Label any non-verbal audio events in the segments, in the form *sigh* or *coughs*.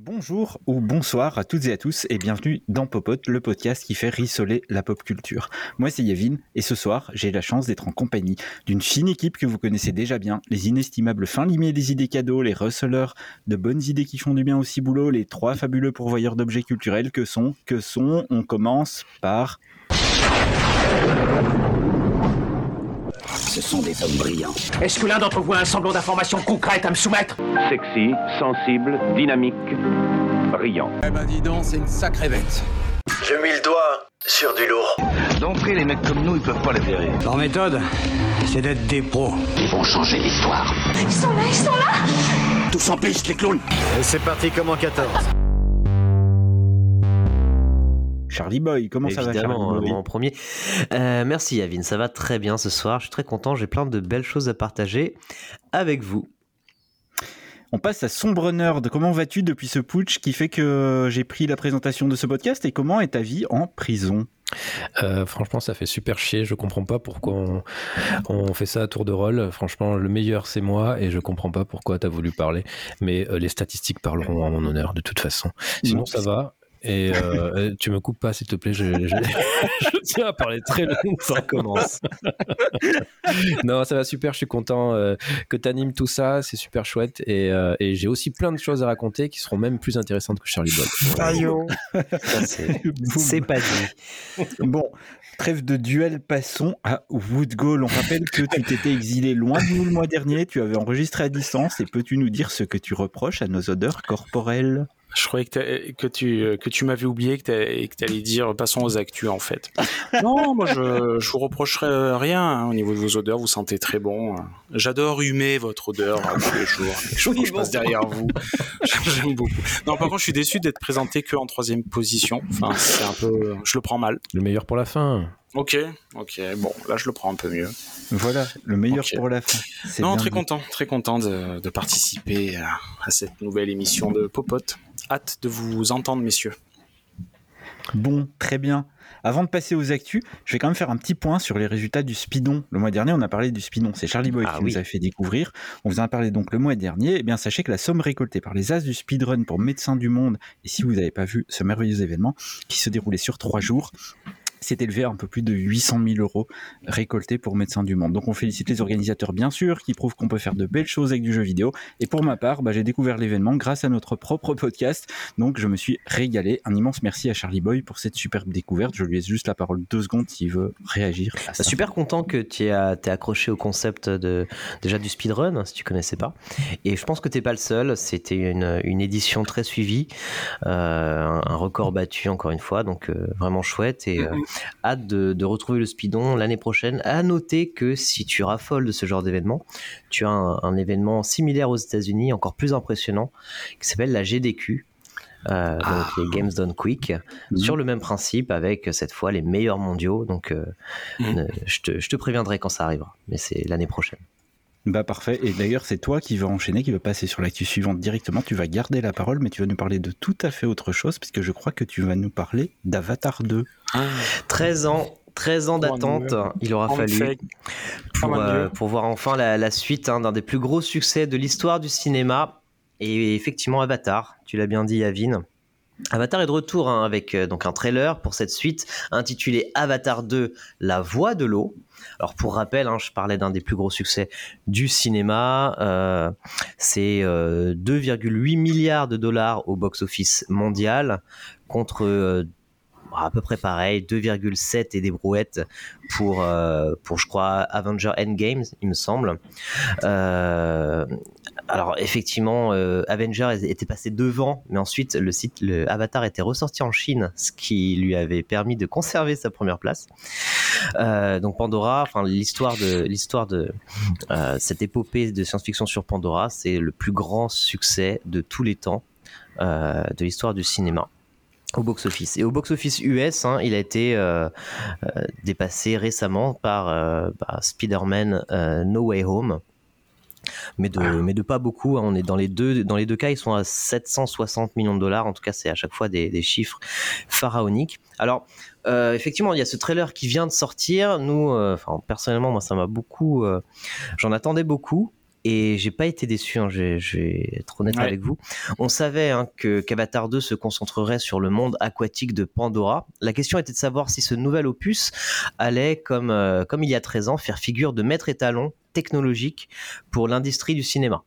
Bonjour ou bonsoir à toutes et à tous et bienvenue dans Popote, le podcast qui fait rissoler la pop culture. Moi c'est Yavin et ce soir j'ai la chance d'être en compagnie d'une fine équipe que vous connaissez déjà bien, les inestimables fins limés des idées cadeaux, les rustlers de bonnes idées qui font du bien aussi boulot, les trois fabuleux pourvoyeurs d'objets culturels que sont, que sont, on commence par... Ce sont des hommes brillants. Est-ce que l'un d'entre vous a un semblant d'information concrète à me soumettre Sexy, sensible, dynamique, brillant. Eh ben dis donc, c'est une sacrée bête. Je mis le doigt sur du lourd. D'entrée, les mecs comme nous, ils peuvent pas les verrer. Leur méthode, c'est d'être des pros. Ils vont changer l'histoire. Ils sont là, ils sont là Tous en piste, les clowns Et c'est parti comme en 14. Charlie Boy, comment ça va Charlie Évidemment, Boy moi en premier. Euh, merci Yavin, ça va très bien ce soir. Je suis très content, j'ai plein de belles choses à partager avec vous. On passe à Sombre Nerd. Comment vas-tu depuis ce putsch qui fait que j'ai pris la présentation de ce podcast et comment est ta vie en prison Euh, franchement, ça fait super chier. Je comprends pas pourquoi on, on fait ça à tour de rôle. Franchement, le meilleur, c'est moi et je comprends pas pourquoi tu as voulu parler. Mais euh, les statistiques parleront en mon honneur de toute façon. Sinon, Non, ça va. Et euh, tu me coupes pas, s'il te plaît. Je, je- *laughs* je tiens à parler très longtemps. Ça commence. *laughs* non, ça va super. Je suis content euh, que tu animes tout ça. C'est super chouette. Et, euh, et j'ai aussi plein de choses à raconter qui seront même plus intéressantes que Charlie Boy. *laughs* Ça, c'est- C'est pas dit. Bon, trêve de duel, passons à Woodgall. On rappelle que tu t'étais exilé loin de nous le mois dernier, tu avais enregistré à distance et peux-tu nous dire ce que tu reproches à nos odeurs corporelles? Je croyais que, tu, que tu m'avais oublié que t'as- et que tu allais dire passons aux actus en fait. *laughs* non, moi je, je vous reprocherai rien hein, au niveau de vos odeurs, vous sentez très bon. J'adore humer votre odeur euh, tous les jours. *laughs* Je je passe derrière vous. J'aime beaucoup. Non, par contre, je suis déçu d'être présenté que en troisième position. Enfin, c'est un peu. Je le prends mal. Le meilleur pour la fin. Ok, ok. Bon, là je le prends un peu mieux. Voilà, le meilleur pour la fin. Non, bien très dit. content, très content de, de participer à, à cette nouvelle émission de Popote. Hâte de vous entendre, messieurs. Bon, très bien. Avant de passer aux actus, je vais quand même faire un petit point sur les résultats du Speedon. Le mois dernier, on a parlé du Speedon. C'est Charlie Boy Ah qui oui. nous a fait découvrir. On vous en a parlé donc le mois dernier. Eh bien, sachez que la somme récoltée par les As du Speedrun pour Médecins du Monde, et si vous n'avez pas vu ce merveilleux événement, qui se déroulait sur trois jours, s'est élevé à un peu plus de 800 000 euros récoltés pour Médecins du Monde. Donc on félicite les organisateurs bien sûr, qui prouvent qu'on peut faire de belles choses avec du jeu vidéo. Et pour ma part, bah, j'ai découvert l'événement grâce à notre propre podcast. Donc je me suis régalé. Un immense merci à Charlie Boy pour cette superbe découverte. Je lui laisse juste la parole deux secondes s'il veut réagir. à ça. Bah, Super content que tu aies accroché au concept de déjà du speedrun si tu connaissais pas et je pense que t'es pas le seul c'était une, une édition très suivie euh, un, un record battu encore une fois donc euh, vraiment chouette et euh, hâte de, de retrouver le speedon l'année prochaine à noter que si tu raffoles de ce genre d'événement tu as un, un événement similaire aux États-Unis encore plus impressionnant qui s'appelle la GDQ euh, donc Ah. les Games Done Quick, Mhm. sur le même principe avec euh, cette fois les meilleurs mondiaux. Donc euh, Mhm. je, te, je te préviendrai quand ça arrivera, mais c'est l'année prochaine. Bah parfait. Et d'ailleurs, c'est toi qui vas enchaîner, qui va passer sur l'actu suivante directement. Tu vas garder la parole, mais tu vas nous parler de tout à fait autre chose, puisque je crois que tu vas nous parler d'Avatar 2. 13 ans. 13 ans d'attente, il aura fallu pour, euh, pour voir enfin la, la suite hein, d'un des plus gros succès de l'histoire du cinéma. Et effectivement, Avatar, tu l'as bien dit, Yavin. Avatar est de retour hein, avec euh, donc un trailer pour cette suite intitulée Avatar 2, La Voix de l'eau. Alors pour rappel, hein, je parlais d'un des plus gros succès du cinéma. euh, c'est euh, 2,8 milliards de dollars au box-office mondial contre euh, à peu près pareil, 2,7 et des brouettes pour, euh, pour je crois, Avenger Endgame, il me semble. Euh, alors effectivement, euh, Avenger était passé devant, mais ensuite le site, le Avatar était ressorti en Chine, ce qui lui avait permis de conserver sa première place. Euh, donc Pandora, enfin l'histoire de l'histoire de cette épopée de science-fiction sur Pandora, c'est le plus grand succès de tous les temps de l'histoire du cinéma au box-office. Et au box-office US, hein, il a été euh, euh, dépassé récemment par euh, bah, Spider-Man No Way Home. Mais de, mais de pas beaucoup. hein. On est dans les, deux, dans les deux cas, ils sont à 760 millions de dollars. En tout cas, c'est à chaque fois des, des chiffres pharaoniques. Alors, effectivement, il y a ce trailer qui vient de sortir. Nous, personnellement, moi, ça m'a beaucoup. J'en attendais beaucoup. Et j'ai pas été déçu, hein, je, je vais être honnête Ouais. avec vous. On savait hein, que qu'Avatar 2 se concentrerait sur le monde aquatique de Pandora. La question était de savoir si ce nouvel opus allait, comme, euh, comme il y a 13 ans, faire figure de maître étalon technologique pour l'industrie du cinéma.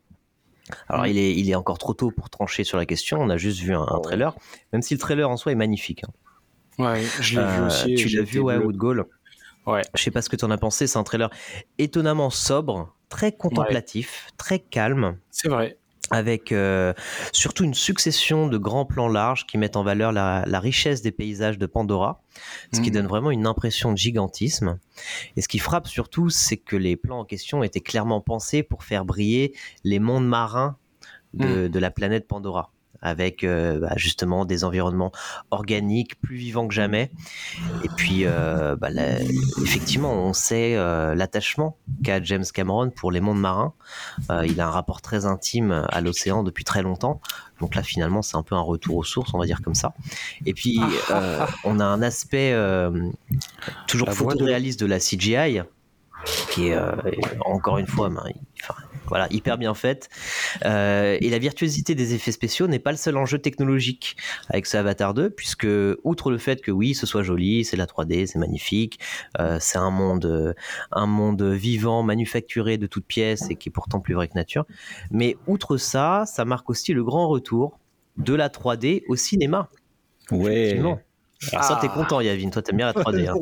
Alors, il est, il est encore trop tôt pour trancher sur la question. On a juste vu un, un trailer, même si le trailer en soi est magnifique. hein. Ouais, je l'ai vu Euh, aussi. Tu l'as vu, ouais. Wood Goal. Ouais. Je sais pas ce que tu en as pensé. C'est un trailer étonnamment sobre, très contemplatif, très calme, C'est vrai. avec euh, surtout une succession de grands plans larges qui mettent en valeur la, la richesse des paysages de Pandora, ce qui Mhm. donne vraiment une impression de gigantisme. Et ce qui frappe surtout, c'est que les plans en question étaient clairement pensés pour faire briller les mondes marins de, de la planète Pandora avec euh, bah, justement des environnements organiques plus vivants que jamais. Et puis, euh, bah, effectivement, on sait euh, l'attachement qu'a James Cameron pour les mondes marins. Il a un rapport très intime à l'océan depuis très longtemps. Donc là, finalement, c'est un peu un retour aux sources, on va dire comme ça. Et puis, *laughs* on a un aspect toujours La voix de- photoréaliste de la CGI qui est euh, encore une fois ben, enfin, voilà, hyper bien faite. Euh, et la virtuosité des effets spéciaux n'est pas le seul enjeu technologique avec ce Avatar 2, puisque outre le fait que oui, ce soit joli, c'est de la 3D, c'est magnifique, euh, c'est un monde, euh, un monde vivant, manufacturé de toutes pièces et qui est pourtant plus vrai que nature. Mais outre ça, ça marque aussi le grand retour de la 3D au cinéma. Ouais. Effectivement. Alors ça, t'es Ah. content, Yavin. Toi, t'aimes bien la *laughs* 3D. hein,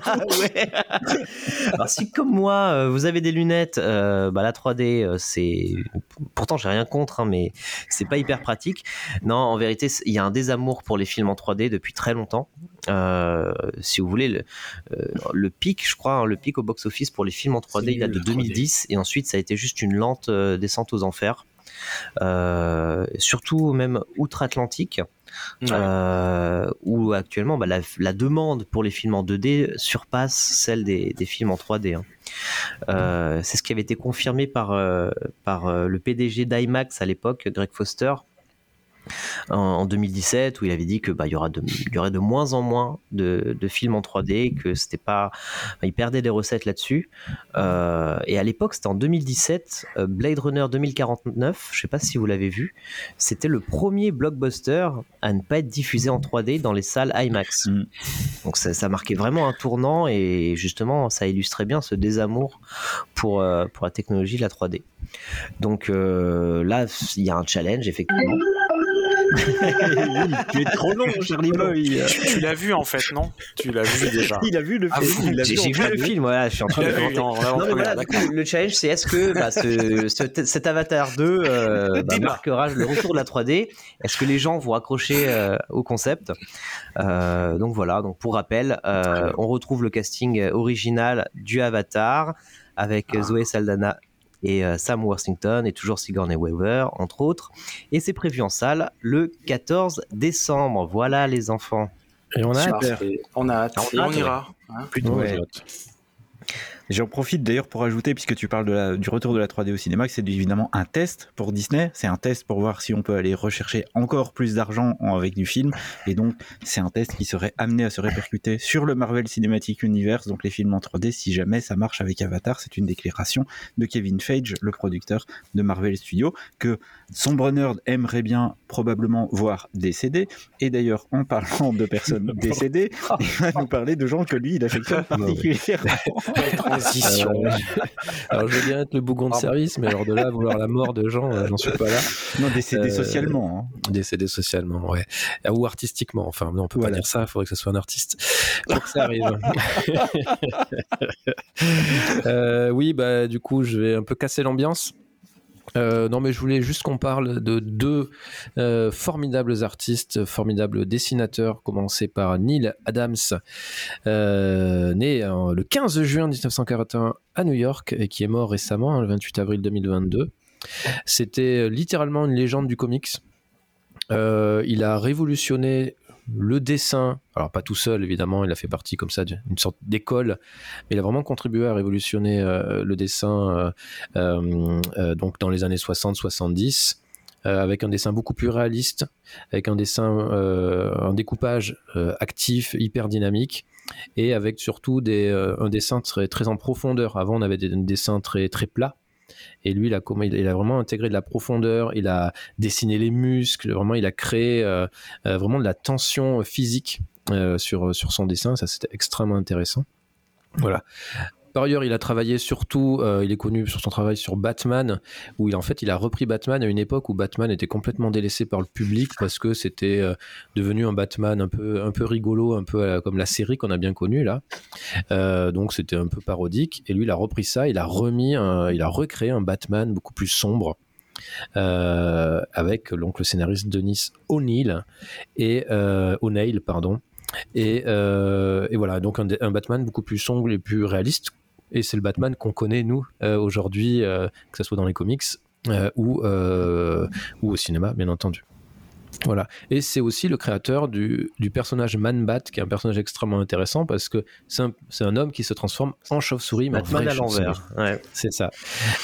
pas. *laughs* Alors si comme moi, euh, vous avez des lunettes, euh, bah, la 3D, euh, c'est pourtant j'ai rien contre, hein, mais c'est pas hyper pratique. Non, en vérité, il y a un désamour pour les films en 3D depuis très longtemps. Euh, si vous voulez, le, le pic, je crois, hein, le pic au box-office pour les films en 3D, C'est il date de nul, la 3D. 2010, et ensuite ça a été juste une lente descente aux enfers. Euh, surtout même outre-Atlantique, Ouais. euh, où actuellement bah, la, demande pour les films en 2D surpasse celle des, films en 3D. hein. Euh, c'est ce qui avait été confirmé par, par euh, le PDG d'IMAX à l'époque, Greg Foster, en, en 2017, où il avait dit que bah, il y, aura de, il y aurait de moins en moins de, de films en 3D, que c'était pas, il perdait des recettes là-dessus. Euh, et à l'époque, c'était en 2017, euh, Blade Runner 2049, je sais pas si vous l'avez vu, c'était le premier blockbuster à ne pas être diffusé en 3D dans les salles IMAX. Mm. Donc ça, ça marquait vraiment un tournant et justement ça illustrait bien ce désamour pour, euh, pour la technologie de la 3D. Donc euh, là, il y a un challenge effectivement. Tu es trop long, *laughs* Charlie Boy. Tu, tu l'as vu en fait, non? Tu l'as vu *laughs* déjà. Il a vu le Ah film. J'ai vu le 3D. film, voilà, je suis en train de vu commenter. en Non, mais avant-première, voilà, du d'accord. coup, le challenge, c'est est-ce que bah, ce- ce- cet Avatar 2 euh, *laughs* bah, marquera le retour de la 3D Est-ce que les gens vont accrocher euh, au concept? Euh, Donc voilà, donc pour rappel, euh, on retrouve le casting original du Avatar avec Zoé Saldana et euh, Sam Worthington et toujours Sigourney Weaver, entre autres. Et c'est prévu en salle le 14 décembre. Voilà les enfants. Et on a hâte. On a hâte. On a Et on hâte, ira. hein. Plutôt, Ouais. J'en profite d'ailleurs pour ajouter, puisque tu parles de la- du retour de la 3D au cinéma, que c'est évidemment un test pour Disney. C'est un test pour voir si on peut aller rechercher encore plus d'argent en- avec du film. Et donc, c'est un test qui serait amené à se répercuter sur le Marvel Cinematic Universe, donc les films en 3D, si jamais ça marche avec Avatar. C'est une déclaration de Kevin Feige, le producteur de Marvel Studios, que Sombre Nerd aimerait bien probablement voir décéder. Et d'ailleurs, en parlant de personnes *laughs* décédées, il va nous parler de gens que lui, il affectionne *laughs* particulièrement. *laughs* Transition. Euh, *laughs* alors je veux bien être le bougon de service, mais alors de là vouloir la mort de gens, euh, j'en suis pas là. Non, décédé Euh, socialement. hein. Décédé socialement, ouais. Ah, Ou artistiquement, enfin, on peut Voilà. pas dire ça, il faudrait que ce soit un artiste. *laughs* Pour que ça arrive. *laughs* Euh, oui, bah du coup, je vais un peu casser l'ambiance. Euh, non, mais je voulais juste qu'on parle de deux euh, formidables artistes, formidables dessinateurs, commencé par Neil Adams, euh, né le 15 juin 1941 à New York et qui est mort récemment, le 28 avril 2022. C'était littéralement une légende du comics. Il a révolutionné le dessin, alors pas tout seul évidemment, il a fait partie comme ça d'une sorte d'école, mais il a vraiment contribué à révolutionner euh, le dessin euh, euh, donc dans les années 60-70. euh, avec un dessin beaucoup plus réaliste, avec un dessin, un découpage actif, hyper dynamique, et avec surtout des, un dessin très, très en profondeur. Avant, on avait des, des dessins très, très plats, Et lui, il a, vraiment intégré de la profondeur, il a dessiné les muscles, vraiment, il a créé vraiment de la tension physique sur, sur son dessin. Ça, c'était extrêmement intéressant. Voilà. Par ailleurs, il a travaillé surtout, euh, il est connu sur son travail sur Batman, où il en fait il a repris Batman à une époque où Batman était complètement délaissé par le public parce que c'était euh, devenu un Batman un peu un peu rigolo, un peu comme la série qu'on a bien connue là. Euh, donc c'était un peu parodique. Et lui, il a repris ça, il a remis, il a recréé un Batman beaucoup plus sombre. avec l'oncle scénariste Denis O'Neill et pardon et, voilà donc un, Batman beaucoup plus sombre et plus réaliste et c'est le Batman qu'on connaît, nous, euh, aujourd'hui, euh, que ce soit dans les comics euh, ou, ou au cinéma, bien entendu. Voilà. Et c'est aussi le créateur du, du, personnage Man-Bat, qui est un personnage extrêmement intéressant parce que c'est un, un, homme qui se transforme en chauve-souris, mais Man à l'envers. Ouais. C'est ça.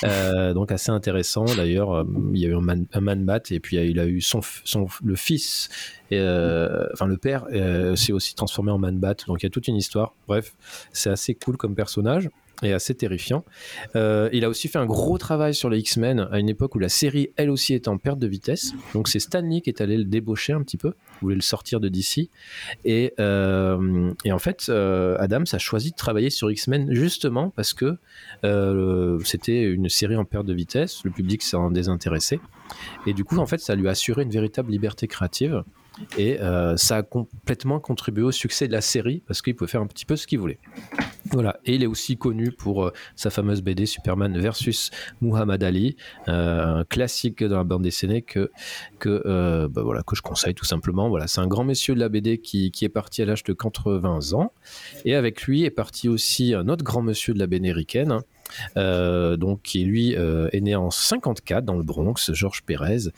Euh, donc assez intéressant. D'ailleurs, il y a eu un, Man-Bat et puis il a eu son, son le fils, euh, enfin le père, s'est aussi transformé en Man-Bat. Donc il y a toute une histoire. Bref, c'est assez cool comme personnage et assez terrifiant. Euh, il a aussi fait un gros travail sur les X-Men à une époque où la série, elle aussi, était en perte de vitesse. Donc c'est Stanley qui est allé le débaucher un petit peu, voulait le sortir de DC. Et, euh, et en fait, euh, Adams a choisi de travailler sur X-Men justement parce que c'était une série en perte de vitesse, le public s'en désintéressait. Et du coup, en fait, ça lui a assuré une véritable liberté créative. Et ça a complètement contribué au succès de la série parce qu'il pouvait faire un petit peu ce qu'il voulait. Voilà, et il est aussi connu pour euh, sa fameuse BD Superman versus Muhammad Ali, euh, un classique dans la bande dessinée que que euh, bah voilà que je conseille tout simplement. Voilà, c'est un grand monsieur de la BD qui, qui est parti à l'âge de 80 ans, et avec lui est parti aussi un autre grand monsieur de la BD américaine. donc qui lui est né en 54 dans le Bronx, Georges Pérez,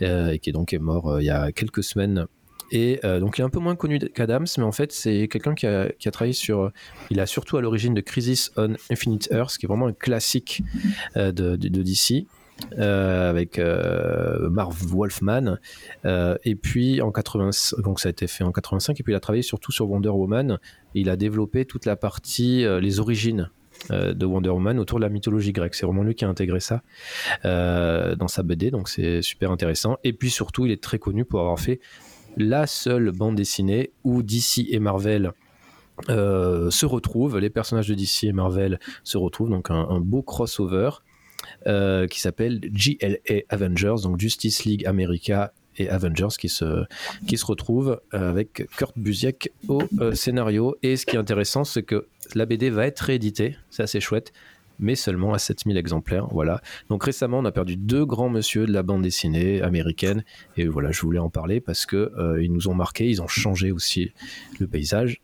et qui donc est mort il y a quelques semaines et euh, donc il est un peu moins connu qu'Adams, mais en fait c'est quelqu'un qui a, travaillé sur... Il a surtout à l'origine de Crisis on Infinite Earth, qui est vraiment un classique euh, de, DC. Euh, avec euh, Marv Wolfman euh, et puis en 80 donc ça a été fait en 85 et puis il a travaillé surtout sur Wonder Woman il a développé toute la partie les origines de Wonder Woman autour de la mythologie grecque. C'est vraiment lui qui a intégré ça dans sa BD, donc c'est super intéressant. Et puis surtout, il est très connu pour avoir fait la seule bande dessinée où DC et Marvel euh, se retrouvent, les personnages de DC et Marvel se retrouvent, donc un, beau crossover euh, qui s'appelle GLA Avengers, donc Justice League America et Avengers qui se, qui retrouvent avec Kurt Busiek au euh, scénario. Et ce qui est intéressant, c'est que la BD va être rééditée, c'est assez chouette, mais seulement à 7000 exemplaires. Voilà. Donc récemment, on a perdu deux grands monsieur de la bande dessinée américaine, et voilà, je voulais en parler parce que euh, ils nous ont marqué, ils ont changé aussi le paysage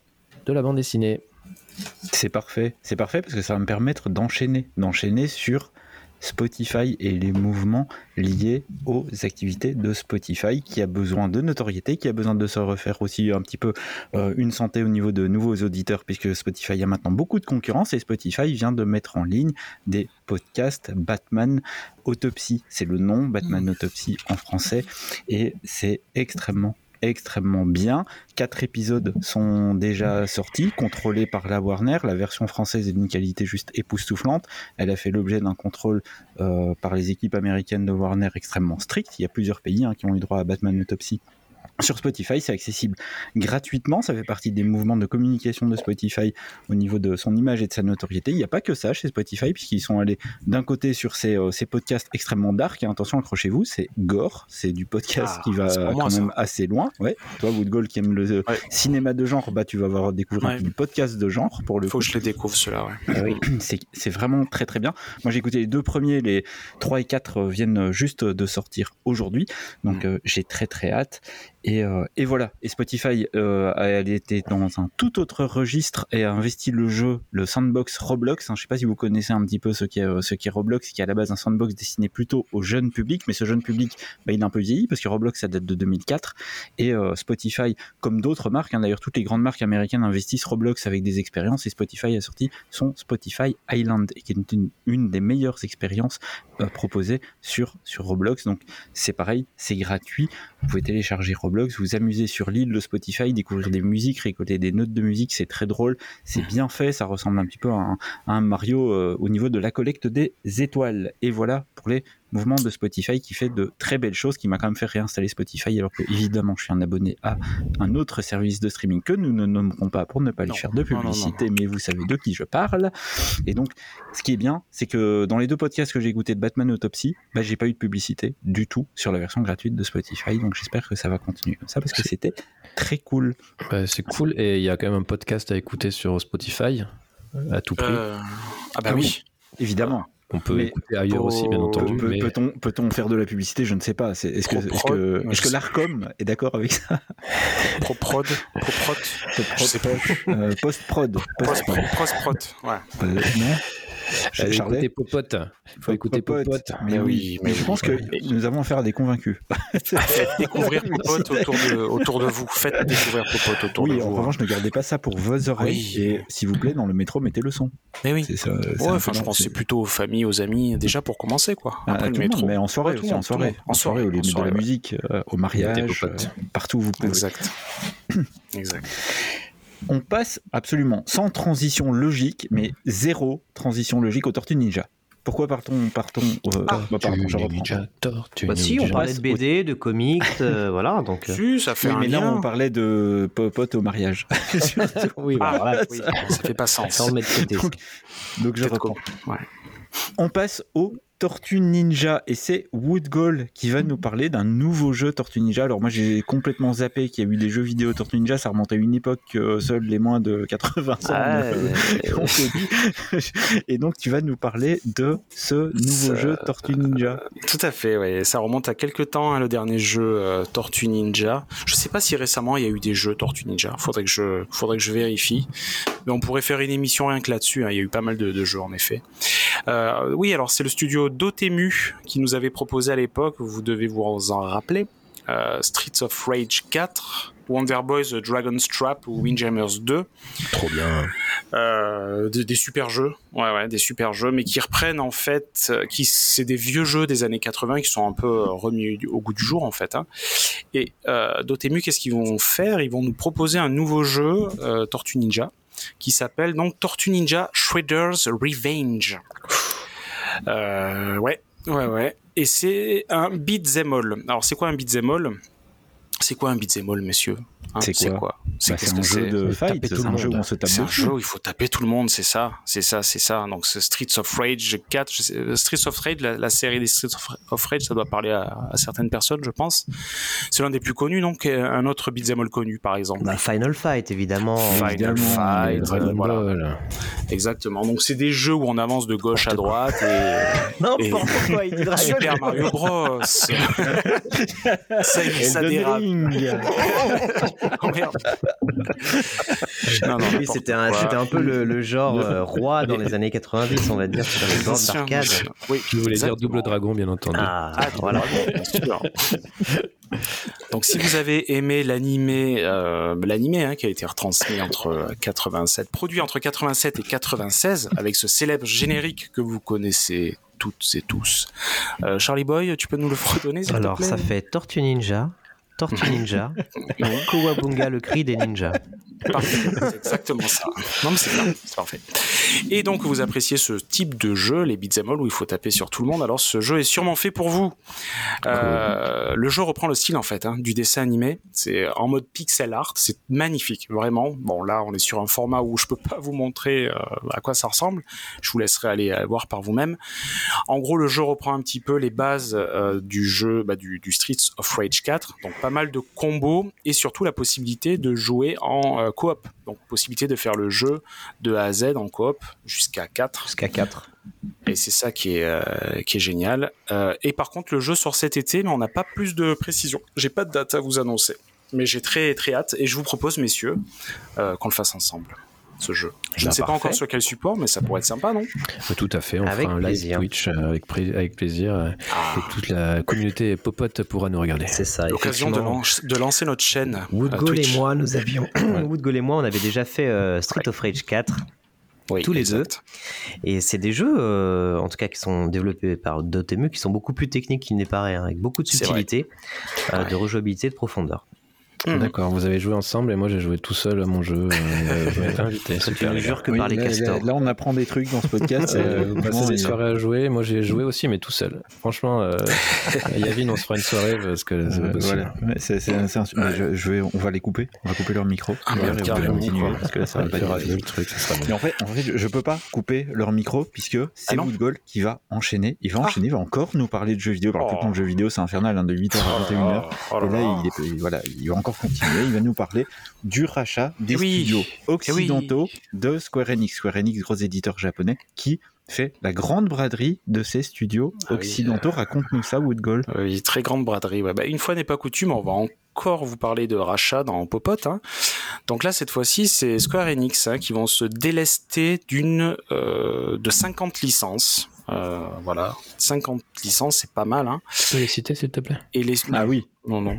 de la bande dessinée. C'est parfait, c'est parfait parce que ça va me permettre d'enchaîner, d'enchaîner sur Spotify et les mouvements liés aux activités de Spotify qui a besoin de notoriété, qui a besoin de se refaire aussi un petit peu euh, une santé au niveau de nouveaux auditeurs puisque Spotify a maintenant beaucoup de concurrence et Spotify vient de mettre en ligne des podcasts Batman Autopsy. C'est le nom, Batman Autopsy en français et c'est extrêmement extrêmement bien. Quatre épisodes sont déjà sortis, contrôlés par la Warner. La version française est d'une qualité juste époustouflante. Elle a fait l'objet d'un contrôle euh, par les équipes américaines de Warner extrêmement strict. Il y a plusieurs pays hein, qui ont eu droit à Batman Autopsy sur Spotify, c'est accessible gratuitement. Ça fait partie des mouvements de communication de Spotify au niveau de son image et de sa notoriété. Il n'y a pas que ça chez Spotify, puisqu'ils sont allés d'un côté sur ces, euh, ces, podcasts extrêmement dark. Et attention, accrochez-vous, c'est gore. C'est du podcast ah, qui va quand même assez loin. Ouais. Toi, Woodgold, qui aime le cinéma de genre, bah, tu vas avoir découvrir du podcast de genre pour le Faut que je les découvre, cela. Ah oui, *clears throat* c'est vraiment très très bien. Moi, j'ai écouté les deux premiers, les 3 et 4 viennent juste de sortir aujourd'hui. Donc, mm. euh, j'ai très très hâte. Et, euh, et, voilà. Et Spotify, euh, elle était dans un tout autre registre et a investi le jeu, le sandbox Roblox. Hein, je sais pas si vous connaissez un petit peu ce qu'est euh, ce qui est Roblox, qui est à la base un sandbox destiné plutôt au jeune public, mais ce jeune public, bah, il est un peu vieilli parce que Roblox ça date de 2004 et euh, Spotify, comme d'autres marques, hein, d'ailleurs toutes les grandes marques américaines investissent Roblox avec des expériences et Spotify a sorti son Spotify Island qui est une, une des meilleures expériences euh, proposées sur sur Roblox. Donc c'est pareil, c'est gratuit. Vous pouvez télécharger Roblox, vous amuser sur l'île de Spotify, découvrir des musiques, récolter des notes de musique, c'est très drôle, c'est bien fait, ça ressemble un petit peu à un, Mario euh, au niveau de la collecte des étoiles. Et voilà pour les mouvements de Spotify qui fait de très belles choses, qui m'a quand même fait réinstaller Spotify alors que évidemment je suis un abonné à un autre service de streaming que nous ne nommerons pas pour ne pas lui Non. faire de Non, non, non, publicité, mais vous savez de qui je parle. Et donc, ce qui est bien, c'est que dans les deux podcasts que j'ai écoutés de Batman Autopsy, bah, j'ai pas eu de publicité du tout sur la version gratuite de Spotify. Donc, j'espère que ça va continuer comme ça parce que c'était très cool. Bah, c'est cool. Et il y a quand même un podcast à écouter sur Spotify à tout prix. Euh, Ah bah Ah oui. oui. Évidemment. On peut mais écouter ailleurs aussi, bien entendu. Peut- mais- Peut-on peut-on faire de la publicité? Je ne sais pas. C'est- Est-ce que, est-ce est-ce l'ARCOM est d'accord avec ça? Pro-prod. Pro-prod. Je sais pas. Euh, Post-prod. Post-prod. Post-prod. Ouais. Euh, non Allez, Charlet écoutez Popote. Il faut écouter Popote. Popote. Mais Mais oui, mais mais je oui. pense que nous avons affaire à des convaincus. *laughs* Faites découvrir Popote autour de, autour de vous. Faites découvrir Popote autour Oui, de en vous. revanche, ne gardez pas ça pour vos oreilles. Oui. Et s'il vous plaît, dans le métro, mettez le son. Mais oui. C'est ça. Ouais, enfin, je pense que c'est- plutôt aux familles, aux amis, déjà pour commencer, quoi. à Après le le monde, métro. mais en soirée aussi, le en soirée, en soirée, au lieu en de la musique, euh, au mariage, euh, partout où vous pouvez. Exact. *clears throat* exact. On passe absolument sans transition logique, mais zéro transition logique aux Tortues Ninja. Pourquoi partons, partons euh, Ah, bah, pardon, je reprends. Ninja, tortue, Bah si, on ninja. parlait de BD, de comics, euh, *laughs* voilà, donc... euh, Si, ça fait Oui, un mais là, on parlait de popote au mariage. *laughs* Oui, bah, Ah, voilà, *laughs* oui, ça fait pas sens. ça on met de côté. Donc, Donc, je reprends. ouais. On passe aux Tortues Ninja et c'est Woodgall qui va nous parler d'un nouveau jeu Tortue Ninja. Alors moi j'ai complètement zappé qu'il y a eu des jeux vidéo Tortue Ninja, ça remonte à une époque que seuls les moins de 80 ans Ah, euh, *laughs* euh. Et donc tu vas nous parler de ce nouveau Ça- jeu Tortue Ninja. Tout à fait, ouais. Ça remonte à quelques temps, hein, le dernier jeu euh, Tortue Ninja. Je sais pas si récemment il y a eu des jeux Tortue Ninja. Faudrait que je, faudrait que je vérifie. Mais on pourrait faire une émission rien que là-dessus. hein. Il y a eu pas mal de, de jeux en effet. Euh, oui, alors c'est le studio Dotemu qui nous avait proposé à l'époque. Vous devez vous en rappeler. euh, Streets of Rage 4, Wonder Boys The Dragon's Trap ou Windjammers 2. Trop bien. Euh, des, des super jeux, ouais, ouais, des super jeux, mais qui reprennent en fait, euh, qui c'est des vieux jeux des années 80 qui sont un peu remis au goût du jour en fait. Hein. Et Dotemu, qu'est-ce qu'ils vont faire? Ils vont nous proposer un nouveau jeu, Tortue Ninja, qui s'appelle donc Tortue Ninja Shredder's Revenge. Euh, ouais, ouais, ouais. Et c'est un beat'em. Alors c'est quoi un beat'em C'est quoi un beat'em all, messieurs? Hein, C'est quoi quoi? Bah, c'est que un jeu de C'est fight, taper tout c'est le un jeu où on se tape c'est un jeu où il faut taper tout le monde, c'est ça, c'est ça, c'est ça. Donc c'est Streets of Rage 4, je sais- euh, Streets of Rage, la, la série des Streets of, Rage, ça doit parler à, à certaines personnes, je pense. C'est l'un des plus connus, donc euh, un autre beat'em all connu, par exemple. Bah, Final Fight, évidemment. Final évidemment, Fight, euh, voilà, Ball. exactement. Donc c'est des jeux où on avance de gauche à droite et *laughs* N'importe quoi, il dit Dragon Super. Mario Bros. *laughs* ça, y- ça dérape. *laughs* *laughs* Oh, merde. *laughs* Non, non, Oui, c'était un, quoi. c'était un peu le, le genre euh, *laughs* roi dans les années 90, on va dire, sur les d'arcade. Oui, Je voulais dire double dragon, bien entendu. Ah, Ah, voilà. Donc, si vous avez aimé l'animé, euh, l'animé hein, qui a été retransmis entre 87, produit entre 87 et 96, avec ce célèbre générique que vous connaissez toutes et tous. Euh, Charlie Boy, tu peux nous le fredonner s'il te Alors, ça fait Tortue Ninja, Tortue Ninja, *laughs* Kowabunga, le cri des ninjas. Parfait, c'est exactement ça. Non mais c'est parfait. Et donc vous appréciez ce type de jeu, les beat'em all où il faut taper sur tout le monde. Alors ce jeu est sûrement fait pour vous. Euh, le jeu reprend le style en fait hein, du dessin animé. C'est en mode pixel art, c'est magnifique, vraiment. Bon là on est sur un format où je peux pas vous montrer euh, à quoi ça ressemble. Je vous laisserai aller euh, voir par vous-même. En gros le jeu reprend un petit peu les bases euh, du jeu, bah, du, du Streets of Rage 4. Donc pas mal de combos et surtout la possibilité de jouer en coop. Donc possibilité de faire le jeu de A à Z en coop jusqu'à 4. Jusqu'à 4. Et c'est ça qui est, euh, qui est génial. Euh, et par contre, le jeu sort cet été, mais on n'a pas plus de précision. J'ai pas de date à vous annoncer. Mais j'ai très très hâte et je vous propose, messieurs, euh, qu'on le fasse ensemble, ce jeu. Je Bah, ne sais pas encore sur quel support, mais ça pourrait être sympa, non? Tout à fait, on Avec fera un live. Twitch euh, avec, plaisir. euh, Ah, Et toute la communauté popote pourra nous regarder. C'est ça. L'occasion de, lan- de lancer notre chaîne. euh, Woodgall et moi, nous avions. *coughs* Woodgall et moi, on avait déjà fait euh, Street of Rage 4. Oui, tous les exact. deux. Et c'est des jeux, euh, en tout cas, qui sont développés par Dotemu, qui sont beaucoup plus techniques qu'il n'est paraît, hein, avec beaucoup de subtilité, euh, de rejouabilité, de profondeur. Mhm. D'accord, vous avez joué ensemble et moi j'ai joué tout seul à mon jeu. euh, je invité. Tu ne jures que Oui, par les là, castors. là, là, on apprend des trucs dans ce podcast. *laughs* Euh, euh, vraiment, des il- soirées à jouer, moi j'ai joué aussi mais tout seul. Franchement, euh, *laughs* Yavin on se fera une soirée parce que Euh, voilà. Ouais, c'est- mais je, je vais, on va les couper. On va couper leur micro. Ah, d'ailleurs, bah, on va continuer parce que là, ça va pas durer. le truc, ça sera bon. Mais en fait, en fait, je, je peux pas couper leur micro puisque c'est Ah Woodgall qui va enchaîner. Il va Ah. enchaîner, il va encore nous parler de jeux vidéo. Alors, tout le Oh. temps de jeux vidéo, c'est infernal, hein, de 8h à 21h. Oh là Et là, là. il, est, voilà, il va encore continuer. Il va nous parler du rachat des oui. studios Eh occidentaux de Square Enix. Square Enix, gros éditeur japonais, qui fait la grande braderie de ces studios Ah oui, occidentaux. Raconte-nous ça, Woodgall. Oui, très grande braderie. ouais. Bah, une fois n'est pas coutume, on va encore vous parler de rachat dans Popote. hein. Donc là, cette fois-ci, c'est Square Enix hein, qui vont se délester d'une euh, de 50 licences. Euh, voilà, 50 licences, c'est pas mal. Hein. Tu peux les citer s'il te plaît? Et les Ah oui. non non.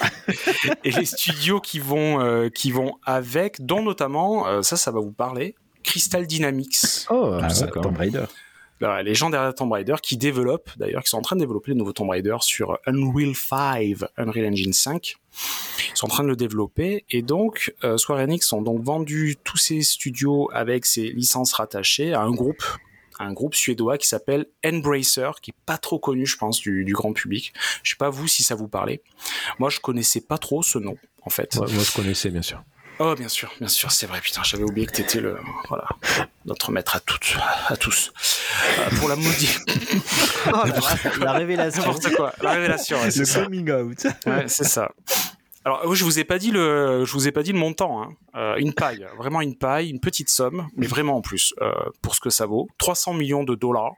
*laughs* et les studios qui vont euh, qui vont avec, dont notamment, euh, ça, ça va vous parler, Crystal Dynamics. Oh, Ah, ouais, d'accord. Tomb Raider. Alors, les gens derrière Tomb Raider qui développent, d'ailleurs, qui sont en train de développer le nouveau Tomb Raider sur Unreal 5, Unreal Engine 5. Ils sont en train de le développer. Et donc, euh, Square Enix ont donc vendu tous ces studios avec ces licences rattachées à un groupe, un groupe suédois qui s'appelle Embracer, qui est pas trop connu, je pense, du, du grand public. Je sais pas vous si ça vous parlait. Moi, je connaissais pas trop ce nom, en fait. Ouais, moi je connaissais bien sûr. Oh, bien sûr, bien sûr, c'est vrai, putain, j'avais oublié que t'étais le, voilà, notre maître à toutes, à tous. Euh, pour la maudite. *laughs* Oh, la, la révélation. N'importe quoi, la révélation, ouais, c'est Le ça. coming out. Ouais, c'est ça. Alors, oui, je vous ai pas dit le, je vous ai pas dit le montant, hein. Euh, une paille, *laughs* vraiment une paille, une petite somme, mais vraiment en plus, euh, pour ce que ça vaut, 300 millions de dollars.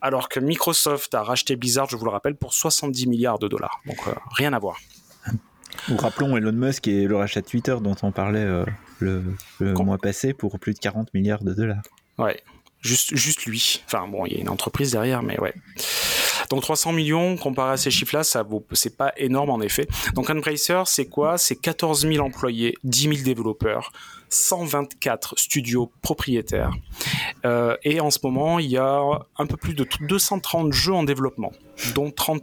Alors que Microsoft a racheté Blizzard, je vous le rappelle, pour 70 milliards de dollars. Donc, euh, rien à voir. Ou rappelons Elon Musk et le rachat de Twitter dont on parlait le, le mois passé pour plus de 40 milliards de dollars. Ouais, juste, juste lui. Enfin bon, il y a une entreprise derrière, mais ouais. Donc 300 millions comparé à ces chiffres-là, ça vaut, c'est pas énorme en effet. Donc Embracer, c'est quoi? C'est 14 000 employés, 10 000 développeurs, 124 studios propriétaires. Euh, et en ce moment, il y a un peu plus de 230 jeux en développement, dont 30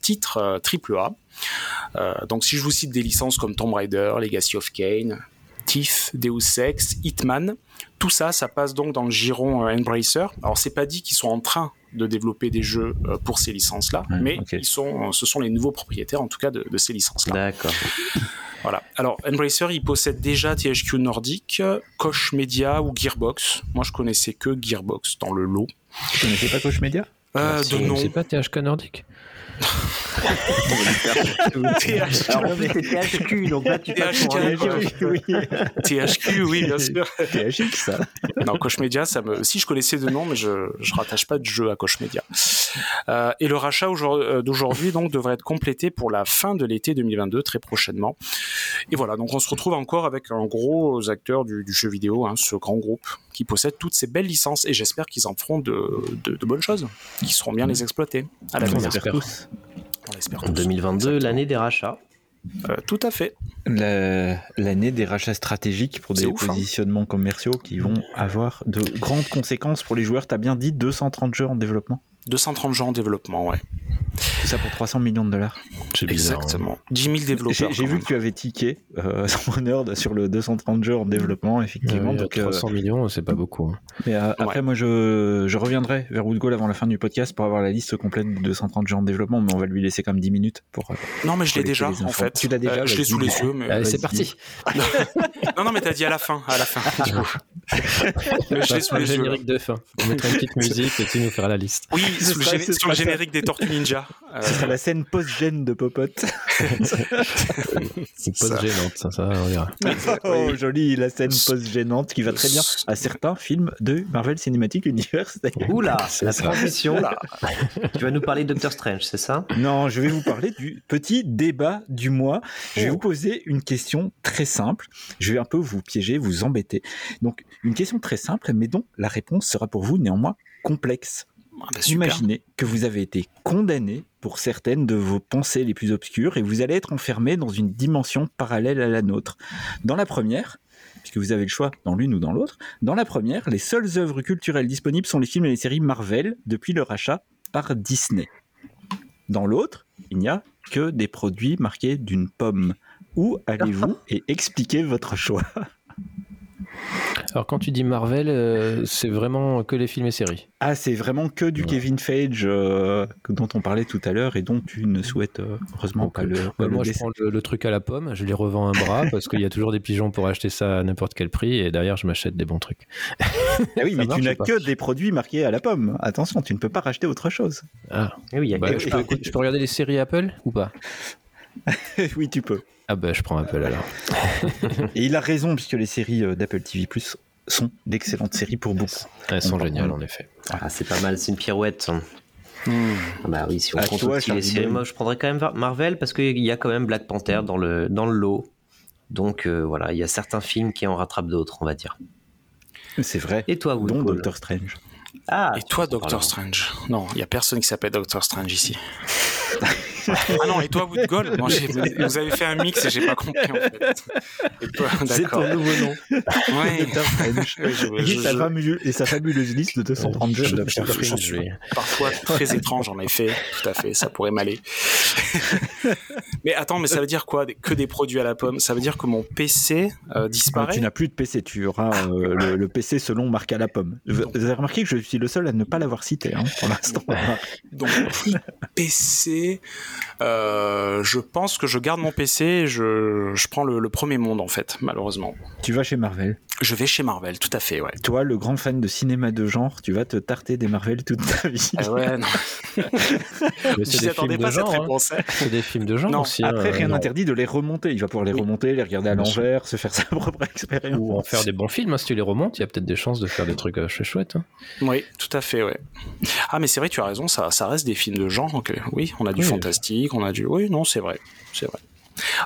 titres euh, AAA. Euh, donc si je vous cite des licences comme Tomb Raider, Legacy of Kain, Thief, Deus Ex, Hitman, tout ça, ça passe donc dans le giron euh, Embracer. Alors c'est pas dit qu'ils sont en train de développer des jeux euh, pour ces licences-là, mais ils sont, euh, ce sont les nouveaux propriétaires en tout cas de, de ces licences-là. D'accord. Voilà. Alors Embracer, il possède déjà THQ Nordic, Koch Media ou Gearbox. Moi, je connaissais que Gearbox dans le lot. Tu connaissais pas Coach Media? Euh, de nom. C'est pas THQ, Alors, THQ, donc là, tu passes THQ, oui. THQ, oui, bien sûr. THX, ça. Non, Koch Media, ça me. Si je connaissais de nom, mais je je rattache pas de jeu à Koch Media. Euh, et le rachat euh, d'aujourd'hui donc devrait être complété pour la fin de l'été 2022, très prochainement. Et voilà, donc on se retrouve encore avec un gros acteur du, du jeu vidéo, hein, ce grand groupe qui possède toutes ces belles licences. Et j'espère qu'ils en feront de, de, de bonnes choses, qui sauront bien les exploiter à On l'avenir. l'espère tous. On l'espère tous. 2022, l'année des rachats. Euh, tout à fait. La- L'année des rachats stratégiques pour des hein. positionnements commerciaux qui vont avoir de grandes conséquences pour les joueurs. T'as bien dit 230 jeux en développement 230 gens en développement, ouais. Tout ça pour 300 millions de dollars. Bizarre. hein. Exactement. 10 000 développeurs. J'ai vu même. que tu avais tiqué euh, *laughs* son honneur sur le 230 jeux en développement, effectivement. Ouais, donc, euh, 300 millions, c'est pas beaucoup. hein. mais, euh, après, moi, je, je reviendrai vers Woodgall avant la fin du podcast pour avoir la liste complète des 230 jeux en développement, mais on va lui laisser comme 10 minutes pour. euh, Non, mais je l'ai déjà, en fait. Tu l'as déjà, Euh, je l'ai vas-y. sous les yeux, mais. Allez, c'est parti. *laughs* Non, non, mais t'as dit à la fin, à la fin. du coup. *laughs* Mais je l'ai sous les yeux. générique de fin. On mettra une petite musique et tu nous feras la liste. Oui, Sous le, sur le générique des Tortues Ninja. Euh, *laughs* Ce sera la scène post-gène de Popote. C'est ça. pas gênante, ça, ça, on verra. oh, joli, la scène post-gênante qui va très bien à certains films de Marvel Cinematic Universe. Oula, *laughs* la ça. transition. *laughs* tu vas nous parler de Doctor Strange, c'est ça? Non, je vais vous parler du petit débat du mois. Je vais Oh. vous poser une question très simple. Je vais un peu vous piéger, vous embêter. Donc, une question très simple, mais dont la réponse sera pour vous néanmoins complexe. Ah bah. Imaginez que vous avez été condamné pour certaines de vos pensées les plus obscures et vous allez être enfermé dans une dimension parallèle à la nôtre. Dans la première, puisque vous avez le choix dans l'une ou dans l'autre. Dans la première, les seules œuvres culturelles disponibles sont les films et les séries Marvel depuis le rachat par Disney. Dans l'autre, il n'y a que des produits marqués d'une pomme. Où allez-vous *laughs* et expliquez votre choix? Alors quand tu dis Marvel, euh, c'est vraiment que les films et séries. Ah, c'est vraiment que du Kevin Feige euh, dont on parlait tout à l'heure et dont tu ne souhaites euh, heureusement pas le, pas Ouais, le moi, je prends le, le truc à la pomme, je les revends un bras parce qu'il y a toujours des pigeons pour acheter ça à n'importe quel prix et derrière, je m'achète des bons trucs. Ah oui, *laughs* Ça mais marche tu n'as que des produits marqués à la pomme. Attention, tu ne peux pas racheter autre chose. Ah, Eh oui, il y a bah, quelque je, chose. peux, je peux regarder les séries Apple ou pas? *laughs* Oui, tu peux. Ah bah, je prends Apple alors. *laughs* Et il a raison, puisque les séries euh, d'Apple TV Plus sont d'excellentes séries pour beaucoup. Elles sont On- géniales en effet. Ah, c'est pas mal, c'est une pirouette. Hmm. Ah Bah oui, si on À compte toi, aussi les séries, moi je prendrais quand même Mar- Marvel parce qu'il y a quand même Black Panther dans le, dans le lot. Donc euh, voilà, il y a certains films qui en rattrapent d'autres, on va dire. C'est vrai. Et toi, Dont Woodcoll Doctor Strange. Ah, Et toi, Doctor. Strange Non, il y a personne qui s'appelle Doctor Strange ici. *laughs* ah non, et toi, Woodgold *laughs* Moi, j'ai- Vous avez fait un mix et j'ai pas compris en fait. C'est ton nouveau nom. Ouais. Et, je- sa je- fameuse, et sa fabuleuse liste de 230 jeux. je- je- parfois très étrange en effet, tout à fait, ça pourrait m'aller. *laughs* mais attends, mais ça veut dire quoi? Que des produits à la pomme? Ça veut dire que mon PC euh, disparaît? Tu n'as plus de PC, tu auras euh, le, le PC selon marqué à la pomme. Vous vous avez remarqué que je suis le seul à ne pas l'avoir cité hein, pour l'instant. *laughs* Donc PC. Euh, je pense que je garde mon PC. et Je, je prends le, le premier monde en fait, malheureusement. tu vas chez Marvel. Je vais chez Marvel, tout à fait, ouais. Toi, le grand fan de cinéma de genre, tu vas te tarter des Marvel toute ta vie. Ah ouais, non. *laughs* Je c'est m'y des attendais films de pas cette genre. hein. réponse. hein. C'est des films de genre Non, aussi. hein, Après, rien n'interdit de les remonter. Il va pouvoir les Oui. remonter, les regarder à l'envers, se faire *laughs* sa propre expérience. Ou en faire des bons films, hein, si tu les remontes, il y a peut-être des chances de faire des trucs euh, chouettes. hein. Oui, tout à fait, ouais. Ah, mais c'est vrai, tu as raison, ça, ça reste des films de genre. euh, oui, on a du Oui. fantastique, on a du. Oui, non, c'est vrai, c'est vrai.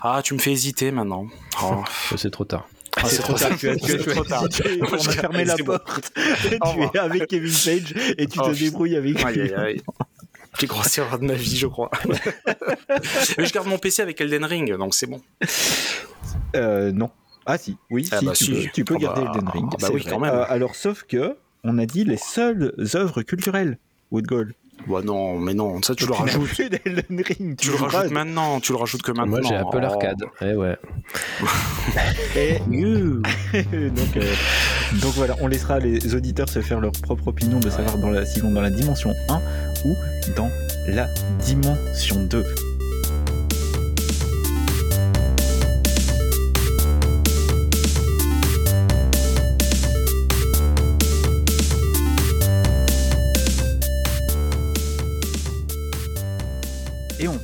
Ah, tu me fais hésiter maintenant. Oh. *laughs* C'est trop tard. Ah, c'est trop tard. Tu as, tu as- C'est trop tard. *laughs* tu as- on a fermé la bon. porte. *laughs* Tu es avec Kevin Page et tu Oh, te je- débrouilles avec Aïe, lui. aïe, aïe. Plus grosse erreur de ma vie, je crois. Mais je garde mon PC avec Elden Ring, donc c'est bon. Euh, non. Ah si, oui, Ah si, bah tu si. peux, tu peux Ah garder bah- Elden Ring. ah bah oui, vrai. quand même. Euh, alors, sauf que on a dit les seules œuvres culturelles. Woodgold. Bah non, mais non, ça tu le rajoutes. plus d'Elden Ring. Tu le rajoutes maintenant, tu le rajoutes que maintenant. Moi, j'ai Apple Oh. Arcade. Eh ouais. *laughs* Et- *laughs* donc, euh, donc voilà, on laissera les auditeurs se faire leur propre opinion de savoir dans la, s'ils vont dans la dimension 1 ou dans la dimension 2.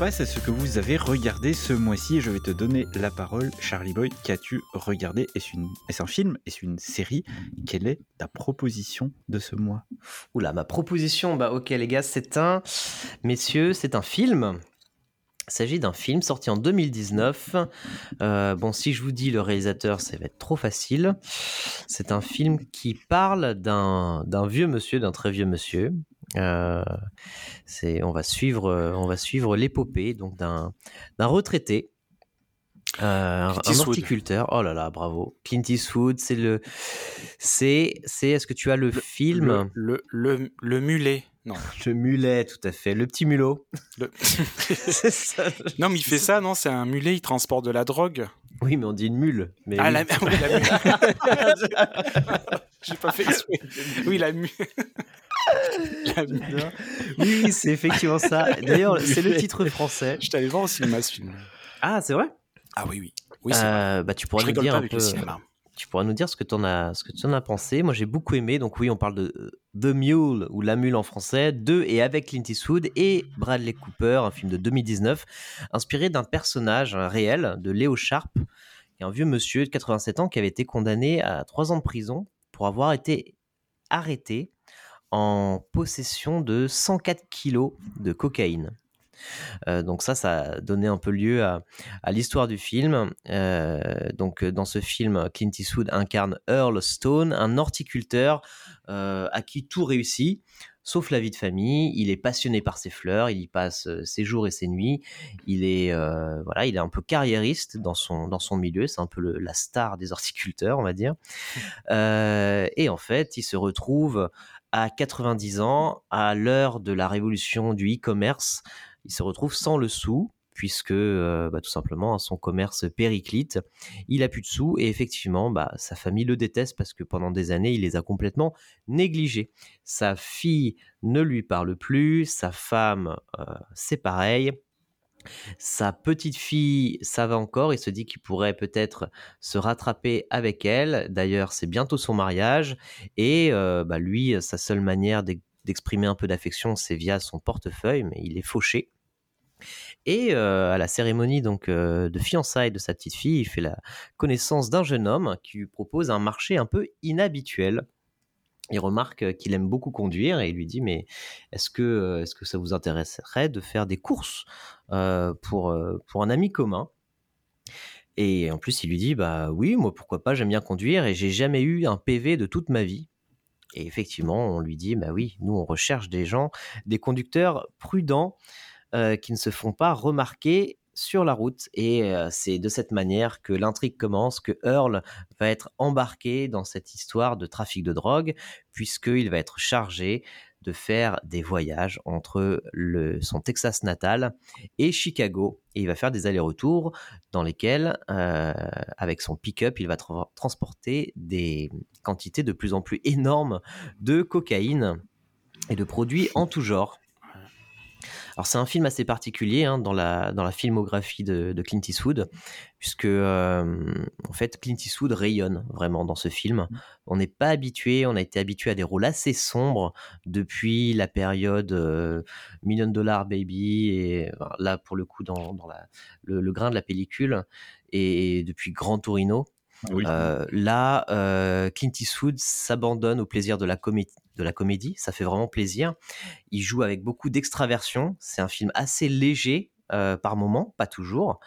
Passe à ce que vous avez regardé ce mois-ci. Je vais te donner la parole, Charlie Boy. Qu'as-tu regardé? Est-ce un film? Est-ce une série? Quelle est ta proposition de ce mois? Oula, ma proposition, bah ok les gars, c'est un, messieurs, c'est un film. Il s'agit d'un film sorti en 2019. Euh, bon, si je vous dis le réalisateur, ça va être trop facile. C'est un film qui parle d'un vieux monsieur, d'un très vieux monsieur. Euh, c'est, on va suivre, euh, on va suivre l'épopée donc d'un d'un retraité. Euh, un- horticulteur. Oh là là, bravo. Clint Eastwood, c'est le, c'est, c'est. Est-ce que tu as le, film Le, le, le, le mulet. Non. *laughs* Le mulet, tout à fait. Le petit mulot. Le- *laughs* ça. non, mais il fait ça, non? C'est un mulet, il transporte de la drogue. Oui, mais on dit une mule. Mais ah, oui. la, *laughs* oui, la mule. J'ai pas fait exprès. Oui, la mule. la mule. oui, oui, c'est effectivement ça. D'ailleurs, c'est le titre français. Je t'allais voir au cinéma ce film. Ah, c'est vrai? Ah oui, oui. Oui. Euh, bah, tu pourras Je nous dire pas un avec peu. le cinéma. Tu pourras nous dire ce que tu en as, pensé. Moi, j'ai beaucoup aimé. Donc oui, on parle de euh, The Mule ou La Mule en français, de et avec Clint Eastwood et Bradley Cooper, un film de 2019, inspiré d'un personnage réel de Léo Sharp, un vieux monsieur de 87 ans qui avait été condamné à trois ans de prison pour avoir été arrêté en possession de 104 kilos de cocaïne. Euh, donc ça, ça a donné un peu lieu à, à l'histoire du film. Euh, donc euh, dans ce film, Clint Eastwood incarne Earl Stone, un horticulteur à qui tout réussit. sauf la vie de famille. Il est passionné par ses fleurs, il y passe ses jours et ses nuits. Il est, euh, voilà, il est un peu carriériste dans son, dans son milieu. C'est un peu le- la star des horticulteurs, on va dire. *laughs* Euh, et en fait, il se retrouve à 90 ans, à l'heure de la révolution du e-commerce. Il se retrouve sans le sou puisque euh, bah, tout simplement son commerce périclite, il a plus de sous et effectivement bah, sa famille le déteste parce que pendant des années il les a complètement négligés. Sa fille ne lui parle plus, sa femme euh, c'est pareil. Sa petite fille, ça va encore, il se dit qu'il pourrait peut-être se rattraper avec elle. D'ailleurs, c'est bientôt son mariage. Et euh, bah, lui, sa seule manière d'ex- d'exprimer un peu d'affection, c'est via son portefeuille, mais il est fauché. Et euh, à la cérémonie donc euh, de fiançailles de sa petite fille, il fait la connaissance d'un jeune homme qui lui propose un marché un peu inhabituel. Il remarque qu'il aime beaucoup conduire et il lui dit mais est-ce que euh, ça vous intéresserait de faire des courses pour pour un ami commun? Et en plus il lui dit bah oui moi pourquoi pas j'aime bien conduire et j'ai jamais eu un PV de toute ma vie. Et effectivement on lui dit bah oui nous on recherche des gens des conducteurs prudents euh, qui ne se font pas remarquer sur la route. Et euh, c'est de cette manière que l'intrigue commence, que Earl va être embarqué dans cette histoire de trafic de drogue, puisqu'il va être chargé de faire des voyages entre son Texas natal et Chicago. Et il va faire des allers-retours dans lesquels, euh, avec son pick-up, il va tra- transporter des quantités de plus en plus énormes de cocaïne et de produits en tout genre. Alors c'est un film assez particulier hein, dans, la, dans la filmographie de, de Clint Eastwood, puisque euh, en fait Clint Eastwood rayonne vraiment dans ce film. On n'est pas habitué, on a été habitué à des rôles assez sombres depuis la période euh, Million Dollar Baby, et enfin, là pour le coup dans, dans la, le, le grain de la pellicule, et depuis Grand Torino. Oui. Euh, là, euh, Clint Eastwood s'abandonne au plaisir de la, comé- de la comédie. Ça fait vraiment plaisir. Il joue avec beaucoup d'extraversion. C'est un film assez léger. euh, par moment, pas toujours.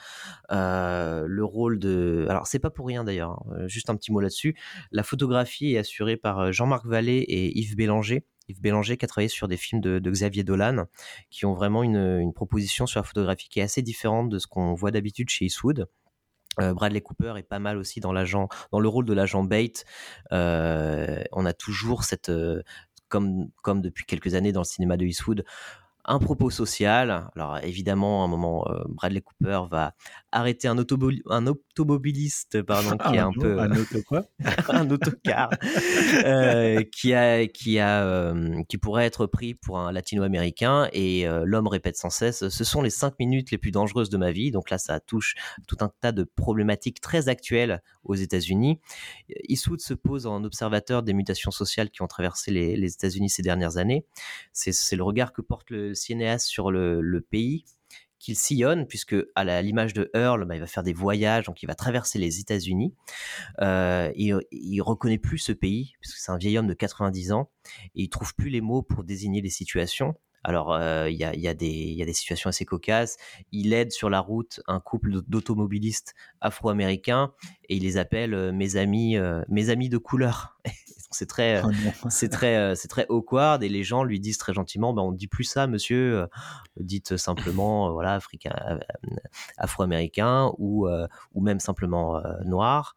Euh, le rôle de, alors c'est pas pour rien d'ailleurs. hein, euh, juste un petit mot là-dessus. La photographie est assurée par Jean-Marc Vallée et Yves Bélanger. Yves Bélanger qui a travaillé sur des films de, Xavier Dolan, qui ont vraiment une, une proposition sur la photographie qui est assez différente de ce qu'on voit d'habitude chez Eastwood. Euh, Bradley Cooper est pas mal aussi dans le rôle de l'agent Bate. Euh, on a toujours cette, euh, comme comme depuis quelques années dans le cinéma de Eastwood, un propos social. Alors évidemment, à un moment, Bradley Cooper va arrêter un, automo- un automobiliste, pardon, qui est un Ah, peu un auto quoi? *laughs* un autocar euh, qui a qui a euh, qui pourrait être pris pour un latino-américain et euh, l'homme répète sans cesse ce sont les cinq minutes les plus dangereuses de ma vie. Donc là ça touche tout un tas de problématiques très actuelles aux États-Unis. Eastwood se pose en observateur des mutations sociales qui ont traversé les, les États-Unis ces dernières années. C'est c'est le regard que porte le cinéaste sur le, le pays qu'il sillonne, puisque à l'image de Earl, bah, il va faire des voyages, donc il va traverser les États-Unis. Euh, il, il reconnaît plus ce pays, puisque c'est un vieil homme de 90 ans, et il trouve plus les mots pour désigner les situations. Alors, euh, il y, a, il y, a des- il y a des situations assez cocasses. Il aide sur la route un couple d'automobilistes afro-américains et il les appelle euh, mes amis, euh, mes amis de couleur. *laughs* c'est très, Oh non. *laughs* c'est très, euh, c'est très awkward et les gens lui disent très gentiment, ben on dit plus ça, monsieur. euh, Dites simplement, euh, voilà, africain, euh, afro-américain ou euh, ou même simplement euh, noir.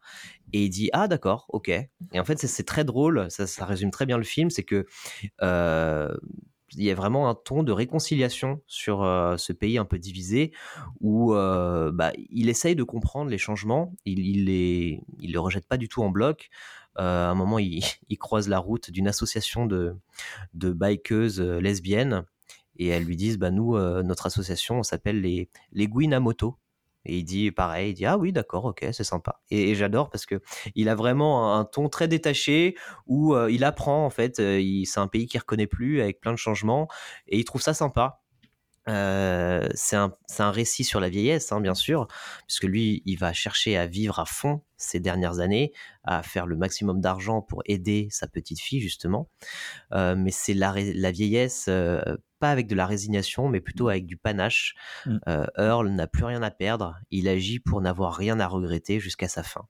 Et il dit ah d'accord, ok. Et en fait c'est très drôle, ça, ça résume très bien le film, c'est que euh, il y a vraiment un ton de réconciliation sur euh, ce pays un peu divisé où euh, bah, il essaye de comprendre les changements, il, il les, il le rejette pas du tout en bloc. Euh, à un moment, il, *laughs* croise la route d'une association de, de bikeuses euh, lesbiennes. Et elles lui disent bah nous euh, notre association on s'appelle les les Gwyn à moto et il dit pareil il dit ah oui d'accord ok c'est sympa. Et, et j'adore parce que il a vraiment un, ton très détaché où il apprend en fait c'est un pays qu'il reconnaît plus avec plein de changements. Et il trouve ça sympa euh, c'est un, récit sur la vieillesse, hein, bien sûr, puisque lui, il va chercher à vivre à fond ces dernières années, à faire le maximum d'argent pour aider sa petite fille, justement. Euh, mais c'est la, la vieillesse, euh, pas avec de la résignation, mais plutôt avec du panache. Mm. Euh, Earl n'a plus rien à perdre, il agit pour n'avoir rien à regretter jusqu'à sa fin.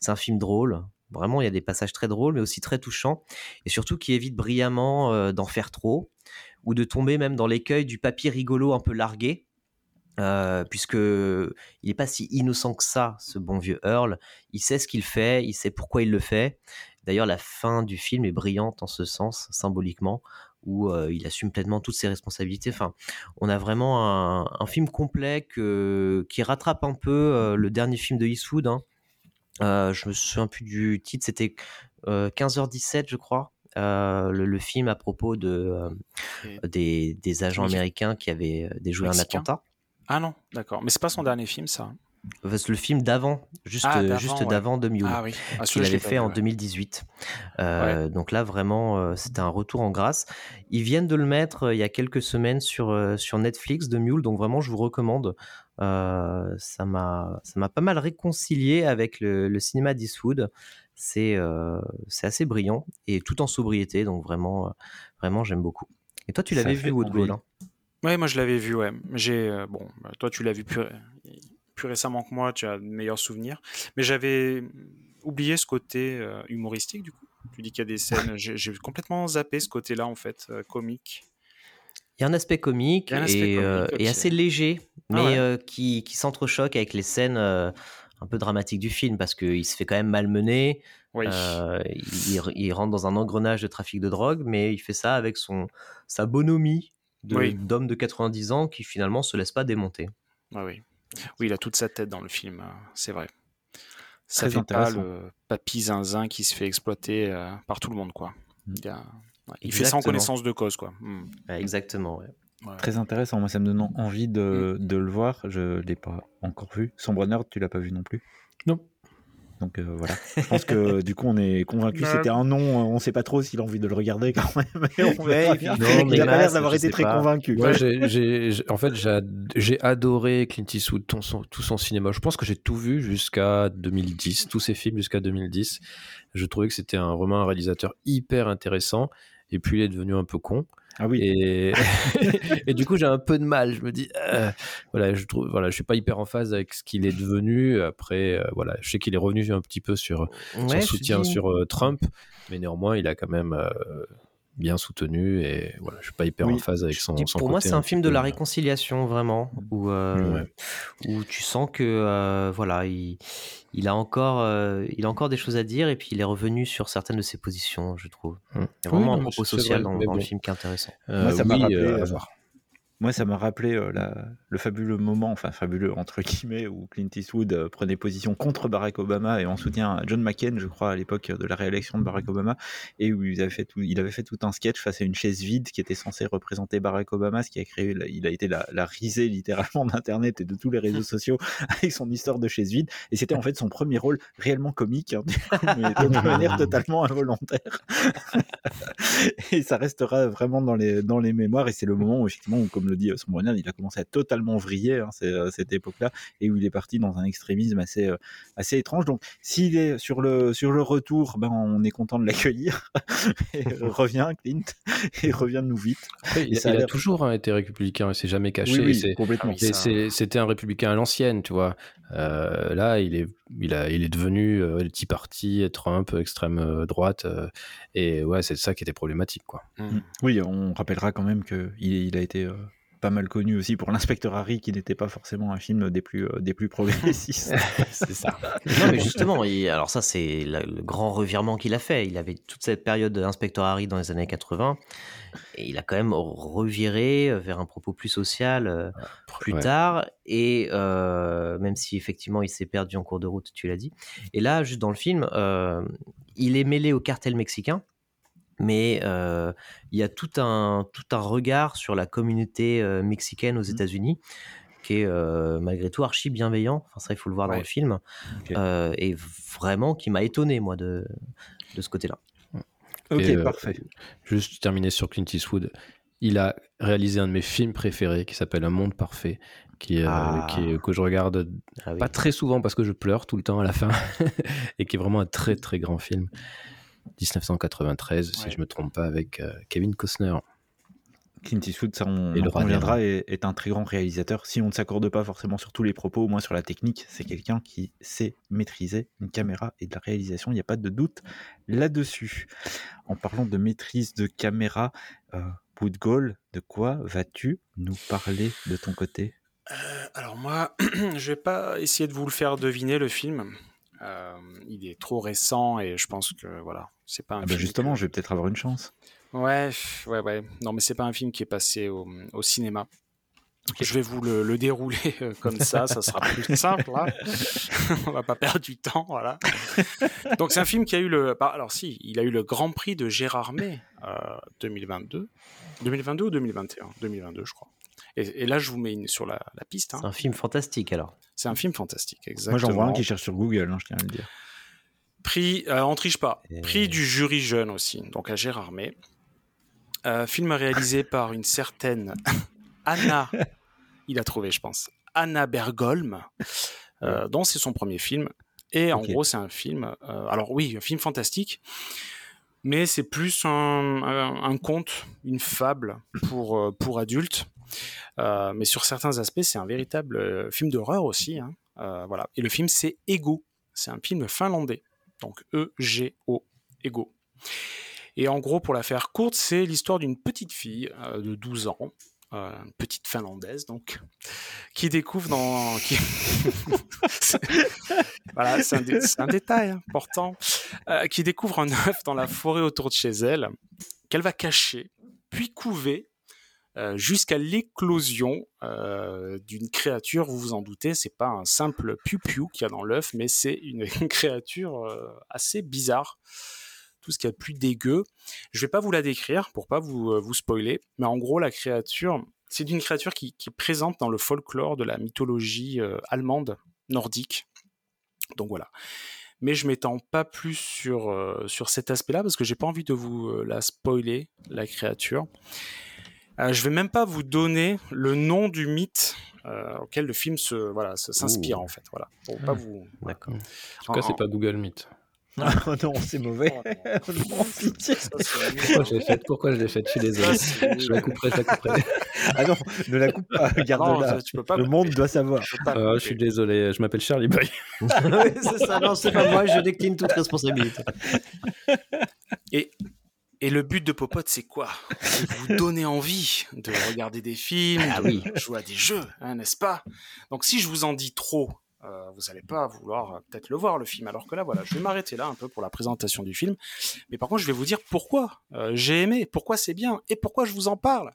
C'est un film drôle, Vraiment, il y a des passages très drôles, mais aussi très touchants, et surtout qui évite brillamment euh, d'en faire trop, ou de tomber même dans l'écueil du papier rigolo un peu largué, euh, puisque il n'est pas si innocent que ça, ce bon vieux Earl. Il sait ce qu'il fait, il sait pourquoi il le fait. D'ailleurs, la fin du film est brillante en ce sens, symboliquement, où euh, il assume pleinement toutes ses responsabilités. Enfin, on a vraiment un, film complet qui rattrape un peu euh, le dernier film de Eastwood. Hein. Euh, je me souviens plus du titre, c'était euh, 15h17, je crois. Euh, le, le film à propos de, euh, des, des agents américains qui avaient euh, déjoué un attentat. Ah non, d'accord. Mais c'est pas son dernier film, ça. C'est Le film d'avant, juste, Ah, d'avant, juste ouais. d'avant The Mule, Ah oui. Ah, qu'il avait fait en ouais. 2018. Euh, Donc là, vraiment, c'était un retour en grâce. Ils viennent de le mettre il y a quelques semaines sur, sur Netflix, The Mule, donc vraiment, je vous recommande. Euh, ça m'a ça m'a pas mal réconcilié avec le, le cinéma d'Eastwood. C'est assez brillant et tout en sobriété, donc vraiment, vraiment j'aime beaucoup. Et toi, tu l'avais vu, Wood envie. Goal, hein Ouais, moi je l'avais vu, ouais. J'ai bon, bah, toi tu l'as vu plus, plus récemment que moi, tu as de meilleurs souvenirs. Mais j'avais oublié ce côté euh, humoristique du coup. Tu dis qu'il y a des scènes, *laughs* j'ai complètement zappé ce côté-là en fait, euh, comique. Il y a un aspect comique, un aspect et, euh, assez léger, Ah mais ouais. qui, qui s'entrechoque avec les scènes un peu dramatiques du film, parce qu'il se fait quand même malmener, Oui. euh, il, il rentre dans un engrenage de trafic de drogue, mais il fait ça avec son, sa bonhomie de- Oui. d'homme de 90 ans qui finalement se laisse pas démonter. Oui. Oui, il a toute sa tête dans le film, euh, c'est vrai. Ça fait pas le papy zinzin qui se fait exploiter euh, par tout le monde, quoi. Mm. Il, a- ouais, il fait ça en connaissance de cause, quoi. Mm. Exactement. ouais. Ouais. Très intéressant. Moi, ça me donne envie de, Mm. de le voir. Je l'ai pas encore vu. Sombre Nerd, tu l'as pas vu non plus? Non. Donc euh, voilà. Je pense que *laughs* du coup, on est convaincu. C'était un non. euh, On sait pas trop s'il a envie de le regarder quand même. *laughs* Mais on Ouais, il mais a pas l'air d'avoir été très pas. convaincu. En fait, j'ai, ad- j'ai adoré Clint Eastwood, ton- son- tout son cinéma. Je pense que j'ai tout vu jusqu'à 2010, tous ses films jusqu'à 2010. Je trouvais que c'était un, vraiment un réalisateur hyper intéressant. Et puis, il est devenu un peu con. Ah oui. Et, *laughs* *laughs* et du coup, j'ai un peu de mal. Je me dis, euh, voilà, je trouve, voilà, je suis pas hyper en phase avec ce qu'il est devenu. Après, euh, voilà, je sais qu'il est revenu un petit peu sur son Ouais, je soutien dis- sur euh, Trump, mais néanmoins, il a quand même euh, bien soutenu. Et voilà, je suis pas hyper Oui. en phase avec son. dis, son pour moi, c'est un film de la euh, réconciliation, vraiment, où, euh, Ouais. où tu sens que euh, voilà, il, il a encore, euh, il a encore des choses à dire, et puis il est revenu sur certaines de ses positions, je trouve. Mm. Il y a Oui, vraiment non, un propos social vrai, dans, dans le film qui est intéressant. Euh, Moi, ça m'a oui, rappelé, euh, à euh, voir. Moi, ça m'a rappelé euh, la- le fabuleux moment, enfin fabuleux entre guillemets, où Clint Eastwood euh, prenait position contre Barack Obama et en soutien à John McCain, je crois, à l'époque de la réélection de Barack Obama, et où il avait fait tout, il avait fait tout un sketch face à une chaise vide qui était censée représenter Barack Obama, ce qui a créé, il a été la, la risée littéralement *laughs* d'Internet et de tous les réseaux sociaux *laughs* avec son histoire de chaise vide, et c'était en fait son premier rôle réellement comique, hein, du coup, mais de *laughs* manière totalement involontaire. et ça restera vraiment dans les, dans les mémoires. Et c'est le moment où, effectivement, où, comme le dit euh, son Brunel, il a commencé à totalement vriller hein, euh, cette époque-là et où il est parti dans un extrémisme assez, euh, assez étrange. Donc, s'il est sur le, sur le retour, ben, on est content de l'accueillir. *laughs* reviens, Clint, et reviens-nous vite. Après, il, ça a il a l'air- toujours hein, été républicain, il s'est jamais caché. Oui, oui, c'est- complètement. C'était un républicain à l'ancienne, tu vois. Euh, là, il est, il, a, il est devenu euh, le Tea Party, Trump, extrême droite. euh, et ouais, c'est ça qui était problématique, quoi. Mm. Oui, on rappellera quand même qu'il il a été euh, pas mal connu aussi pour l'inspecteur Harry, qui n'était pas forcément un film des plus, euh, des plus progressistes. *laughs* c'est ça. Non, mais justement, il- alors ça, c'est le grand revirement qu'il a fait. Il avait toute cette période d'inspecteur Harry dans les années 80, et il a quand même reviré euh, vers un propos plus social euh, plus Ouais. tard, et euh, même si effectivement il s'est perdu en cours de route, tu l'as dit. Et là, juste dans le film, euh, il est mêlé au cartel mexicain. Mais euh, il y a tout un, tout un regard sur la communauté euh, mexicaine aux États-Unis qui est euh, malgré tout archi bienveillant. Enfin, ça, il faut le voir dans le film. Euh, et vraiment qui m'a étonné, moi, de, de ce côté-là. ok, Et, euh, parfait. Juste terminer sur Clint Eastwood. Il a réalisé un de mes films préférés qui s'appelle Un monde parfait, qui, euh, Ah. qui est- que je regarde Ah oui. pas très souvent parce que je pleure tout le temps à la fin, *laughs* et qui est vraiment un très très grand film. 1993, si je me trompe pas, avec euh, Kevin Costner. Clint Eastwood, ça on Et le conviendra, est, est un très grand réalisateur. Si on ne s'accorde pas forcément sur tous les propos, au moins sur la technique, c'est quelqu'un qui sait maîtriser une caméra et de la réalisation. Il n'y a pas de doute là-dessus. En parlant de maîtrise de caméra, euh, Woodgall, de quoi vas-tu nous parler de ton côté? Euh, alors moi, *clears throat* je vais pas essayer de vous le faire deviner le film. Euh, il est trop récent et je pense que voilà, c'est pas un Ah bah film. Justement, que- je vais peut-être avoir une chance. Ouais, ouais, ouais. Non, mais c'est pas un film qui est passé au, au cinéma. Je vais vous le, le dérouler euh, comme ça, ça sera plus *laughs* simple. Là. *laughs* On va pas perdre du temps, voilà. *laughs* Donc c'est un film qui a eu le, bah, alors si, il a eu le Grand Prix de Gérard May euh, 2022, 2022 ou 2021, 2022 je crois. Et, et là je vous mets une, sur la, la piste. hein. C'est un film fantastique alors. C'est un film fantastique, Moi, exactement. j'en vois un qui cherche sur Google, hein, je tiens à le dire. Prix, euh, on triche pas. Prix du jury jeune aussi, donc à Gérard May. Euh, film réalisé *laughs* par une certaine Anna, il a trouvé, je pense, Anna Bergolm, euh, dont c'est son premier film. Et en gros, c'est un film. euh, alors oui, un film fantastique, mais c'est plus un, un- un conte, une fable pour euh, pour adultes. Euh, mais sur certains aspects, c'est un véritable euh, film d'horreur aussi. hein. Euh, voilà. Et le film, c'est Ego. C'est un film finlandais. Donc E-G-O, Ego. Et en gros, pour la faire courte, c'est l'histoire d'une petite fille de 12 ans, une petite finlandaise donc, qui découvre dans. *laughs* voilà, c'est un, détail important. qui découvre un œuf dans la forêt autour de chez elle, qu'elle va cacher, puis couver. Euh, jusqu'à l'éclosion euh, d'une créature, vous vous en doutez, c'est pas un simple piou-piou qu'il y a dans l'œuf, mais c'est une, *laughs* créature euh, assez bizarre, tout ce qu'il y a de plus dégueu. Je vais pas vous la décrire pour pas vous, vous spoiler, mais en gros, la créature, c'est une créature qui, est présente dans le folklore de la mythologie allemande, nordique. Donc voilà. Mais je m'étends pas plus sur, sur cet aspect-là parce que j'ai pas envie de vous la spoiler, la créature. Euh, je vais même pas vous donner le nom du mythe euh, auquel le film se voilà s'inspire en fait. Voilà. Pour pas vous. D'accord. En tout cas, c'est pas Google Meet. *laughs* *laughs* non, c'est mauvais. Oh. *laughs* Pourquoi je l'ai faite Pourquoi je l'ai faite Je suis désolé. Je la couperai, je la couperai. Ah non, ne la coupe pas, garde-la. Le monde doit savoir. Euh, je suis désolé, je m'appelle Charlie Boy. Oui, c'est ça, non, c'est pas moi, je décline toute responsabilité. Et, et le but de Popote, c'est quoi? C'est de vous donner envie de regarder des films, Ah de oui. jouer à des jeux, hein, n'est-ce pas? Donc si je vous en dis trop, euh, vous n'allez pas vouloir euh, peut-être le voir, le film. Alors que là, voilà, je vais m'arrêter là un peu pour la présentation du film. Mais par contre, je vais vous dire pourquoi euh, j'ai aimé, pourquoi c'est bien et pourquoi je vous en parle.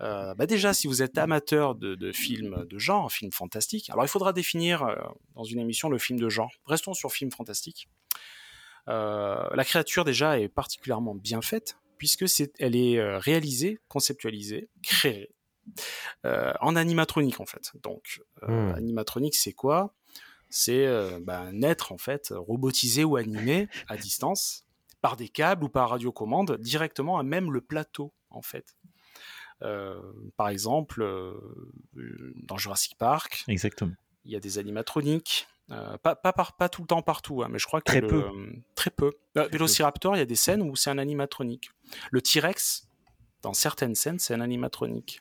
Bah déjà, si vous êtes amateur de, de films de genre, films fantastiques, alors il faudra définir dans une émission le film de genre. Restons sur film fantastique. Euh, la créature déjà est particulièrement bien faite puisque c'est, elle est euh, réalisée, conceptualisée, créée euh, en animatronique en fait. Donc Hmm. animatronique c'est quoi? C'est bah, un être en fait robotisé ou animé à distance par des câbles ou par radiocommande directement à même le plateau en fait. Euh, par exemple, euh, dans Jurassic Park, Exactement. il y a des animatroniques. Euh, pas, pas, par- pas tout le temps partout, hein, mais je crois que Très le- peu. euh, très peu. Euh, Vélociraptor, il y a des scènes où c'est un animatronique. Le T-Rex, dans certaines scènes, c'est un animatronique.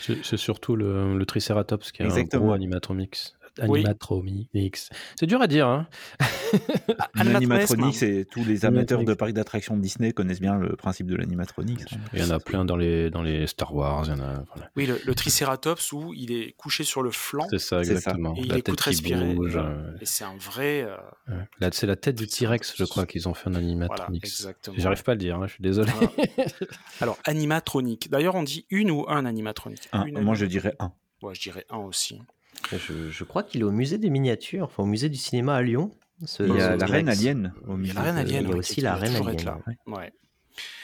C'est surtout le, le Triceratops qui est un Exactement. gros Oui. Animatromix. C'est dur à dire, hein Une animatronique, hein. c'est tous les amateurs de Animatronique. parcs d'attractions Disney connaissent bien le principe de l'animatronique. Il y en a plein dans les, dans les Star Wars. Il y en a, voilà. Oui, le, le Triceratops où il est couché sur le flanc C'est ça, exactement. et il La écoute tête qui respirer. bouge. Euh, Et c'est un vrai. euh. Là, c'est la tête du T-Rex, je crois, qu'ils ont fait en voilà, exactement. J'arrive pas à le dire, hein, je suis désolé. Voilà. *laughs* Alors, animatronique. D'ailleurs, on dit une ou un animatronique. Un, Une moi, je animatronique. dirais un. Ouais, je dirais un aussi. Je, je crois qu'il est au musée des miniatures, enfin au musée du cinéma à Lyon. ce- Il y a la reine alien au Il y a milieu. la reine de- alien. il y a ouais, aussi la reine alien, là. ouais. Ouais.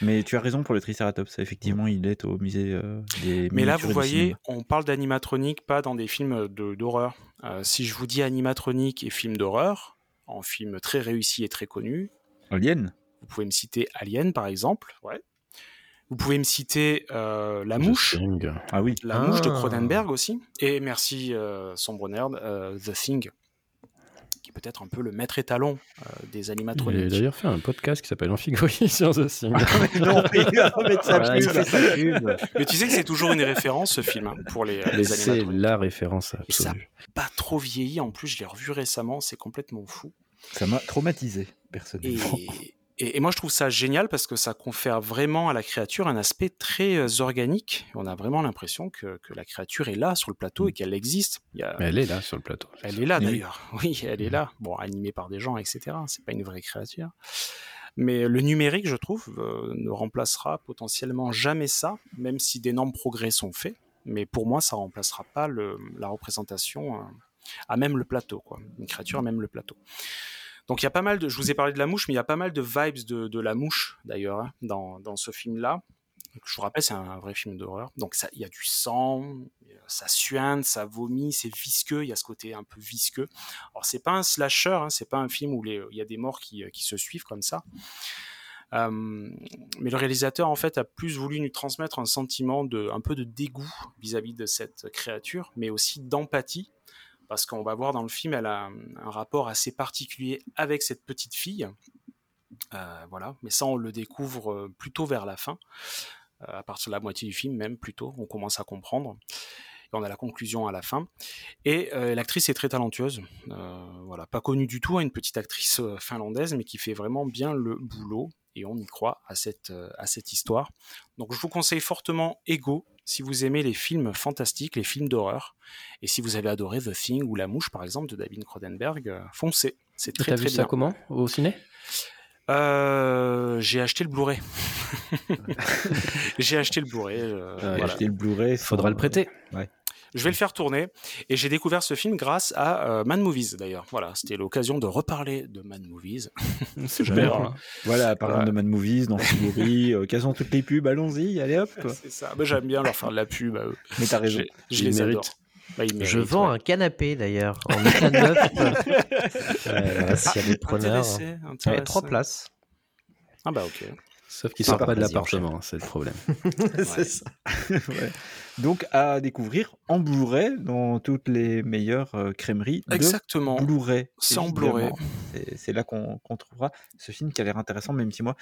Mais tu as raison pour le Triceratops. Effectivement, il est au musée euh, des. Mais là, vous voyez, cinéma. on parle d'animatronique, pas dans des films de- d'horreur. Euh, si je vous dis animatronique et film d'horreur, en film très réussi et très connu, Alien vous pouvez me citer Alien, par exemple. Ouais. Vous pouvez me citer euh, La Mouche. Ah oui. La Ah. Mouche de Cronenberg aussi. Et merci, euh, Sombre Nerd, euh, The Thing, qui est peut-être un peu le maître étalon euh, des Il a animatroniques. d'ailleurs fait un podcast qui s'appelle Amphigorie *laughs* sur The Thing. non, *laughs* pub. pub. Mais tu sais que c'est toujours une référence ce film hein, pour les, les c'est animatroniques. la référence Et ça absolue. pas trop vieilli. En plus, je l'ai revu récemment. C'est complètement fou. Ça m'a traumatisé, personnellement. Et, et- et moi, je trouve ça génial parce que ça confère vraiment à la créature un aspect très euh, organique. On a vraiment l'impression que, que la créature est là sur le plateau et qu'elle existe. Il y a- Mais Elle est là sur le plateau. Elle est là d'ailleurs. *laughs* Oui, elle est là. Bon, animée par des gens, etc. C'est pas une vraie créature. Mais le numérique, je trouve, euh, ne remplacera potentiellement jamais ça, même si d'énormes progrès sont faits. Mais pour moi, ça remplacera pas le- la représentation euh, à même le plateau, quoi. Une créature à même le plateau. Donc il y a pas mal de. Je vous ai parlé de la mouche, mais il y a pas mal de vibes de, la mouche d'ailleurs hein, dans, ce film-là. Je vous rappelle, c'est un vrai film d'horreur. Donc ça- il y a du sang, ça suinte, ça vomit, c'est visqueux. Il y a ce côté un peu visqueux. Alors c'est pas un slasher, hein, c'est pas un film où il y a des morts qui, qui se suivent comme ça. Euh, mais le réalisateur en fait a plus voulu nous transmettre un sentiment de un peu de dégoût vis-à-vis de cette créature, mais aussi d'empathie parce qu'on va voir dans le film, elle a un, un rapport assez particulier avec cette petite fille. Euh, voilà, mais ça on le découvre euh, plutôt vers la fin, euh, à partir de la moitié du film même plutôt, on commence à comprendre. Et on a la conclusion à la fin. Et l'actrice est très talentueuse. Voilà, pas connue du tout, hein, une petite actrice finlandaise, mais qui fait vraiment bien le boulot. Et on y croit à cette, euh, à cette histoire. Donc je vous conseille fortement Ego si vous aimez les films fantastiques, les films d'horreur. Et si vous avez adoré The Thing ou La Mouche, par exemple, de David Cronenberg, euh, foncez. C'est très très vu ça comment? Au ciné? Euh, J'ai acheté le Blu-ray. *laughs* J'ai acheté le Blu-ray. euh, Ouais, voilà. acheté le Blu-ray. Faudra le prêter. Je vais le faire tourner. Et j'ai découvert ce film grâce à euh, Man Movies, d'ailleurs. Voilà, c'était l'occasion de reparler de Man Movies. *laughs* Super. J'adore. Voilà, parlant Ouais. de Mad Movies, dans Fury, euh, cassons toutes les pubs, allons-y, allez hop. C'est ça. Bah, J'aime bien leur faire de la pub. à eux. Mais t'as raison. Je, les méritent. adore. Bah, Je vends ouais. un canapé d'ailleurs en état neuf. *laughs* Euh, S'il y a des preneurs. Intéressé, Ouais, intéressé. trois places. Ah bah ok. Sauf qu'il C'est sort pas pas de l'appartement, c'est le problème. *laughs* C'est ça. *laughs* Ouais. Donc à découvrir en Blu-ray dans toutes les meilleures euh, crèmeries de Exactement. Blu-ray. C'est en évidemment. Blu-ray. C'est- là qu'on trouvera ce film qui a l'air intéressant, même si moi,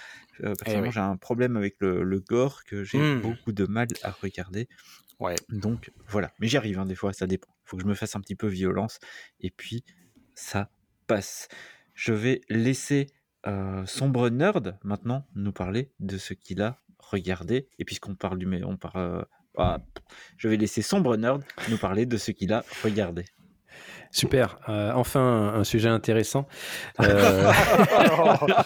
euh, personnellement, Eh oui. j'ai un problème avec le, le gore que j'ai Hmm. beaucoup de mal à regarder. Ouais. Donc voilà, mais j'y arrive, hein, des fois, ça dépend. Il faut que je me fasse un petit peu violence, et puis ça passe. Je vais laisser euh, Sombre Nerd maintenant nous parler de ce qu'il a regardé. Et puisqu'on parle du... mais On parle, euh, ah, je vais laisser Sombre Nerd nous parler de ce qu'il a regardé. Super. Euh, enfin, un, sujet intéressant. *laughs* Euh,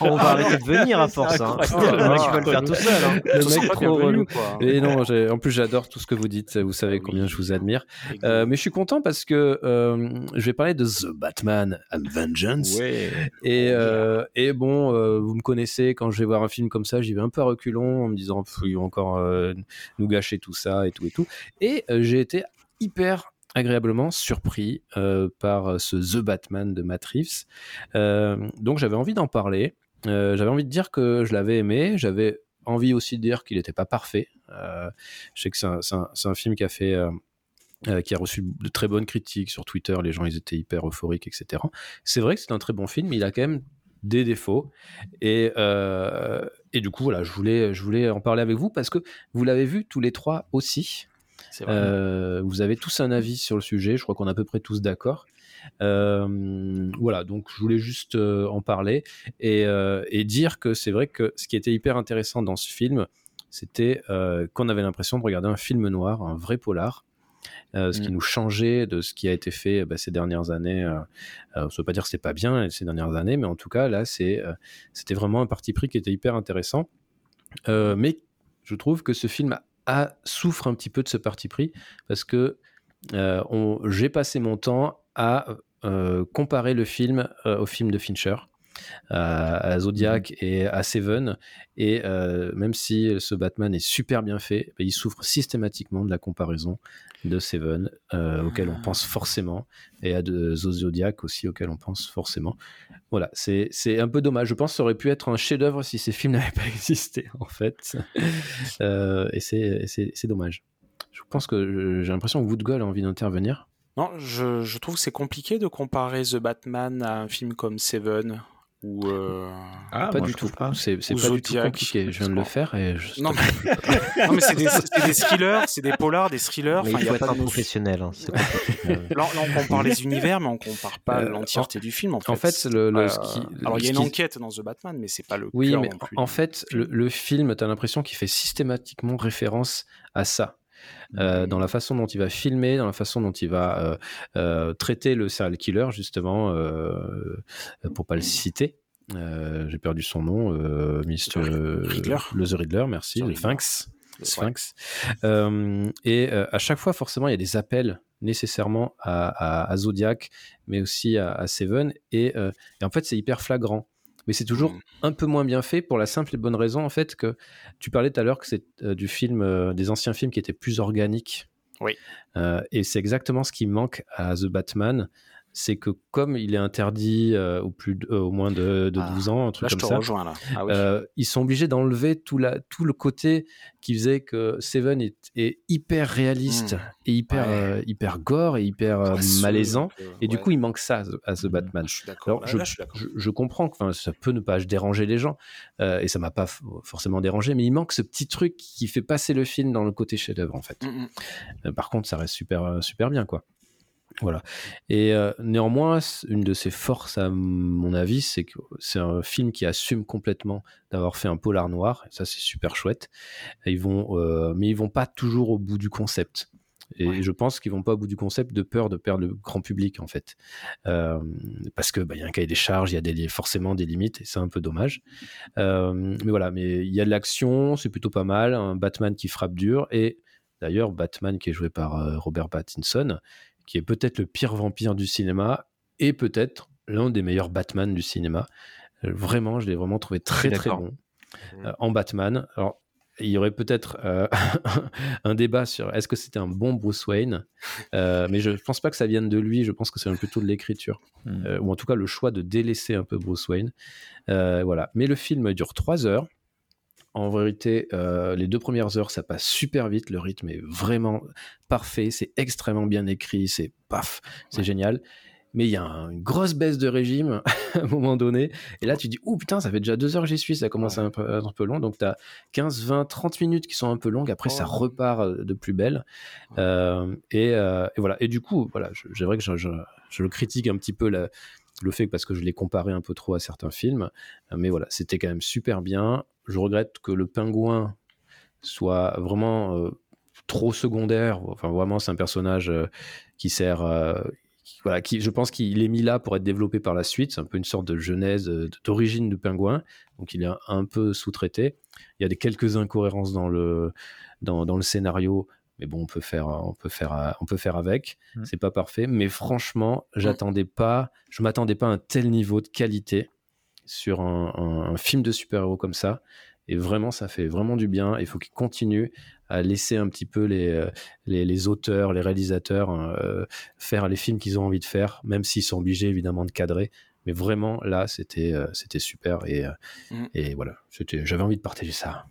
On va arrêter de venir à force. Hein. incroyable. Le mec, il va le faire tout seul. Hein. le mec trop relou. quoi. Et non, en plus j'adore tout ce que vous dites. Vous savez Ah oui. combien je vous admire. Euh, mais je suis content parce que euh, je vais parler de The Batman and Vengeance. Ouais. Et, euh, et bon, euh, vous me connaissez, quand je vais voir un film comme ça, j'y vais un peu à reculons en me disant, ils vont encore euh, nous gâcher tout ça et tout et tout. Et euh, j'ai été hyper agréablement surpris euh, par ce The Batman de Matt Reeves. Euh, donc j'avais envie d'en parler. Euh, j'avais envie de dire que je l'avais aimé. J'avais envie aussi de dire qu'il n'était pas parfait. Euh, je sais que c'est un, film qui a fait... euh, euh, qui a reçu de très bonnes critiques sur Twitter, les gens ils étaient hyper euphoriques, etc. C'est vrai que c'est un très bon film, mais il a quand même des défauts. Et, euh, et du coup, voilà, je voulais, je voulais en parler avec vous parce que vous l'avez vu tous les trois aussi. Euh, vous avez tous un avis sur le sujet, je crois qu'on est à peu près tous d'accord. Euh, voilà, donc je voulais juste euh, en parler et, et dire que c'est vrai que ce qui était hyper intéressant dans ce film, c'était qu'on avait l'impression de regarder un film noir, un vrai polar. euh, ce qui Mm. nous changeait de ce qui a été fait bah, ces dernières années. Euh, euh, ça veut pas dire que c'est pas bien ces dernières années, mais en tout cas là, c'était vraiment un parti pris qui était hyper intéressant. Mais je trouve que ce film a, souffre un petit peu de ce parti pris parce que euh, j'ai passé mon temps à euh, comparer le film euh, au film de Fincher, à, à Zodiac et à Seven. Et euh, même si ce Batman est super bien fait, ben, il souffre systématiquement de la comparaison de Seven, euh, auquel on pense forcément, et à de The Zodiac aussi, auquel on pense forcément. Voilà, c'est c'est un peu dommage. Je pense que ça aurait pu être un chef-d'œuvre si ces films *laughs* n'avaient pas existé, en fait. *laughs* Euh, et c'est- c'est c'est dommage. Je pense que j'ai l'impression que Woodgull a envie d'intervenir. Non, je, je trouve que c'est compliqué de comparer The Batman à un film comme Seven ou euh, Ah, pas moi, du tout. pas. C'est pas du tout Zodiac, compliqué. Je viens de le faire et je... Non, mais, *laughs* non, mais c'est des, c'est des thrillers, c'est des polars, des thrillers. Mais Enfin, il y faut a être pas un de professionnel. hein. *laughs* Là, là, on compare les univers, mais on compare pas Euh, l'entièreté du film. En fait, en fait, le- le- Euh, alors il y a une enquête dans The Batman, mais c'est pas le Oui, cœur mais non plus. en fait, le, le film, tu as l'impression qu'il fait systématiquement référence à ça. Euh, dans la façon dont il va filmer, dans la façon dont il va euh, euh, traiter le serial killer, justement, pour pas le citer. J'ai perdu son nom, Mr. Riddler. Le The Riddler, merci, The le Riddler. Sphinx. Ouais. Sphinx. Et à chaque fois, forcément, il y a des appels nécessairement à, à- à Zodiac, mais aussi à, à Seven. Et, et en fait, c'est hyper flagrant. Mais c'est toujours Mm. un peu moins bien fait pour la simple et bonne raison, en fait, que tu parlais tout à l'heure que c'est euh, du film, euh, des anciens films qui étaient plus organiques. Oui. Euh, et c'est exactement ce qui manque à The Batman. C'est que comme il est interdit euh, au, plus de- euh, au moins de, de Ah, 12 ans, un truc Là, je comme te ça, rejoins là. Ah oui. euh, ils sont obligés d'enlever tout, la, tout le côté qui faisait que Seven est, est hyper réaliste Mm. et hyper, Ouais. euh, hyper gore et hyper malaisant. peu, Et du coup, il manque ça à The- The Batman. je suis. Alors, je, là, je suis d'accord. je- je comprends que ça peut ne pas déranger les gens, et ça m'a pas forcément dérangé, mais il manque ce petit truc qui fait passer le film dans le côté chef-d'œuvre, en fait. Mm, mm. Euh, par contre, ça reste super, super bien, quoi. Voilà. Et euh, néanmoins, une de ses forces, à mon avis, c'est que c'est un film qui assume complètement d'avoir fait un polar noir. Et ça, c'est super chouette. Et ils vont, euh, mais ils vont pas toujours au bout du concept. Et Ouais. je pense qu'ils vont pas au bout du concept de peur de perdre le grand public, en fait. Euh, parce que bah, y a un cahier des charges, il y a des, forcément des limites, et c'est un peu dommage. Euh, mais voilà, mais il y a de l'action, c'est plutôt pas mal. Un Batman qui frappe dur. Et d'ailleurs, Batman qui est joué par Robert Pattinson, qui est peut-être le pire vampire du cinéma et peut-être l'un des meilleurs Batman du cinéma. Euh, Vraiment, je l'ai vraiment trouvé très très bon euh, en Batman. Alors, il y aurait peut-être euh, *laughs* un débat sur est-ce que c'était un bon Bruce Wayne, Euh, mais je pense pas que ça vienne de lui. Je pense que c'est plutôt de l'écriture, Mm. Euh, ou en tout cas le choix de délaisser un peu Bruce Wayne. Voilà. Mais le film dure trois heures. En vérité, euh, les deux premières heures, ça passe super vite. Le rythme est vraiment parfait. C'est extrêmement bien écrit. C'est paf, c'est génial. Mais il y a un- une grosse baisse de régime *laughs* à un moment donné. Et là, tu dis, oh putain, ça fait déjà deux heures que j'y suis. Ça commence à un peu, à un peu long. Donc, tu as 15, 20, 30 minutes qui sont un peu longues. Après, ça Oh. repart euh, de plus belle. Euh, et, euh, et voilà. Et du coup, voilà, c'est vrai que je, je- je le critique un petit peu la- le fait parce que je l'ai comparé un peu trop à certains films. Euh, Mais voilà, c'était quand même super bien. Je regrette que le pingouin soit vraiment euh, trop secondaire. Enfin, vraiment, c'est un personnage euh, qui sert. voilà, qui, je pense qu'il est mis là pour être développé par la suite. C'est un peu une sorte de genèse, d'origine du pingouin. Donc, il est un, peu sous-traité. Il y a des quelques incohérences dans le, dans le scénario. Mais bon, on peut faire, on peut faire, euh, on peut faire avec. Mm. C'est pas parfait, mais franchement, j'attendais pas, je m'attendais pas à un tel niveau de qualité sur un, un- un film de super-héros comme ça. Et vraiment, ça fait vraiment du bien. Il faut qu'ils continuent à laisser un petit peu les, euh, les, les auteurs, les réalisateurs euh, faire les films qu'ils ont envie de faire, même s'ils sont obligés évidemment de cadrer. Mais vraiment, là, c'était euh, c'était super. Et, euh, Mm. et voilà, j'avais envie de partager ça.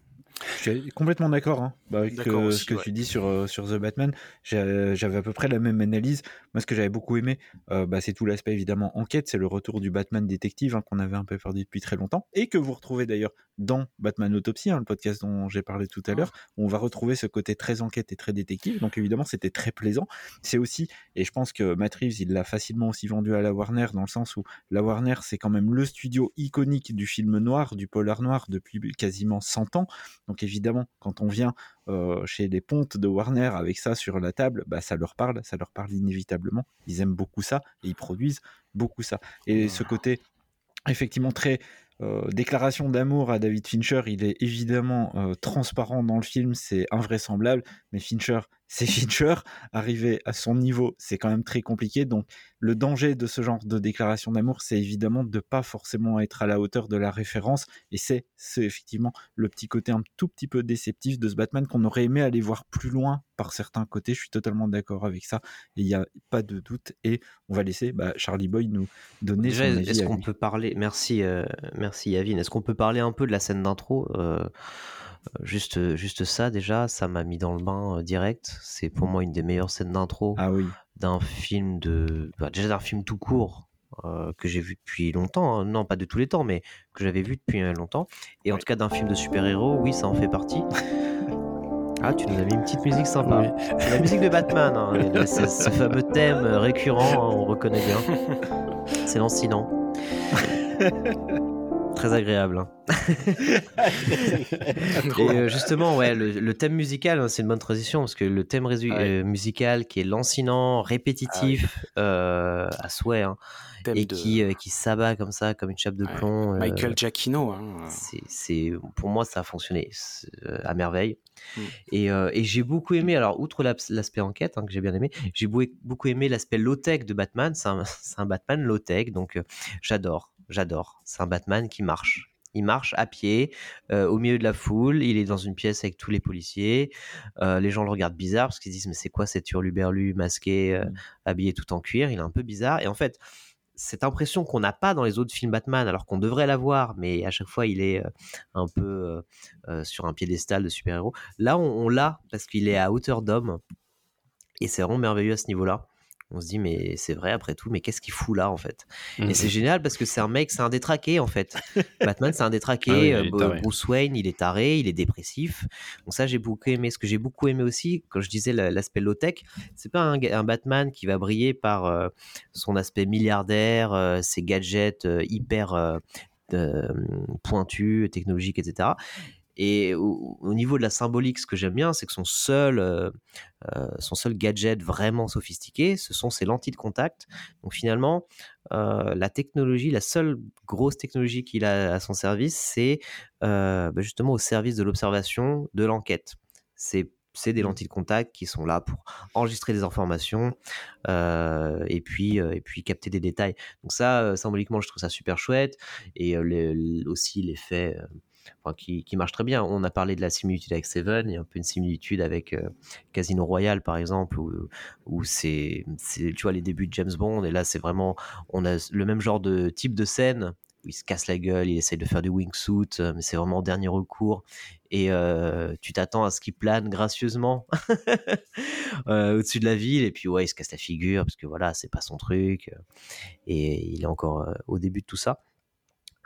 Je suis complètement d'accord hein, bah, avec D'accord euh, aussi, ce que ouais. tu dis sur, euh, sur The Batman. J'ai- J'avais à peu près la même analyse. Moi, ce que j'avais beaucoup aimé, euh, bah, c'est tout l'aspect évidemment enquête. C'est le retour du Batman détective hein, qu'on avait un peu perdu depuis très longtemps et que vous retrouvez d'ailleurs dans Batman Autopsy, hein, le podcast dont j'ai parlé tout à l'heure. où On va retrouver ce côté très enquête et très détective. Donc évidemment, c'était très plaisant. C'est aussi, et je pense que Matt Reeves, il l'a facilement aussi vendu à la Warner dans le sens où la Warner, c'est quand même le studio iconique du film noir, du polar noir depuis quasiment 100 ans. Donc évidemment, quand on vient euh, chez les pontes de Warner avec ça sur la table, bah, ça leur parle, ça leur parle inévitablement. Ils aiment beaucoup ça et ils produisent beaucoup ça. Et ce côté effectivement très euh, déclaration d'amour à David Fincher, il est évidemment euh, transparent dans le film, c'est invraisemblable, mais Fincher, c'est Fincher. Arriver à son niveau, c'est quand même très compliqué. Donc, le danger de ce genre de déclaration d'amour, c'est évidemment de pas forcément être à la hauteur de la référence. Et c'est effectivement le petit côté un tout petit peu déceptif de ce Batman qu'on aurait aimé aller voir plus loin par certains côtés. Je suis totalement d'accord avec ça. Il n'y a pas de doute. Et on va laisser bah, Charlie Boy nous donner Déjà, son avis. est-ce qu'on peut parler, merci, euh, merci Yavin, est-ce qu'on peut parler un peu de la scène d'intro euh, juste, juste ça, déjà, ça m'a mis dans le bain euh, direct. C'est pour moi une des meilleures scènes d'intro Ah oui. d'un film de. bah, déjà d'un film tout court. euh, que j'ai vu depuis longtemps, hein. non pas de tous les temps, mais que j'avais vu depuis euh, longtemps. Et en tout cas d'un film de super-héros, oui, ça en fait partie. *laughs* Ah, tu nous as mis une petite musique sympa. C'est la musique de Batman, hein, ce fameux thème euh, récurrent, hein, on reconnaît bien. *laughs* C'est lancinant. *laughs* Très agréable. hein. *laughs* Et euh, justement, ouais, le, le thème musical, hein, c'est une bonne transition parce que le thème résu- euh, musical qui est lancinant, répétitif euh, à souhait, hein, et de- qui, euh, qui s'abat comme ça, comme une chape de plomb. Michael Giacchino. C'est, c'est- pour moi, ça a fonctionné à merveille. Mm. Et, et j'ai beaucoup aimé, alors, outre l'aspect enquête, que j'ai bien aimé, j'ai beaucoup aimé l'aspect low-tech de Batman. C'est un, *laughs* c'est un Batman low-tech, donc j'adore, j'adore. C'est un Batman qui marche. Il marche à pied, euh, au milieu de la foule. Il est dans une pièce avec tous les policiers. Euh, les gens le regardent bizarre parce qu'ils se disent Mais c'est quoi cet hurluberlu masqué, euh, habillé tout en cuir? Il est un peu bizarre. Et en fait, cette impression qu'on n'a pas dans les autres films Batman, alors qu'on devrait l'avoir, mais à chaque fois il est un peu sur un piédestal de super-héros. Là, on, on l'a parce qu'il est à hauteur d'homme. Et c'est vraiment merveilleux à ce niveau-là. On se dit, mais c'est vrai après tout, mais qu'est-ce qu'il fout là en fait? Et Mhm. c'est génial parce que c'est un mec, c'est un détraqué en fait. *laughs* Batman, c'est un détraqué. Ah oui, euh. Bruce Wayne, il est taré, il est dépressif. Donc ça, j'ai beaucoup aimé. Ce que j'ai beaucoup aimé aussi, quand je disais la- l'aspect low-tech, c'est pas un, Batman qui va briller par euh, son aspect milliardaire, euh, ses gadgets hyper pointus, technologiques, etc. Et au, au niveau de la symbolique, ce que j'aime bien, c'est que son seul, euh, euh, son seul gadget vraiment sophistiqué, ce sont ses lentilles de contact. Donc finalement, euh, la technologie, la seule grosse technologie qu'il a à son service, c'est euh, bah, justement au service de l'observation, de l'enquête. C'est c'est des lentilles de contact qui sont là pour enregistrer des informations euh, et puis euh, et puis capter des détails. Donc ça, euh, symboliquement, je trouve ça super chouette et aussi l'effet qui, qui marche très bien. On a parlé de la similitude avec Seven, il y a un peu une similitude avec euh, Casino Royale par exemple, où, où c'est, tu vois, les débuts de James Bond, et là c'est vraiment, on a le même genre de type de scène, où il se casse la gueule, il essaye de faire du wingsuit, euh, mais c'est vraiment en dernier recours, et euh, tu t'attends à ce qu'il plane gracieusement *laughs* au-dessus de la ville, et puis ouais, il se casse la figure, parce que voilà, c'est pas son truc, et il est encore au début de tout ça.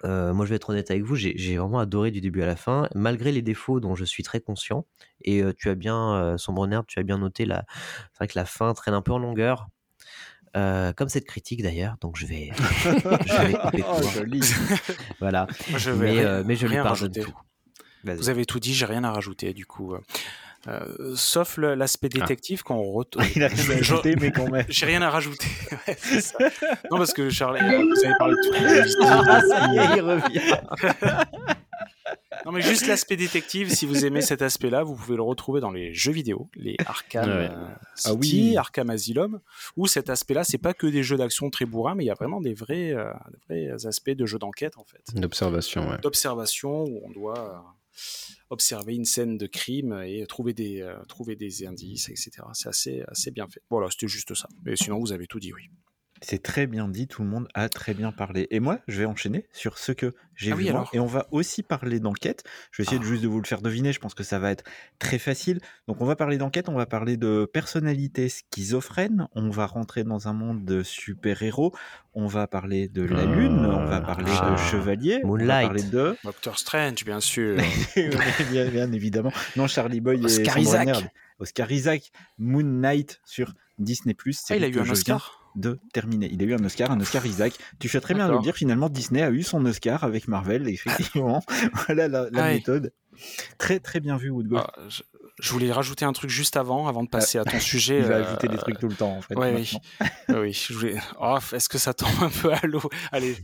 Euh, moi, je vais être honnête avec vous, j'ai vraiment adoré du début à la fin, malgré les défauts dont je suis très conscient. Et euh, tu as bien, euh, Sombre Nerd, tu as bien noté, la... c'est vrai que la fin traîne un peu en longueur. Euh, comme cette critique d'ailleurs, donc je vais, *laughs* je vais couper Oh, joli. *laughs* Voilà. Je vais mais, rien- euh, mais je lui rien pardonne rajouter. tout. Vous avez tout dit, j'ai rien à rajouter du coup. Euh, sauf l'aspect Ah. détective quand on retourne. *laughs* Il a rien à ajouter, mais quand même. *laughs* J'ai rien à rajouter. *laughs* Ouais, c'est ça. non, parce que Charles, euh, vous avez parlé de tout. Ah, ça y est, il revient. Non, mais juste l'aspect détective, si vous aimez cet aspect-là, vous pouvez le retrouver dans les jeux vidéo, les Arkham Ouais. euh, Ah oui. Arkham Asylum, où cet aspect-là, c'est pas que des jeux d'action très bourrins, mais il y a vraiment des vrais, euh, des vrais aspects de jeux d'enquête, en fait. D'observation, ouais. D'observation, où on doit euh, observer une scène de crime et trouver des, euh, indices, etc. C'est assez, assez bien fait. Voilà, c'était juste ça. Mais sinon, vous avez tout dit, oui. C'est très bien dit, tout le monde a très bien parlé. Et moi, je vais enchaîner sur ce que j'ai Ah vu oui, alors Et on va aussi parler d'enquête. Je vais essayer de Ah. juste de vous le faire deviner, je pense que ça va être très facile. Donc on va parler d'enquête, on va parler de personnalité schizophrène, on va rentrer dans un monde de super-héros, on va parler de la Lune, on va parler Ah. de Chevalier, on va Moonlight. parler de... Doctor Strange, bien sûr. *laughs* bien, bien évidemment. Non, Charlie Boy Oscar Isaac. Oscar Isaac, Moon Knight sur Disney+. Ah, il a eu un Oscar viens de terminer. Il a eu un Oscar, un Oscar Isaac. Tu fais très bien de le dire. Finalement, Disney a eu son Oscar avec Marvel. *laughs* Effectivement, *laughs* voilà la, méthode. Très très bien vu, Woodgolf. Ah, je, voulais rajouter un truc juste avant, avant de passer à ton *laughs* sujet. Il va euh, ajouter des trucs tout le temps en fait. Ouais, oui. oui, je voulais. Oh, est-ce que ça tombe un peu à l'eau? Allez.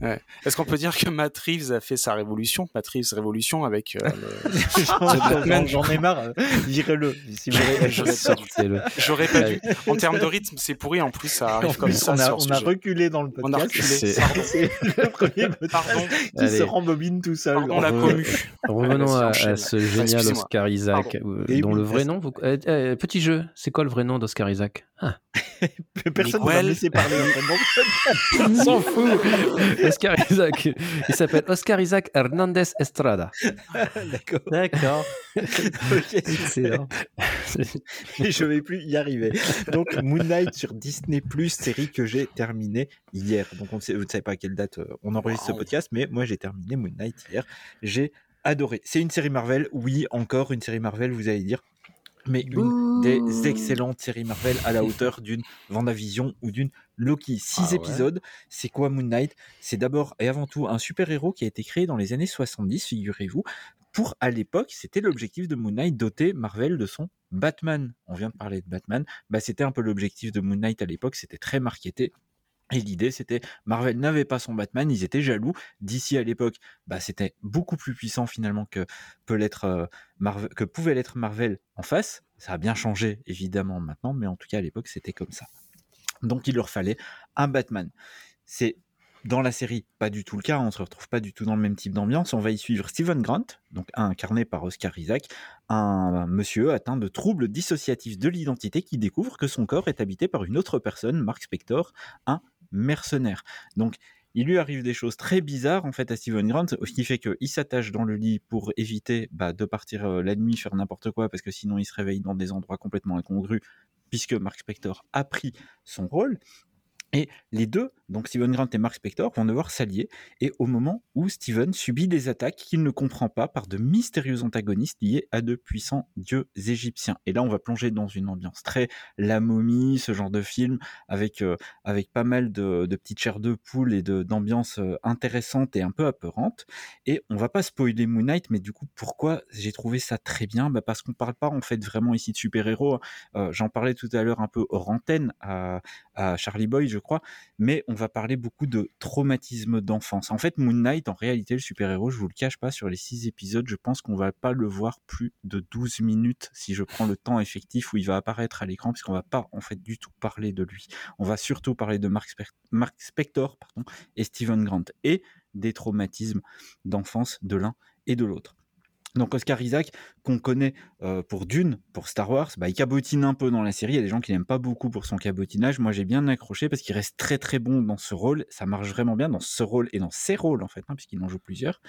Ouais. Est-ce qu'on peut dire que Matt Reeves a fait sa révolution? Matt Reeves révolution avec euh, le- *laughs* J'en- ai marre. euh, Virez-le. Si J'aurais- pas dû. En termes de rythme, c'est pourri. En plus, ça arrive comme plus, ça on a, sur on a sujet. reculé dans le On a podcast. reculé. C'est- *laughs* le premier podcast Pardon. qui se rembobine tout seul. Pardon la commu. Revenons à, ce génial. Oscar Isaac. Pardon. Et dont oui, le vrai nom. vous- euh, euh, petit jeu, c'est quoi le vrai nom d'Oscar Isaac? Ah, *laughs* Personne ne laisser parler. *laughs* on s'en fout. Oscar Isaac. Il s'appelle Oscar Isaac Hernandez Estrada. *laughs* D'accord. D'accord. Ok. Excellent. Et je vais plus y arriver. Donc Moon Knight sur Disney Plus, série que j'ai terminée hier. Donc on ne sait, vous ne savez pas à quelle date euh, on enregistre ce podcast, mais moi j'ai terminé Moon Knight hier. J'ai adoré. C'est une série Marvel, oui, encore une série Marvel, vous allez dire. Mais une des excellentes séries Marvel à la *laughs* hauteur d'une Vendavision ou d'une Loki. Six Ah ouais. épisodes. C'est quoi Moon Knight? C'est d'abord et avant tout un super-héros qui a été créé dans les années 70, figurez-vous. Pour à l'époque, c'était l'objectif de Moon Knight doter Marvel de son Batman. On vient de parler de Batman. Bah, c'était un peu l'objectif de Moon Knight à l'époque. C'était très marketé. Et l'idée, c'était Marvel n'avait pas son Batman, ils étaient jaloux. D'ici à l'époque, bah, c'était beaucoup plus puissant finalement que peut l'être euh, que pouvait l'être Marvel en face. Ça a bien changé évidemment maintenant, mais en tout cas à l'époque c'était comme ça. Donc il leur fallait un Batman. C'est dans la série pas du tout le cas, on se retrouve pas du tout dans le même type d'ambiance. On va y suivre Stephen Grant, donc incarné par Oscar Isaac, un monsieur atteint de troubles dissociatifs de l'identité qui découvre que son corps est habité par une autre personne, Mark Spector, un mercenaire. Donc il lui arrive des choses très bizarres en fait à Steven Grant, ce qui fait qu'il s'attache dans le lit pour éviter bah, de partir euh, la nuit faire n'importe quoi parce que sinon il se réveille dans des endroits complètement incongrus puisque Mark Spector a pris son rôle. Et les deux, donc Steven Grant et Mark Spector, vont devoir s'allier. Et au moment où Steven subit des attaques qu'il ne comprend pas par de mystérieux antagonistes liés à de puissants dieux égyptiens. Et là, on va plonger dans une ambiance très la momie, ce genre de film, avec, euh, avec pas mal de, de petites chairs de poule et de- d'ambiance euh, intéressante et un peu apeurante. Et on va pas spoiler Moon Knight, mais du coup, pourquoi j'ai trouvé ça très bien? Bah Parce qu'on parle pas en fait vraiment ici de super-héros. hein. Euh, J'en parlais tout à l'heure un peu hors antenne à Charlie Boy, je crois, mais on va parler beaucoup de traumatisme d'enfance. En fait, Moon Knight, en réalité, le super-héros, je vous le cache pas, sur les six épisodes, je pense qu'on va pas le voir plus de 12 minutes si je prends le temps effectif où il va apparaître à l'écran, puisqu'on va pas en fait du tout parler de lui. On va surtout parler de Mark, Spec- Mark Spector pardon, et Stephen Grant et des traumatismes d'enfance de l'un et de l'autre. Donc Oscar Isaac, qu'on connaît euh, pour Dune, pour Star Wars, bah, il cabotine un peu dans la série. Il y a des gens qui l'aiment pas beaucoup pour son cabotinage. Moi, j'ai bien accroché parce qu'il reste très très bon dans ce rôle. Ça marche vraiment bien dans ce rôle et dans ses rôles en fait, hein, puisqu'il en joue plusieurs.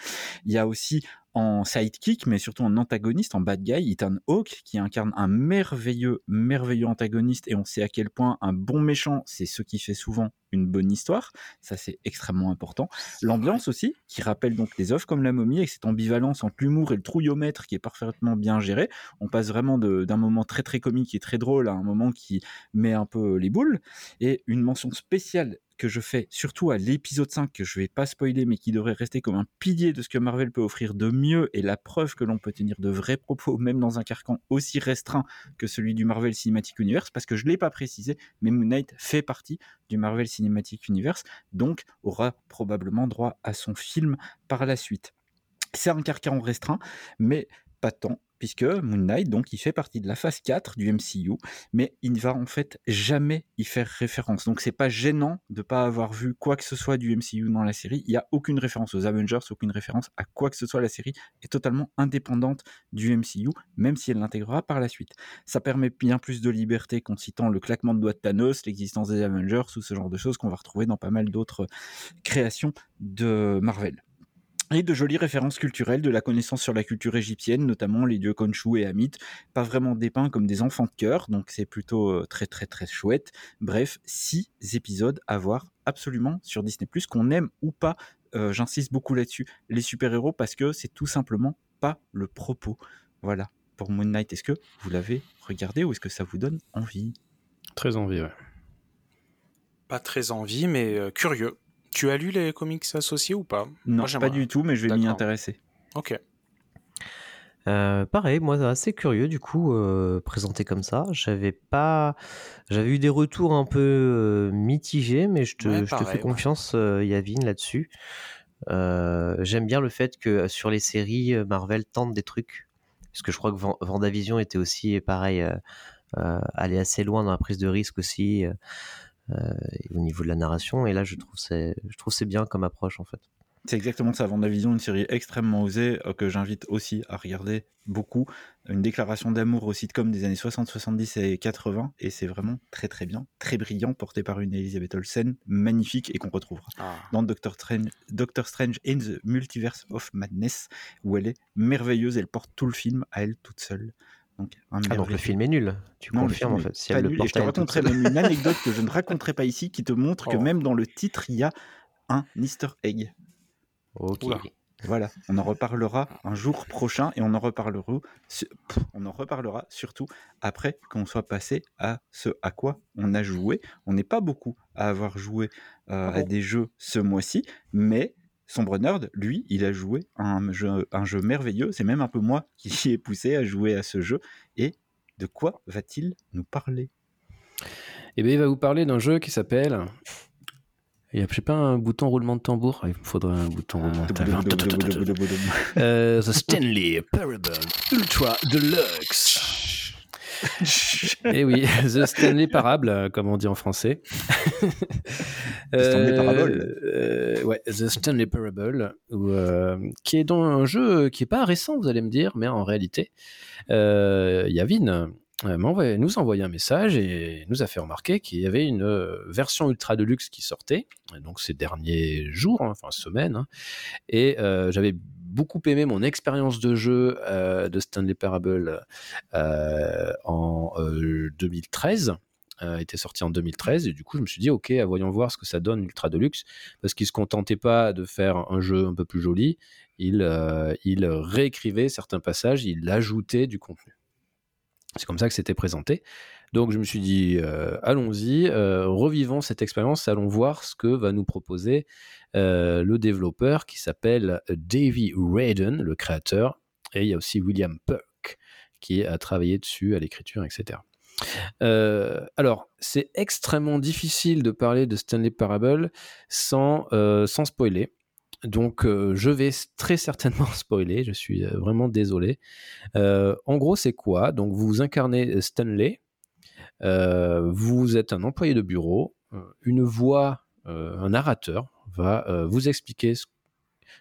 Il y a aussi en sidekick, mais surtout en antagoniste, en bad guy, Ethan Hawke, qui incarne un merveilleux, merveilleux antagoniste, et on sait à quel point un bon méchant, c'est ce qui fait souvent une bonne histoire. Ça, c'est extrêmement important. L'ambiance aussi, qui rappelle donc les œuvres comme La Momie, avec cette ambivalence entre l'humour et le trouillomètre qui est parfaitement bien géré. On passe vraiment d'un moment très très comique et très drôle à un moment qui met un peu les boules. Et une mention spéciale que je fais surtout à l'épisode 5 que je vais pas spoiler mais qui devrait rester comme un pilier de ce que Marvel peut offrir de mieux et la preuve que l'on peut tenir de vrais propos *laughs* même dans un carcan aussi restreint que celui du Marvel Cinematic Universe parce que je l'ai pas précisé mais Moon Knight fait partie du Marvel Cinematic Universe donc aura probablement droit à son film par la suite. C'est un carcan restreint mais pas tant puisque Moon Knight, donc, il fait partie de la phase 4 du MCU, mais il ne va en fait jamais y faire référence. Donc, c'est pas gênant de pas avoir vu quoi que ce soit du MCU dans la série. Il n'y a aucune référence aux Avengers, aucune référence à quoi que ce soit. La série est totalement indépendante du MCU, même si elle l'intégrera par la suite. Ça permet bien plus de liberté qu'en citant le claquement de doigts de Thanos, l'existence des Avengers ou ce genre de choses qu'on va retrouver dans pas mal d'autres créations de Marvel et de jolies références culturelles, de la connaissance sur la culture égyptienne, notamment les dieux Khonshu et Amit, pas vraiment dépeints comme des enfants de cœur, donc c'est plutôt euh, très très très chouette. Bref, six épisodes à voir absolument sur Disney+, qu'on aime ou pas, euh, j'insiste beaucoup là-dessus, les super-héros, parce que c'est tout simplement pas le propos. Voilà, pour Moon Knight, est-ce que vous l'avez regardé ou est-ce que ça vous donne envie? Très envie, ouais. Pas très envie, mais euh, curieux. Tu as lu les comics associés ou pas? Non, Moi, pas du tout, mais je vais m'y intéresser. Ok. Euh, pareil, moi assez curieux du coup euh, présenté comme ça. J'avais pas, j'avais eu des retours un peu euh, mitigés, mais je te, Ouais, je te fais ouais. confiance, Yavin, là-dessus. J'aime bien le fait que sur les séries Marvel tente des trucs, parce que je crois que Vendavision était aussi pareil, aller assez loin dans la prise de risque aussi au niveau de la narration. Et là, je trouve c'est, je trouve c'est bien comme approche en fait. C'est exactement ça, Vendavision, une série extrêmement osée euh, que j'invite aussi à regarder beaucoup. Une déclaration d'amour au sitcom des années 60, 70 et 80, et c'est vraiment très très bien, très brillant, porté par une Elizabeth Olsen magnifique et qu'on retrouvera Ah. dans Doctor Strange, Doctor Strange in the Multiverse of Madness, où elle est merveilleuse, elle porte tout le film à elle toute seule. Donc, un Ah, donc le film est nul. Tu Non, le confirmes en fait. Si le et je te raconterai même une anecdote que je ne raconterai pas ici qui te montre que Oh. même dans le titre, il y a un Easter egg. Ok. Oula. Voilà, on en reparlera un jour prochain et on en reparlera, on en reparlera surtout après qu'on soit passé à ce à quoi on a joué. On n'est pas beaucoup à avoir joué euh, à des jeux ce mois-ci, mais Sombre Nerd, lui, il a joué à un jeu, un jeu merveilleux. C'est même un peu moi qui ai poussé à jouer à ce jeu. Et de quoi va-t-il nous parler? Eh bien, il va vous parler d'un jeu qui s'appelle. Il y a, je sais pas, un bouton roulement de tambour? Ah, Il me faudrait un bouton roulement de tambour. *laughs* Euh, The Stanley Parable Ultra Deluxe. Eh oui, The Stanley Parable, comme on dit en français. *laughs* Stanley Parable. Euh, ouais, The Stanley Parable, où, euh, qui est donc un jeu qui est pas récent, vous allez me dire, mais en réalité, euh, Yavin euh, nous a envoyé un message et nous a fait remarquer qu'il y avait une euh, version ultra deluxe qui sortait, donc ces derniers jours, hein, enfin semaines, hein, et euh, j'avais beaucoup aimé mon expérience de jeu euh, de Stanley Parable euh, en euh, 2013 euh, était sorti en 2013 et du coup je me suis dit ok voyons voir ce que ça donne Ultra Deluxe parce qu'il se contentait pas de faire un jeu un peu plus joli. Il, euh, réécrivait certains passages il ajoutait du contenu. C'est comme ça que c'était présenté. Donc je me suis dit euh, allons-y euh, revivons cette expérience. Allons voir ce que va nous proposer euh, le développeur qui s'appelle Davey Radon le créateur. Et il y a aussi William Puck qui a travaillé dessus à l'écriture etc euh, alors, c'est extrêmement difficile de parler de Stanley Parable sans, euh, sans spoiler. Donc, euh, je vais très certainement *laughs* spoiler. Je suis vraiment désolé. En gros, c'est quoi? Donc, vous incarnez Stanley. Vous êtes un employé de bureau. Une voix, un narrateur, va vous expliquer ce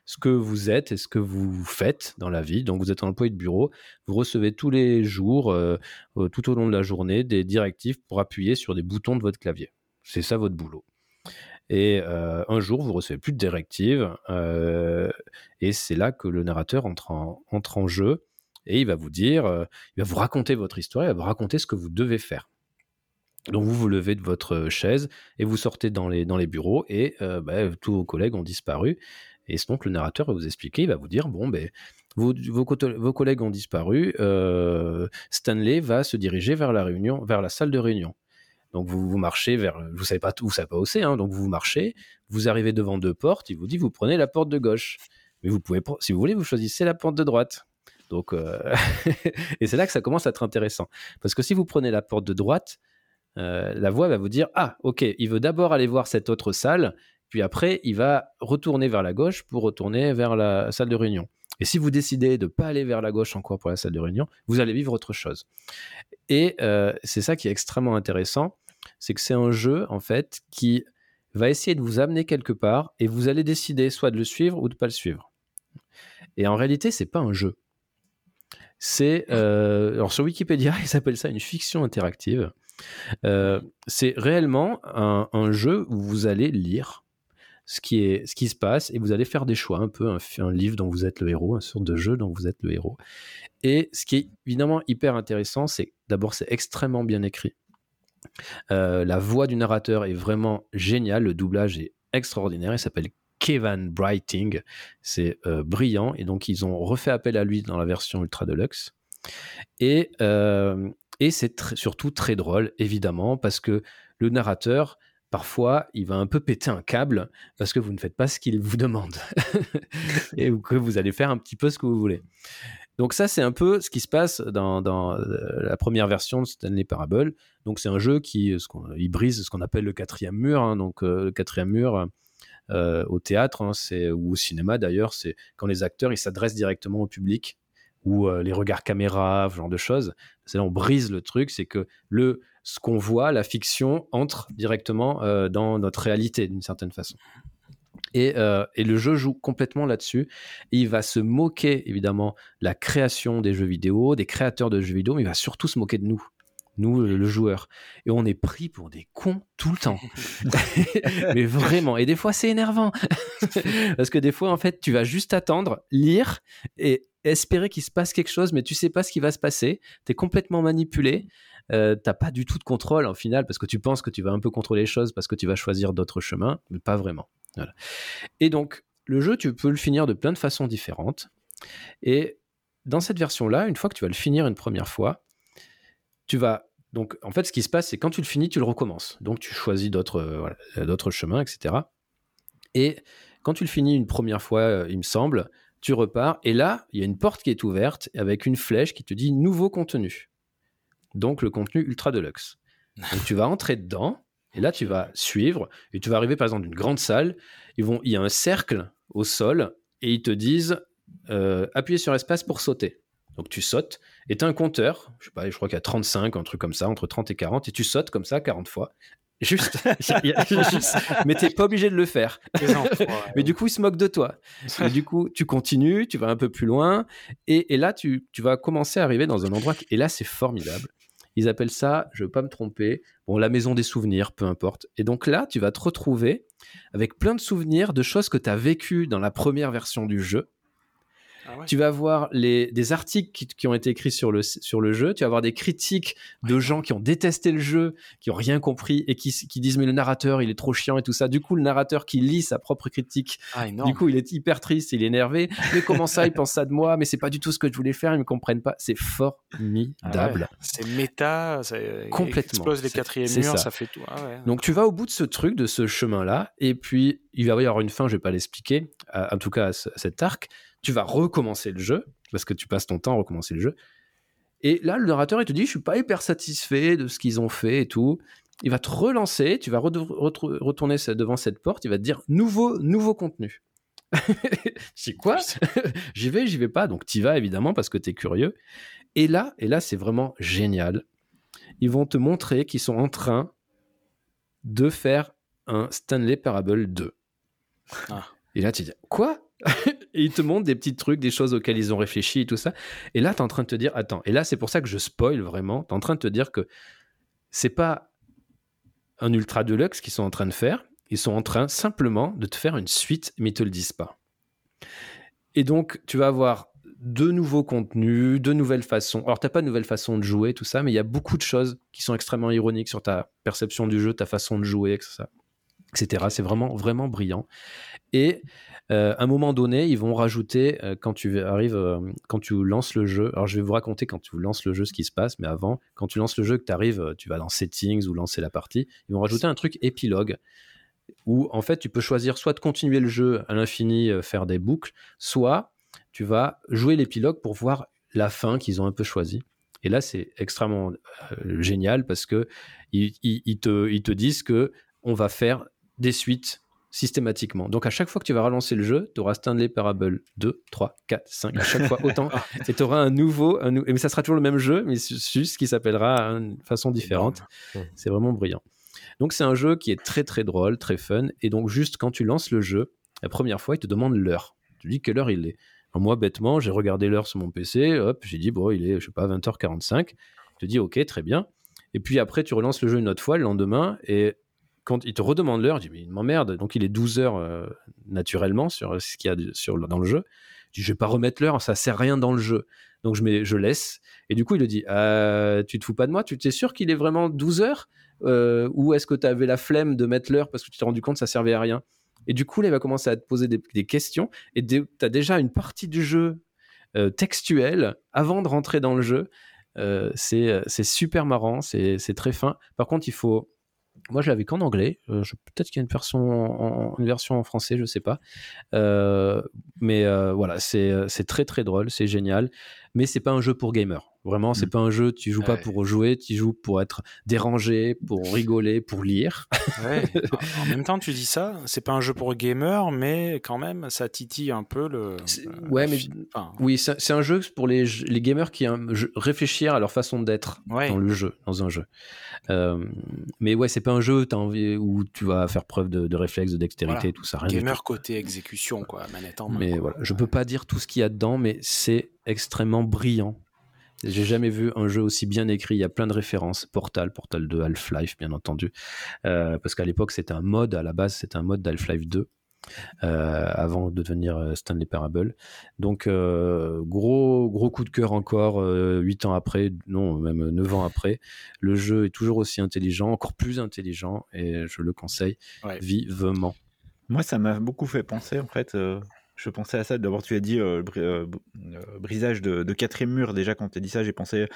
ce que vous êtes et ce que vous faites dans la vie. Donc vous êtes un employé de bureau, vous recevez tous les jours, euh, euh, tout au long de la journée, des directives pour appuyer sur des boutons de votre clavier. C'est ça votre boulot. Et euh, un jour, vous recevez plus de directives, et c'est là que le narrateur entre en, jeu, et il va vous dire, il va vous raconter votre histoire, il va vous raconter ce que vous devez faire. Donc vous vous levez de votre chaise et vous sortez dans les, bureaux et bah, tous vos collègues ont disparu. Et donc le narrateur va vous expliquer, il va vous dire, bon, ben, vos, collègues ont disparu, euh, Stanley va se diriger vers la réunion, vers la salle de réunion. Donc vous, marchez vers, vous savez savez pas où c'est, hein, donc vous marchez, vous arrivez devant deux portes, il vous dit, vous prenez la porte de gauche. Mais vous pouvez, si vous voulez, vous choisissez la porte de droite. Donc, euh... *laughs* et c'est là que ça commence à être intéressant. Parce que si vous prenez la porte de droite, euh, la voix va vous dire Ah, ok, il veut d'abord aller voir cette autre salle, puis après, il va retourner vers la gauche pour retourner vers la salle de réunion. Et si vous décidez de ne pas aller vers la gauche encore pour la salle de réunion, vous allez vivre autre chose. Et euh, c'est ça qui est extrêmement intéressant, c'est que c'est un jeu, en fait, qui va essayer de vous amener quelque part et vous allez décider soit de le suivre ou de ne pas le suivre. Et en réalité, c'est pas un jeu. C'est euh, alors sur Wikipédia, *laughs* ils appellent ça une fiction interactive. Euh, c'est réellement un, un, jeu où vous allez lire ce qui, est, ce qui se passe et vous allez faire des choix, un peu un, livre dont vous êtes le héros, un sorte de jeu dont vous êtes le héros. Et ce qui est évidemment hyper intéressant, c'est d'abord c'est extrêmement bien écrit. Euh, la voix du narrateur est vraiment géniale, le doublage est extraordinaire, il s'appelle Kevin Brighting, c'est euh, brillant et donc ils ont refait appel à lui dans la version Ultra Deluxe. Et, euh, et c'est surtout très drôle, évidemment, parce que le narrateur, parfois, il va un peu péter un câble parce que vous ne faites pas ce qu'il vous demande *laughs* et que vous allez faire un petit peu ce que vous voulez. Donc ça, c'est un peu ce qui se passe dans, dans la première version de Stanley Parable. Donc c'est un jeu qui ce il brise ce qu'on appelle le quatrième mur. Hein. Donc euh, le quatrième mur euh, au théâtre hein, ou au cinéma d'ailleurs, c'est quand les acteurs ils s'adressent directement au public ou euh, les regards caméra, ce genre de choses. C'est là on brise le truc, c'est que le ce qu'on voit, la fiction, entre directement euh, dans notre réalité d'une certaine façon. Et, euh, et, le jeu joue complètement là-dessus. Il va se moquer, évidemment, de la création des jeux vidéo, des créateurs de jeux vidéo, mais il va surtout se moquer de nous, nous, le joueur. Et on est pris pour des cons tout le temps. *laughs* mais vraiment. Et des fois, c'est énervant. *laughs* Parce que des fois, en fait, tu vas juste attendre, lire et espérer qu'il se passe quelque chose, mais tu sais pas ce qui va se passer. Tu es complètement manipulé. Euh, t'as pas du tout de contrôle en final parce que tu penses que tu vas un peu contrôler les choses parce que tu vas choisir d'autres chemins, mais pas vraiment. Et donc, le jeu, tu peux le finir de plein de façons différentes. Et dans cette version-là, une fois que tu vas le finir une première fois, tu vas. Donc, en fait, ce qui se passe, c'est quand tu le finis, tu le recommences. Donc, tu choisis d'autres euh, d'autres chemins, etc. Et quand tu le finis une première fois, euh, il me semble, tu repars. Et là, il y a une porte qui est ouverte avec une flèche qui te dit nouveau contenu. Donc, le contenu ultra deluxe. Donc, tu vas entrer dedans et là, tu vas suivre et tu vas arriver par exemple d'une grande salle. Ils vont, il y a un cercle au sol et ils te disent euh, appuyez sur espace pour sauter. Donc tu sautes et tu as un compteur, je sais pas, je crois qu'il y a 35, un truc comme ça, entre 30 et 40, et tu sautes comme ça 40 fois. Juste, *laughs* juste mais t'es pas obligé de le faire. mais du coup, ils se moquent de toi. Et du coup, tu continues, tu vas un peu plus loin, et, et là, tu, tu, vas commencer à arriver dans un endroit, et là, c'est formidable. Ils appellent ça, je ne veux pas me tromper, bon, la maison des souvenirs, peu importe. Et donc là, tu vas te retrouver avec plein de souvenirs de choses que tu as vécues dans la première version du jeu ah tu vas voir les, des articles qui, ont été écrits sur le, sur le jeu, tu vas voir des critiques de gens qui ont détesté le jeu, qui ont rien compris et qui, qui, disent mais le narrateur il est trop chiant et tout ça. Du coup, le narrateur qui lit sa propre critique, ah, du coup, il est hyper triste, il est énervé. Mais comment ça, il pense ça de moi? Mais c'est pas du tout ce que je voulais faire, ils me comprennent pas. C'est formidable. Ah c'est méta, ça complètement. explose les quatrièmes murs, ça. fait tout. Donc tu vas au bout de ce truc, de ce chemin-là, et puis il va y avoir une fin, je vais pas l'expliquer, en tout cas à cet arc tu vas recommencer le jeu, parce que tu passes ton temps à recommencer le jeu. Et là, le narrateur, il te dit, je suis pas hyper satisfait de ce qu'ils ont fait et tout. Il va te relancer, tu vas retourner devant cette porte, il va te dire, nouveau, nouveau contenu. *laughs* c'est quoi *laughs* J'y vais, j'y vais pas. Donc tu vas évidemment parce que tu es curieux. Et là, et là c'est vraiment génial. Ils vont te montrer qu'ils sont en train de faire un Stanley Parable 2. Ah. Et là tu dis quoi? *laughs* et ils te montrent des petits trucs, des choses auxquelles ils ont réfléchi et tout ça. Et là, tu es en train de te dire, attends, et là, c'est pour ça que je spoil vraiment. Tu es en train de te dire que c'est pas un ultra deluxe qu'ils sont en train de faire. Ils sont en train simplement de te faire une suite, mais ils te le disent pas. Et donc, tu vas avoir de nouveaux contenus, de nouvelles façons. Alors, tu n'as pas de nouvelles façons de jouer, tout ça, mais il y a beaucoup de choses qui sont extrêmement ironiques sur ta perception du jeu, ta façon de jouer, etc. C'est vraiment, vraiment brillant. Et euh, à un moment donné, ils vont rajouter euh, quand tu arrives, euh, quand tu lances le jeu. Alors, je vais vous raconter quand tu lances le jeu ce qui se passe, mais avant, quand tu lances le jeu, que tu arrives, tu vas dans Settings ou lancer la partie, ils vont rajouter un truc épilogue où en fait tu peux choisir soit de continuer le jeu à l'infini, faire des boucles, soit tu vas jouer l'épilogue pour voir la fin qu'ils ont un peu choisi. Et là, c'est extrêmement génial parce que ils, te, ils te disent que on va faire des suites systématiquement. Donc à chaque fois que tu vas relancer le jeu, tu auras Stanley Parable 2, 3, 4, 5, à chaque fois autant. *laughs* et tu auras un nouveau, un mais ça sera toujours le même jeu, mais juste qui s'appellera d'une façon différente. C'est vraiment brillant. Donc c'est un jeu qui est très très drôle, très fun. Et donc juste quand tu lances le jeu, la première fois, il te demande l'heure. Tu dis quelle heure il est. moi, bêtement, j'ai regardé l'heure sur mon PC, hop, j'ai dit, bon, il est, je sais pas, 20h45. Je te dis, ok, très bien. Et puis après, tu relances le jeu une autre fois le lendemain, et il te redemande l'heure, dis, mais il m'emmerde. Donc, il est 12 heures euh, naturellement sur ce qu'il y a dans le jeu. Je dis, je vais pas remettre l'heure, ça sert rien dans le jeu. Donc, je, laisse. Et du coup, il le dit, euh, tu te fous pas de moi? Tu es sûr qu'il est vraiment 12 heures? Euh, Ou est-ce que tu avais la flemme de mettre l'heure parce que tu t'es rendu compte que ça servait à rien? Et du coup, là, il va commencer à te poser des, questions. Et tu as déjà une partie du jeu textuelle avant de rentrer dans le jeu. c'est super marrant, c'est très fin. Par contre, il faut moi, je l'avais qu'en anglais. Euh, peut-être qu'il y a une version en, une version en français, je sais pas. Euh, mais euh, voilà, c'est très très drôle, c'est génial. Mais c'est pas un jeu pour gamer. Vraiment, c'est Mm. pas un jeu, tu joues pas pour jouer, tu joues pour être dérangé, pour *laughs* rigoler, pour lire. Ouais. *laughs* en même temps, tu dis ça, c'est pas un jeu pour gamer, mais quand même, ça titille un peu le. Euh, ouais, mais- enfin, Oui, c'est un jeu pour les, les gamers qui jeu- réfléchir à leur façon d'être Ouais. dans le jeu, dans un jeu. Euh, mais ouais, c'est pas un jeu t'as envie, où tu vas faire preuve de, de réflexe, de dextérité, Voilà. tout ça. Rien gamer tout. côté exécution, quoi, manette en main. Mais quoi. voilà, je peux pas dire tout ce qu'il y a dedans, mais c'est extrêmement brillant. J'ai jamais vu un jeu aussi bien écrit. Il y a plein de références. Portal, Portal 2, Half-Life, bien entendu. Euh, parce qu'à l'époque, c'était un mode, à la base, c'était un mode d'Half-Life 2. euh, avant de devenir euh, Stanley Parable. Donc, euh, gros, gros coup de cœur encore, euh, 8 ans après, non, même 9 ans après. Le jeu est toujours aussi intelligent, encore plus intelligent, et je le conseille Ouais. vivement. Moi, ça m'a beaucoup fait penser, en fait. Je pensais à ça. D'abord, tu as dit euh, euh, euh, brisage de, de quatrième mur. Déjà, quand tu as dit ça, j'ai pensé,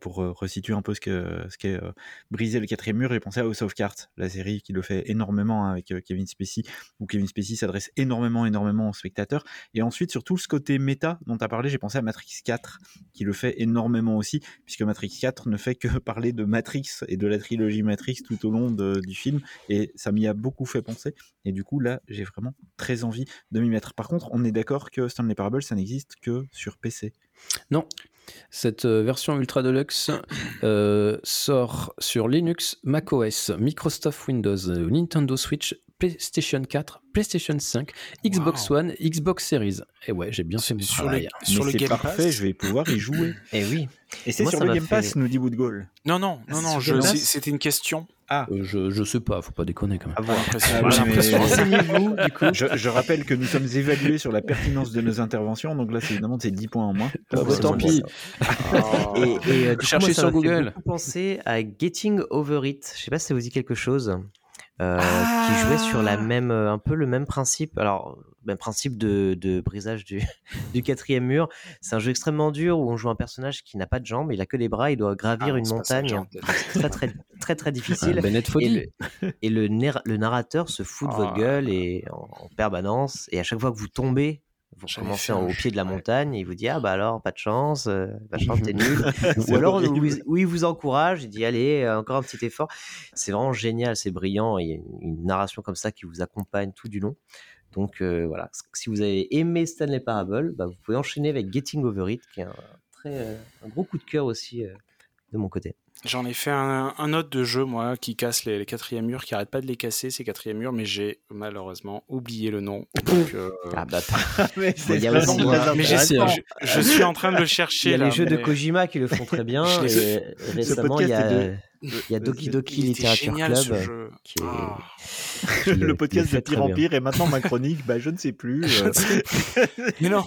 pour resituer un peu ce qu'est ce euh, briser le quatrième mur, j'ai pensé à House of la série qui le fait énormément hein, avec Kevin Spacey, où Kevin Spacey s'adresse énormément, énormément aux spectateurs. Et ensuite, sur tout ce côté méta dont tu as parlé, j'ai pensé à Matrix 4, qui le fait énormément aussi, puisque Matrix 4 ne fait que *laughs* parler de Matrix et de la trilogie Matrix tout au long du film. Et ça m'y a beaucoup fait penser. Et du coup, là, j'ai vraiment très envie de m'y mettre. Par contre, on est d'accord que Stanley Parable, ça n'existe que sur PC. Non. Cette euh, version Ultra Deluxe euh, sort sur Linux, macOS, Microsoft Windows, euh, Nintendo Switch, PlayStation 4, PlayStation 5, Xbox One, Xbox Series. Et ouais, j'ai bien fait mon Sur travail. le, sur Mais le c'est Game parfait, Pass. je vais pouvoir y jouer. Et oui. Et c'est sur le Game Pass, fait- nous dit Woodgall. Non, non, non, C'est non, sur je- Pass c'était une question. Ah, Euh, je, je sais pas, faut pas déconner quand même. Ah J'ai mais- l'impression- Renseignez-vous, du coup. je, je rappelle que nous sommes évalués sur la pertinence de nos interventions, donc là, c'est évidemment c'est 10 points en moins. Ah bah, tant bon. pis. Oh. Et, et, euh, Cherchez sur Google. beaucoup penser à Getting Over It. Je sais pas si ça vous dit quelque chose. euh, Ah qui jouait sur la même, euh, un peu le même principe. Alors, même principe de, de brisage du, *laughs* du quatrième mur. C'est un jeu extrêmement dur où on joue un personnage qui n'a pas de jambes, il a que les bras, il doit gravir Ah, une que j'ai montagne. en très très très très *laughs* Ah, difficile. Bennett Et le, et le, nar- le narrateur se fout de votre Ah. gueule et en, en permanence. Et à chaque fois que vous tombez, vous commencez au pied de la montagne et il vous dit ah bah alors pas de chance, euh, pas de chance t'es nul. Ou alors où, il- vous encourage, il dit allez euh, encore un petit effort. C'est vraiment génial, c'est brillant. Il y a une, une narration comme ça qui vous accompagne tout du long. Donc euh, voilà, si vous avez aimé Stanley Parable, bah, vous pouvez enchaîner avec Getting Over It, qui est un, très, euh, un gros coup de cœur aussi euh, de mon côté. J'en ai fait un, un autre de jeu, moi, qui casse les, les quatrièmes murs, qui arrête pas de les casser, ces quatrièmes murs, mais j'ai malheureusement oublié le nom. *laughs* Donc, euh, Ah bah, *laughs* Mais il y a vraiment aussi, très euh, mais j'essaie- je, je suis en train de le il chercher. y a là, les jeux de Kojima qui le font très bien. Et récemment, il y, a, il y a Doki Doki Il était Literature génial, ce Club jeu. qui est, Ah. qui, euh, *laughs* le podcast de pire en pire et maintenant ma *laughs* chronique, bah je ne sais plus. Euh, Mais non.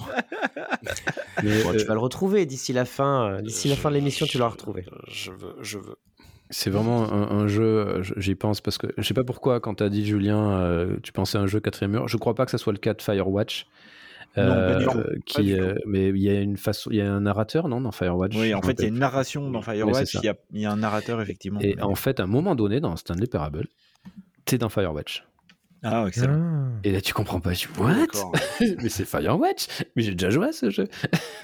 Mais, Bon, euh, tu vas le retrouver d'ici la fin. euh, D'ici la fin de l'émission, tu l'auras retrouvé. Je veux, je veux. C'est vraiment un, un jeu, euh, j'y pense parce que je sais pas pourquoi quand tu as dit Julien, euh, tu pensais à un jeu quatrième mur. Je crois pas que ça soit le cas de Firewatch. Euh, qui, euh, mais il y a une façon, il y a un narrateur non dans Firewatch. Oui, en fait, il y a une narration dans Firewatch, il y, a, il y a un narrateur effectivement. Et Mais- en fait, à un moment donné, dans Stanley Parable, t'es dans Firewatch. Ah, excellent. Et là, tu comprends pas. Tu Ah, what? *laughs* Mais c'est Firewatch Mais j'ai déjà joué à ce jeu. *laughs*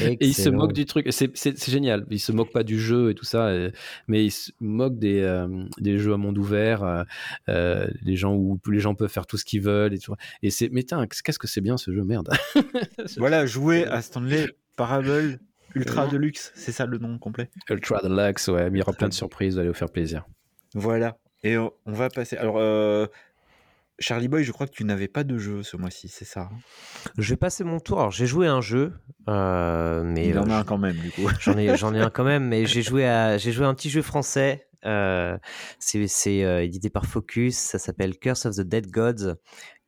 et il se moque du truc. C'est génial. Il se moque pas du jeu et tout ça, et- mais il se moque des, euh, des jeux à monde ouvert, euh, euh, les gens où les gens peuvent faire tout ce qu'ils veulent et tout. Et c'est, mais tiens, qu'est-ce que c'est bien ce jeu, merde. *laughs* Voilà, jouer à Stanley Parable Ultra Euh. Deluxe, c'est ça le nom complet. Ultra Deluxe, ouais, mais il y aura plein de surprises, vous allez vous faire plaisir. Voilà. Et on on va passer. Alors, euh, Charlie Boy, je crois que tu n'avais pas de jeu ce mois-ci, c'est ça hein? Je vais passer mon tour. Alors, j'ai joué à un jeu, euh, mais Il en euh, a un quand même, du coup. *laughs* J'en ai, j'en ai un quand même, mais *laughs* j'ai joué à, j'ai joué à un petit jeu français. Euh, c'est, euh, édité par Focus. Ça s'appelle Curse of the Dead Gods,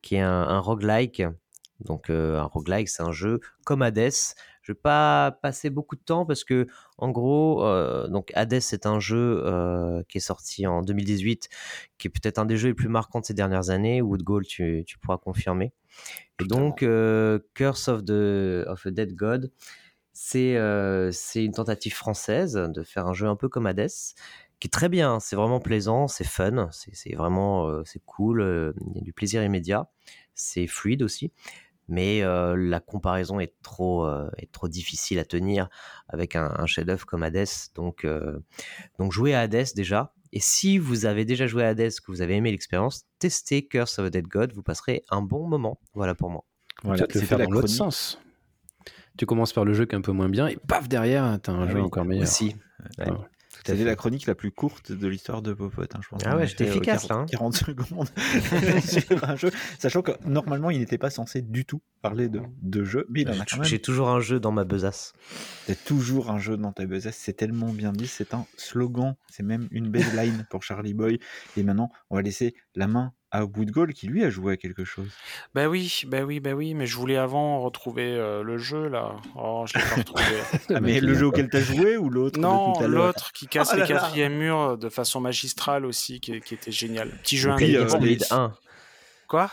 qui est un, un roguelike. Donc, un roguelike, c'est un jeu comme Hades. Je vais pas passer beaucoup de temps parce que, en gros, euh, donc Hades, c'est un jeu euh, qui est sorti en 2018, qui est peut-être un des jeux les plus marquants de ces dernières années. Woodgall, tu, tu pourras confirmer. Et donc, euh, Curse of the of a Dead God, c'est une tentative française de faire un jeu un peu comme Hades, qui est très bien. C'est vraiment plaisant, c'est fun, c'est vraiment c'est cool. Il y a du plaisir immédiat, c'est fluide aussi. Mais euh, la comparaison est trop, euh, est trop difficile à tenir avec un, un chef-d'œuvre comme Hades. Donc, euh, donc jouez à Hades déjà. Et si vous avez déjà joué à Hades, que vous avez aimé l'expérience, testez Curse of a Dead God, vous passerez un bon moment. Voilà pour moi. Voilà, tu le faire dans l'autre sens. Tu commences par le jeu qui est un peu moins bien et paf derrière, t'as un Ah jeu oui, encore meilleur. Aussi. Ouais. Ouais. C'était la chronique la plus courte de l'histoire de Popote, hein, je pense. Ah ouais, j'étais euh, efficace, 40, là, hein. 40 *laughs* secondes *laughs* sur un jeu, sachant que normalement il n'était pas censé du tout parler de, de jeu, mais il en a quand même. J'ai toujours un jeu dans ma besace. T'as toujours un jeu dans ta besace, c'est tellement bien dit, c'est un slogan, c'est même une baseline pour Charlie Boy. Et maintenant, on va laisser la main à Woodgall qui lui a joué à quelque chose. Bah oui, bah oui, bah oui, mais je voulais avant retrouver euh, le jeu là. Oh, je l'ai pas retrouvé. *laughs* Ah, mais le jeu auquel t'as joué ou l'autre de Non, l'autre qui casse Oh les quatrièmes murs de façon magistrale aussi, qui, qui était génial. Petit jeu Et puis, indépendant. euh, Quoi?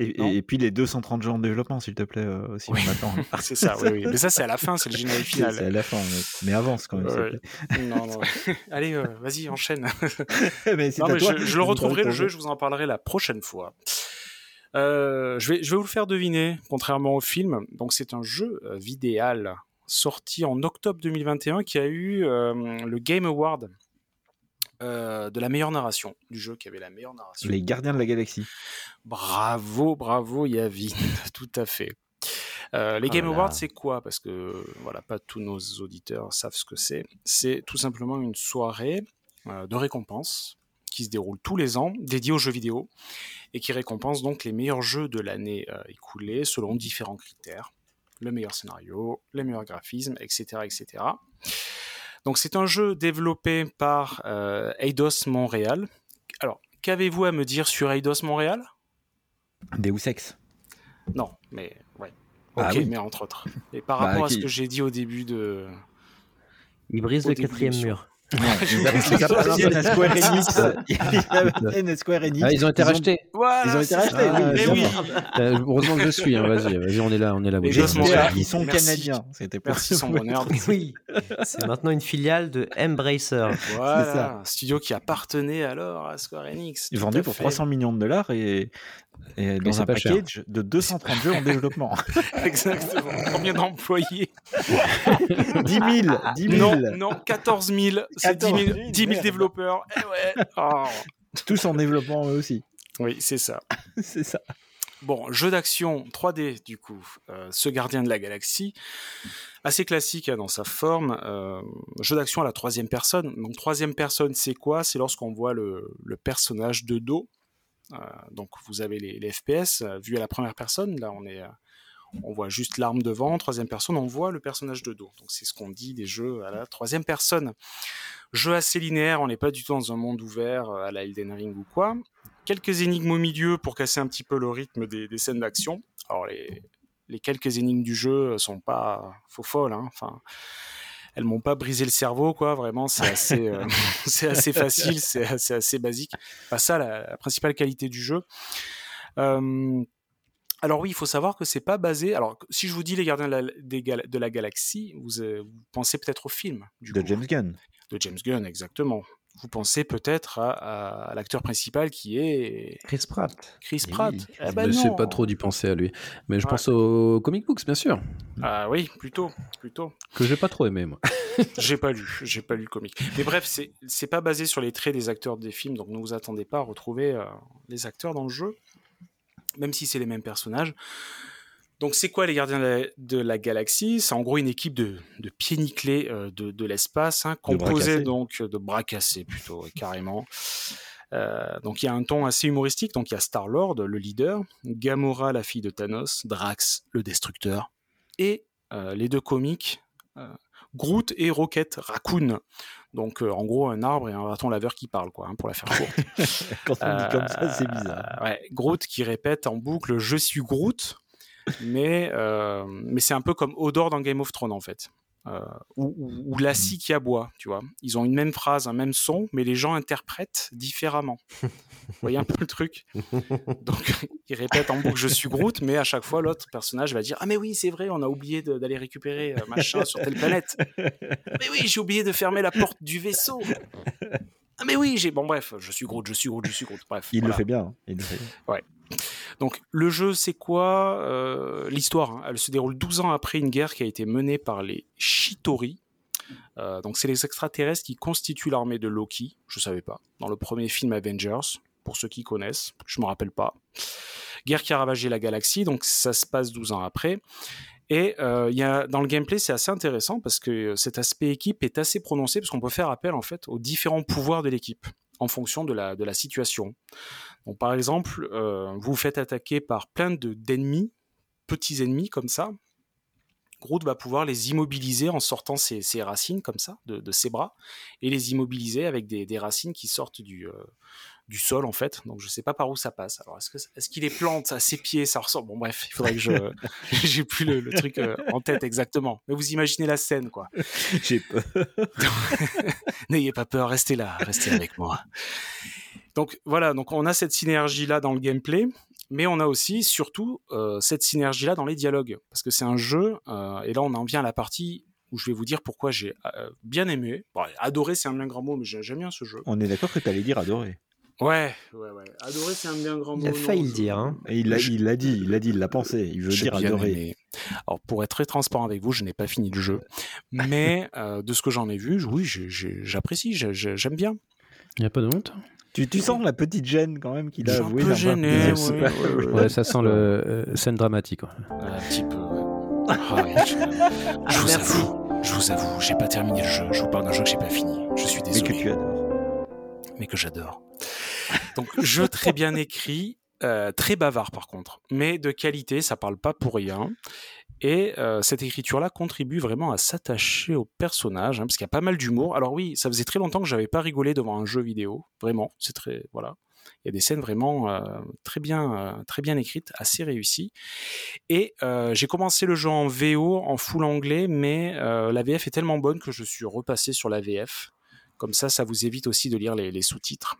Et, et- et puis les 230 jeux en développement, s'il te plaît, euh, aussi, on attend. *laughs* Ah, c'est ça, oui, oui. Mais ça, c'est à la fin, c'est le *laughs* générique final. C'est à la fin, mais, mais avance quand même. plaît. Non, non. *laughs* Allez, euh, vas-y, enchaîne. Mais Non, mais je, je le retrouverai le jeu, je vous en parlerai la prochaine fois. Euh, je, vais, je vais vous le faire deviner, contrairement au film. Donc, c'est un jeu euh, vidéal sorti en octobre 2021 qui a eu le Game Award euh, de la meilleure narration du jeu qui avait la meilleure narration. Les Gardiens de la Galaxie. Bravo, bravo Yavin, *laughs* *laughs* tout à fait. Euh, les Oh Game. Awards, c'est quoi? Parce que voilà, pas tous nos auditeurs savent ce que c'est. C'est tout simplement une soirée euh, de récompense qui se déroule tous les ans, dédiée aux jeux vidéo, et qui récompense donc les meilleurs jeux de l'année écoulée selon différents critères. Le meilleur scénario, les meilleurs graphismes, etc. etc. Donc c'est un jeu développé par euh, Eidos Montréal. Alors, qu'avez-vous à me dire sur Eidos Montréal? Deus Ex. non, mais ouais. Ok, Ah oui. mais entre autres. Et par Bah, rapport à ce que j'ai dit au début de. Il brise Au le quatrième mur. *laughs* Ils. Ils. *laughs* Ah, ils ont été rachetés. Voilà, Ils ont été rachetés, oui, oui. sûr. Euh, heureusement que je suis. hein, Vas-y, vas-y, on est là, on est là. Qu'ils sont Merci. canadiens. C'était pour Merci, son bonheur. *laughs* Oui, c'est maintenant une filiale de Embracer. Voilà, ça. un studio qui appartenait alors à Square Enix. Vendu pour fait. 300 millions de dollars et, et dans un pas cher. package de 230 jeux en développement. *laughs* Exactement. Combien d'employés 10 000 10 000 Non, non, 14 000. C'est 10 000, 14 000, 10 000 merde. développeurs. Eh ouais. *laughs* Oh. Tous en développement eux aussi. Oui, c'est ça. *laughs* C'est ça. Bon, jeu d'action 3D du coup, euh, ce gardien de la galaxie, assez classique hein, dans sa forme, euh, jeu d'action à la troisième personne. Donc troisième personne, c'est quoi? C'est lorsqu'on voit le, le personnage de dos. Euh, donc vous avez les, FPS euh, vus à la première personne. Là, on est, euh, on voit juste l'arme devant. Troisième personne, on voit le personnage de dos. Donc c'est ce qu'on dit des jeux à la troisième personne. Jeu assez linéaire, on n'est pas du tout dans un monde ouvert à la Elden Ring ou quoi quelques énigmes au milieu pour casser un petit peu le rythme des, scènes d'action. Alors les, les quelques énigmes du jeu sont pas faux folles, hein. enfin elles m'ont pas brisé le cerveau quoi. Vraiment c'est assez euh, *laughs* *laughs* c'est assez facile, c'est assez, assez basique. Pas ça la, la principale qualité du jeu. Euh, alors oui, il faut savoir que c'est pas basé. Alors si je vous dis les Gardiens de la, des gal- de la galaxie, vous, euh, vous pensez peut-être au film du De coup. James Gunn. de James Gunn, exactement. Vous pensez peut-être à, à- à l'acteur principal qui est Chris Pratt. Chris Eh Pratt. oui. Eh ben Je sais pas trop d'y penser à lui. Mais je Ouais. pense aux comic books, bien sûr. Ah oui, plutôt, plutôt. Que j'ai pas trop aimé, moi. *laughs* J'ai pas lu, j'ai pas lu le comic. Mais bref, c'est c'est pas basé sur les traits des acteurs des films, donc ne vous attendez pas à retrouver euh, les acteurs dans le jeu, même si c'est les mêmes personnages. Donc c'est quoi les Gardiens de la, de la Galaxie? C'est en gros une équipe de, de pieds nickelés euh, de, de l'espace, hein, composée donc de bras cassés plutôt, carrément. Euh, donc il y a un ton assez humoristique, donc il y a Star-Lord, le leader, Gamora, la fille de Thanos, Drax, le destructeur, et euh, les deux comiques, euh, Groot et Rocket Raccoon. Donc euh, en gros un arbre et un raton laveur qui parlent, quoi, hein, pour la faire courte. *laughs* Quand on dit comme ça, c'est bizarre. Euh, ouais, Groot qui répète en boucle Je suis Groot, mais, euh, mais c'est un peu comme Odor dans Game of Thrones en fait. Euh, ou, ou, ou Lassie qui aboie, tu vois. Ils ont une même phrase, un même son, mais les gens interprètent différemment. Vous voyez un peu le truc? Donc, ils répètent en boucle Je suis Groot, mais à chaque fois, l'autre personnage va dire Ah, mais oui, c'est vrai, on a oublié d'aller récupérer euh, machin sur telle planète. mais oui, j'ai oublié de fermer la porte du vaisseau. Ah, mais oui, j'ai. Bon, bref, je suis Groot, je suis Groot, je suis Groot. Bref. Il voilà. le fait bien. hein. Il le fait bien. Donc le jeu, c'est quoi euh, L'histoire, hein, elle se déroule 12 ans après une guerre qui a été menée par les Shitori. Euh, donc c'est les extraterrestres qui constituent l'armée de Loki, je savais pas, dans le premier film Avengers, pour ceux qui connaissent, je me rappelle pas. Guerre qui a ravagé la galaxie, donc ça se passe 12 ans après. Et euh, y a, dans le gameplay, c'est assez intéressant parce que cet aspect équipe est assez prononcé parce qu'on peut faire appel en fait aux différents pouvoirs de l'équipe en fonction de la situation. Par exemple, euh, vous vous faites attaquer par plein de, d'ennemis, petits ennemis comme ça. Groot va pouvoir les immobiliser en sortant ses, ses racines comme ça, de, de, ses bras, et les immobiliser avec des, des racines qui sortent du, euh, du sol en fait. Donc je sais pas par où ça passe. Alors est-ce qu'il les plante à ses pieds Ça ressemble. Bon bref, il faudrait que je *laughs* j'ai plus le, le truc euh, en tête exactement. Mais vous imaginez la scène quoi. J'ai peur. *laughs* N'ayez pas peur, restez là, restez avec moi. Donc voilà, donc on a cette synergie là dans le gameplay, mais on a aussi surtout euh, cette synergie là dans les dialogues parce que c'est un jeu euh, et là on en vient à la partie où je vais vous dire pourquoi j'ai euh, bien aimé. Bon, adoré, c'est un bien grand mot, mais j'aime bien ce jeu. On est d'accord que tu allais dire adorer. Ouais, ouais, ouais. Adorer, c'est un bien grand mot. Il a failli le dire. Hein. Et il l'a dit, il l'a dit, il l'a pensé. Il veut dire adorer. Aimé. Alors, pour être très transparent avec vous, je n'ai pas fini le jeu. Mais euh, de ce que j'en ai vu, oui, j'apprécie, j'aime bien. Il n'y a pas de honte? Tu, tu sens la petite gêne quand même qu'il a avoué. Un peu gêné, ouais, ouais, ouais, ça sent le euh, scène dramatique. Un petit peu, ouais. Ah, je, je vous avoue, je vous avoue, j'ai pas terminé le jeu. Je vous parle d'un jeu que j'ai pas fini. Je suis désolé. Mais que tu adores. Mais que j'adore. Donc, jeu très bien écrit, euh, très bavard par contre, mais de qualité, ça parle pas pour rien. Et euh, cette écriture-là contribue vraiment à s'attacher au personnage, hein, parce qu'il y a pas mal d'humour. Alors oui, ça faisait très longtemps que j'avais pas rigolé devant un jeu vidéo, vraiment. C'est très voilà. Il y a des scènes vraiment euh, très bien, euh, très bien écrites, assez réussies. Et euh, j'ai commencé le jeu en VO, en full anglais, mais la VF est tellement bonne que je suis repassé sur la VF. Comme ça, ça vous évite aussi de lire les, sous-titres,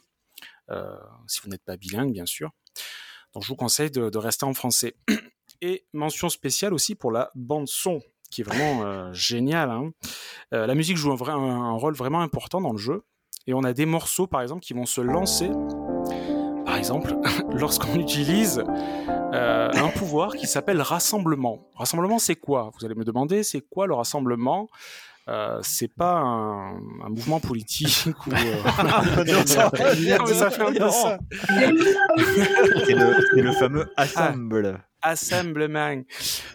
si vous n'êtes pas bilingue, bien sûr. Donc je vous conseille de, de rester en français. Et mention spéciale aussi pour la bande son, qui est vraiment euh, géniale. Hein. Euh, la musique joue un, vrai, un, un, rôle vraiment important dans le jeu. Et on a des morceaux, par exemple, qui vont se lancer. Par exemple, *laughs* lorsqu'on utilise euh, un pouvoir qui s'appelle rassemblement. Rassemblement, c'est quoi? Vous allez me demander, c'est quoi le rassemblement? Euh, c'est pas un, un, mouvement politique ou euh... *laughs* *laughs* ça, ça fait un peu ça. c'est le, le, fameux assemble. Ah, assemblement.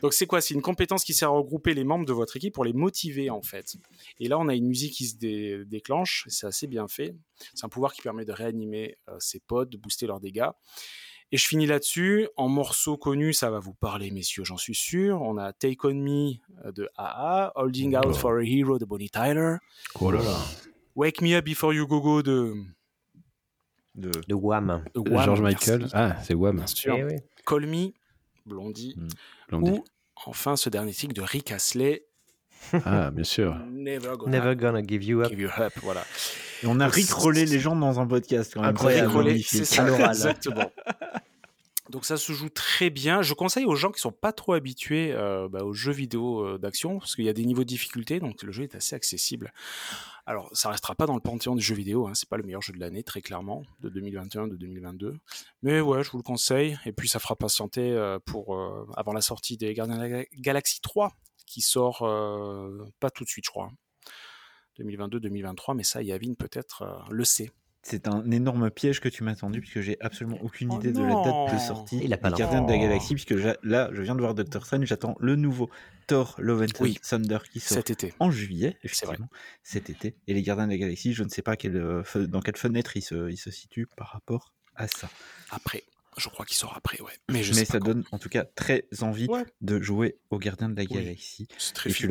Donc c'est quoi? C'est une compétence qui sert à regrouper les membres de votre équipe pour les motiver en fait. Et là on a une musique qui se dé déclenche, c'est assez bien fait. C'est un pouvoir qui permet de réanimer euh, ses potes, de booster leurs dégâts. Et je finis là-dessus. En morceaux connus, ça va vous parler, messieurs, j'en suis sûr. On a Take On Me de AA, Holding Out for a Hero de Bonnie Tyler. Oh là là. Wake Me Up Before You Go Go de. De, de Wham. De Wham. George Michael. Ah, c'est Wham. Bien sûr. Eh oui. Call Me, Blondie. Mm. Blondie. Ou enfin ce dernier titre de Rick Astley. Ah, bien sûr. Never Gonna, Never gonna give you up. Give you up voilà. Et on a rickrollé les gens dans un podcast. Quand même. Incroyable. C'est ça, exactement. Donc ça se joue très bien. Je conseille aux gens qui sont pas trop habitués euh, bah, aux jeux vidéo euh, d'action, parce qu'il y a des niveaux de difficulté, donc le jeu est assez accessible. Alors ça restera pas dans le panthéon du jeu vidéo, hein, c'est pas le meilleur jeu de l'année, très clairement, de 2021, de 2022. Mais ouais, je vous le conseille, et puis ça fera patienter euh, pour avant la sortie des Gardiens de la Galaxie 3, qui sort pas tout de suite, je crois. 2022-2023, mais ça, Yavin peut-être le sait. C'est un énorme piège que tu m'as tendu puisque j'ai absolument aucune idée oh de la date de sortie Il a pas des Gardiens de la Galaxie puisque là je viens de voir Doctor Strange, j'attends le nouveau Thor Love and oui. Thunder qui sort cet été en juillet effectivement cet été et les Gardiens de la Galaxie je ne sais pas quelle, dans quelle fenêtre il se, il se situe par rapport à ça. Après. Je crois qu'il sort après, ouais. Mais, je Mais sais ça pas donne en tout cas très envie Ouais. de jouer aux Gardiens de la Oui. Galaxie. C'est très Et tu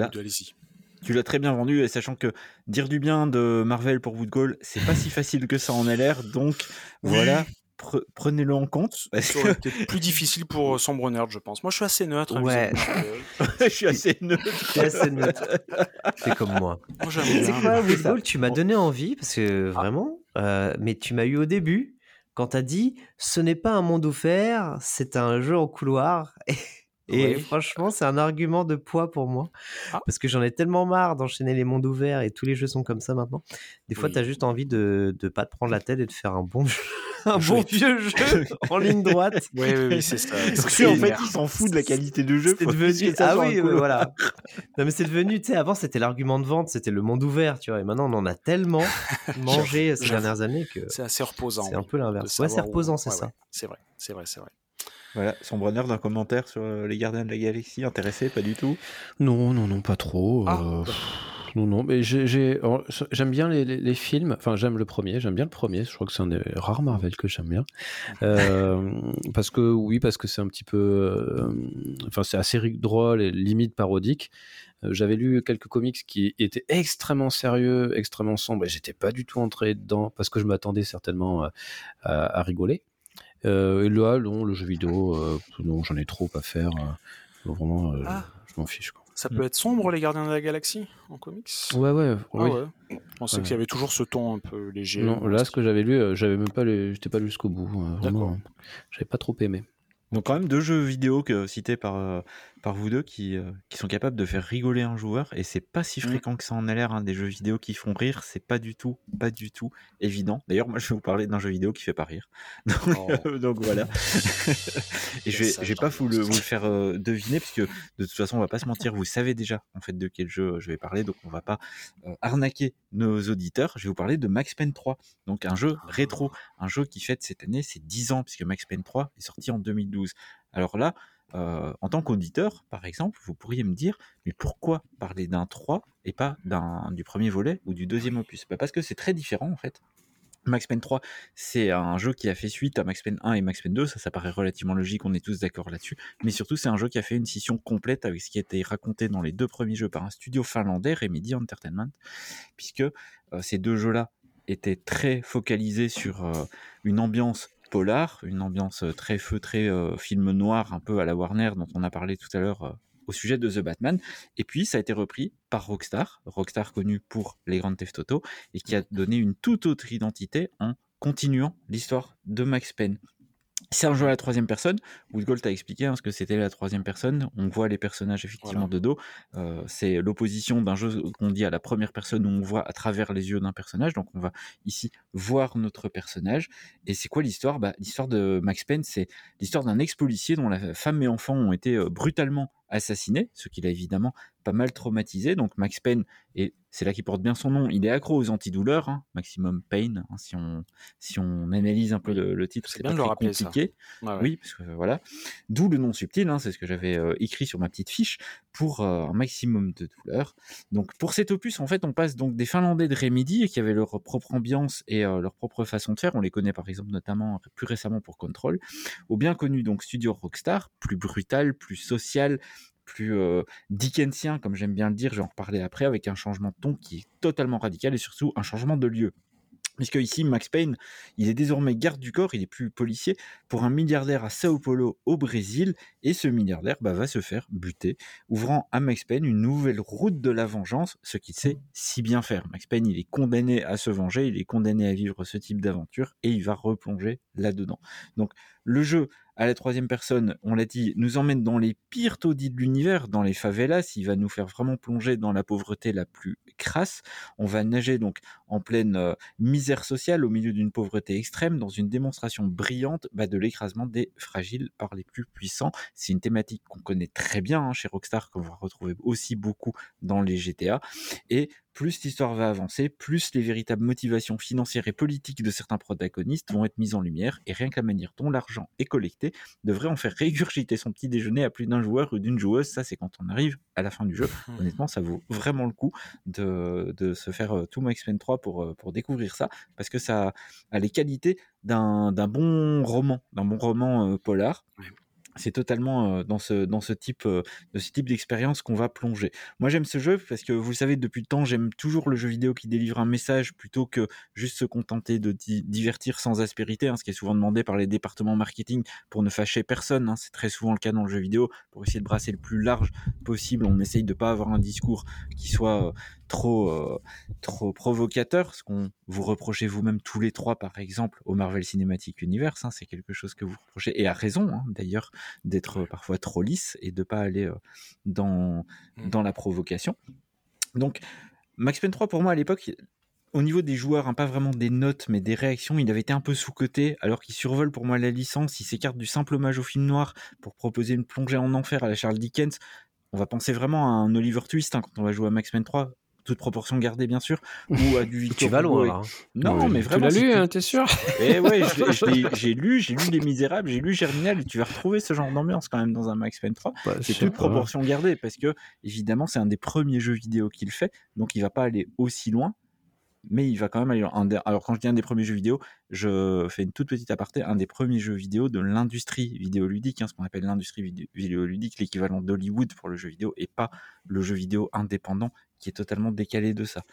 Tu l'as très bien vendu, et sachant que dire du bien de Marvel pour Woodgall, c'est pas si facile que ça en a l'air, donc Oui. voilà, pre- prenez-le en compte. aurait été plus difficile pour euh, Sombre Nerd, je pense. Moi, je suis assez neutre. Ouais. que *laughs* je suis assez neutre. T'es assez neutre. T'es comme moi. Moi, C'est quoi, Tu m'as donné envie, parce que vraiment, euh, mais tu m'as eu au début, quand t'as dit ce n'est pas un monde offert, c'est un jeu en couloir. Et franchement, c'est un argument de poids pour moi. Ah. Parce que j'en ai tellement marre d'enchaîner les mondes ouverts et tous les jeux sont comme ça maintenant. Des fois, Oui. t'as juste envie de ne pas te prendre la tête et de faire un bon jeu. *laughs* un bon vieux jeu *laughs* en ligne droite. Oui, oui, oui, c'est ça. *laughs* Parce qu'en fait, il s'en fout de la qualité du jeu. C'est devenu. Ah oui, voilà. Non, mais c'est devenu, tu sais, avant, c'était l'argument de vente, c'était le monde ouvert, tu vois. Et maintenant, on en a tellement mangé ces dernières années que. C'est assez reposant. C'est un peu l'inverse. Ouais, c'est reposant, c'est ça. C'est vrai, c'est vrai, c'est vrai. Voilà, Sombreneur d'un commentaire sur euh, les Gardiens de la Galaxie, intéressé, pas du tout? Non, non, non, pas trop. Ah. euh, non, non, mais j'aime bien les, les- les films. Enfin, j'aime le premier. J'aime bien le premier. Je crois que c'est un des rares Marvel que j'aime bien. *laughs* Euh, parce que oui, parce que c'est un petit peu, enfin, c'est assez drôle et limite parodique. J'avais lu quelques comics qui étaient extrêmement sérieux, extrêmement sombres, et j'étais pas du tout entré dedans parce que je m'attendais certainement à rigoler. Euh, et là, non, le jeu vidéo, euh, non, j'en ai trop à faire. euh, vraiment, euh, Ah. je m'en fiche. Quoi. Ça peut être sombre, les Gardiens de la Galaxie, en comics? Ouais, ouais, Ah oui. ouais. Pensais Ouais. qu'il y avait toujours ce ton un peu léger. Non, là, ce que j'avais lu, j'avais même pas, les- j'étais pas jusqu'au bout. euh, D'accord. Vraiment, j'avais pas trop aimé. Donc quand même deux jeux vidéo que, cités par, euh, par vous deux qui, euh, qui sont capables de faire rigoler un joueur et c'est pas si Mm. fréquent que ça en a l'air hein, des jeux vidéo qui font rire c'est pas du tout pas du tout évident. D'ailleurs moi je vais vous parler d'un jeu vidéo qui fait pas rire. *laughs* Donc, Oh. donc voilà. *laughs* Et je vais, pas vous le, vous le faire euh, deviner parce que de toute façon on va pas se mentir vous savez déjà en fait de quel jeu je vais parler. Donc on va pas euh, arnaquer nos auditeurs. Je vais vous parler de Max Payne 3 donc un jeu rétro un jeu qui fête cette année ses 10 ans puisque Max Payne 3 est sorti en 2012 alors là, euh, en tant qu'auditeur, par exemple, vous pourriez me dire, mais pourquoi parler d'un 3 et pas d'un du premier volet ou du deuxième opus? Bah Parce que c'est très différent en fait. Max Payne 3, c'est un jeu qui a fait suite à Max Payne 1 et Max Payne 2, ça, ça paraît relativement logique, on est tous d'accord là-dessus. Mais surtout, c'est un jeu qui a fait une scission complète avec ce qui a été raconté dans les deux premiers jeux par un studio finlandais, Remedy Entertainment, puisque euh, ces deux jeux-là étaient très focalisés sur euh, une ambiance polar, une ambiance très feutrée, euh, film noir, un peu à la Warner, dont on a parlé tout à l'heure euh, au sujet de The Batman. Et puis, ça a été repris par Rockstar, Rockstar connu pour les Grand Theft Auto, et qui a donné une toute autre identité en continuant l'histoire de Max Payne. C'est un jeu à la troisième personne. Woodgold a expliqué hein, ce que c'était la troisième personne. On voit les personnages effectivement Voilà. de dos. Euh, c'est l'opposition d'un jeu qu'on dit à la première personne où on voit à travers les yeux d'un personnage. Donc on va ici voir notre personnage. Et c'est quoi l'histoire? Bah, L'histoire de Max Payne, c'est l'histoire d'un ex-policier dont la femme et enfants ont été euh, brutalement assassinés, ce qui l'a évidemment pas mal traumatisé. Donc Max Payne, et c'est là qu'il porte bien son nom, il est accro aux antidouleurs, hein, Maximum Pain, hein, si, on, si on analyse un peu le, le titre, C'est pas très ça. compliqué. Ouais. Oui, parce que voilà. D'où le nom subtil, hein, c'est ce que j'avais euh, écrit sur ma petite fiche, pour euh, un maximum de douleur. Donc pour cet opus, en fait, on passe donc des Finlandais de Remedy qui avaient leur propre ambiance et euh, leur propre façon de faire. On les connaît par exemple notamment plus récemment pour Control, au bien connu donc studio Rockstar, plus brutal, plus social, plus euh, dickensien, comme j'aime bien le dire, je vais en après, avec un changement de ton qui est totalement radical et surtout un changement de lieu. Puisque ici, Max Payne, il est désormais garde du corps, il est plus policier, pour un milliardaire à Sao Paulo au Brésil, et ce milliardaire bah, va se faire buter, ouvrant à Max Payne une nouvelle route de la vengeance, ce qu'il sait si bien faire. Max Payne, il est condamné à se venger, il est condamné à vivre ce type d'aventure, et il va replonger là-dedans. Donc le jeu à la troisième personne, on l'a dit, nous emmène dans les pires taudis de l'univers, dans les favelas, il va nous faire vraiment plonger dans la pauvreté la plus crasse. On va nager donc en pleine euh, misère sociale, au milieu d'une pauvreté extrême, dans une démonstration brillante bah, de l'écrasement des fragiles par les plus puissants. C'est une thématique qu'on connaît très bien hein, chez Rockstar, qu'on va retrouver aussi beaucoup dans les GTA. Plus l'histoire va avancer, plus les véritables motivations financières et politiques de certains protagonistes vont être mises en lumière, et rien que la manière dont l'argent est collecté devrait en faire régurgiter son petit déjeuner à plus d'un joueur ou d'une joueuse. Ça, c'est quand on arrive à la fin du jeu. *laughs* Honnêtement, ça vaut vraiment le coup de, de se faire euh, tout Max Payne 3 pour, euh, pour découvrir ça, parce que ça a les qualités d'un d'un bon roman, d'un bon roman euh, polar. C'est totalement dans ce type de d'expérience qu'on va plonger. Moi j'aime ce jeu parce que vous le savez depuis le temps j'aime toujours le jeu vidéo qui délivre un message plutôt que juste se contenter de di- divertir sans aspérité, hein, ce qui est souvent demandé par les départements marketing pour ne fâcher personne. hein. C'est très souvent le cas dans le jeu vidéo pour essayer de brasser le plus large possible. On essaye de pas avoir un discours qui soit trop euh, trop provocateur, ce qu'on vous reprochez vous-même tous les trois par exemple au Marvel Cinematic Universe. hein. C'est quelque chose que vous reprochez et à raison hein, d'ailleurs d'être euh, parfois trop lisse et de pas aller euh, dans, dans la provocation. Donc, Max Payne 3, pour moi, à l'époque, au niveau des joueurs, hein, pas vraiment des notes, mais des réactions, il avait été un peu sous-coté, alors qu'il survole pour moi la licence, il s'écarte du simple hommage au film noir pour proposer une plongée en enfer à la Charles Dickens. On va penser vraiment à un Oliver Twist hein, quand on va jouer à Max Payne 3, toute proportion gardée bien sûr, *laughs* ou à du Victor Tu vas loin et- là. hein. Non, Oui. mais Tu vraiment. l'as si lu, tu- hein, t'es sûr Eh ouais, *laughs* j'ai lu, j'ai lu Les Misérables, j'ai lu Germinal, et tu vas retrouver ce genre d'ambiance quand même dans un Max Payne 3. Bah, C'est toute pas. proportion gardée, parce que évidemment c'est un des premiers jeux vidéo qu'il fait, donc il va pas aller aussi loin, mais il va quand même aller. un des- Alors quand je dis un des premiers jeux vidéo, je fais une toute petite aparté, un des premiers jeux vidéo de l'industrie vidéoludique, hein, ce qu'on appelle l'industrie vidé- vidéoludique, l'équivalent d'Hollywood pour le jeu vidéo, et pas le jeu vidéo indépendant qui est totalement décalé de ça.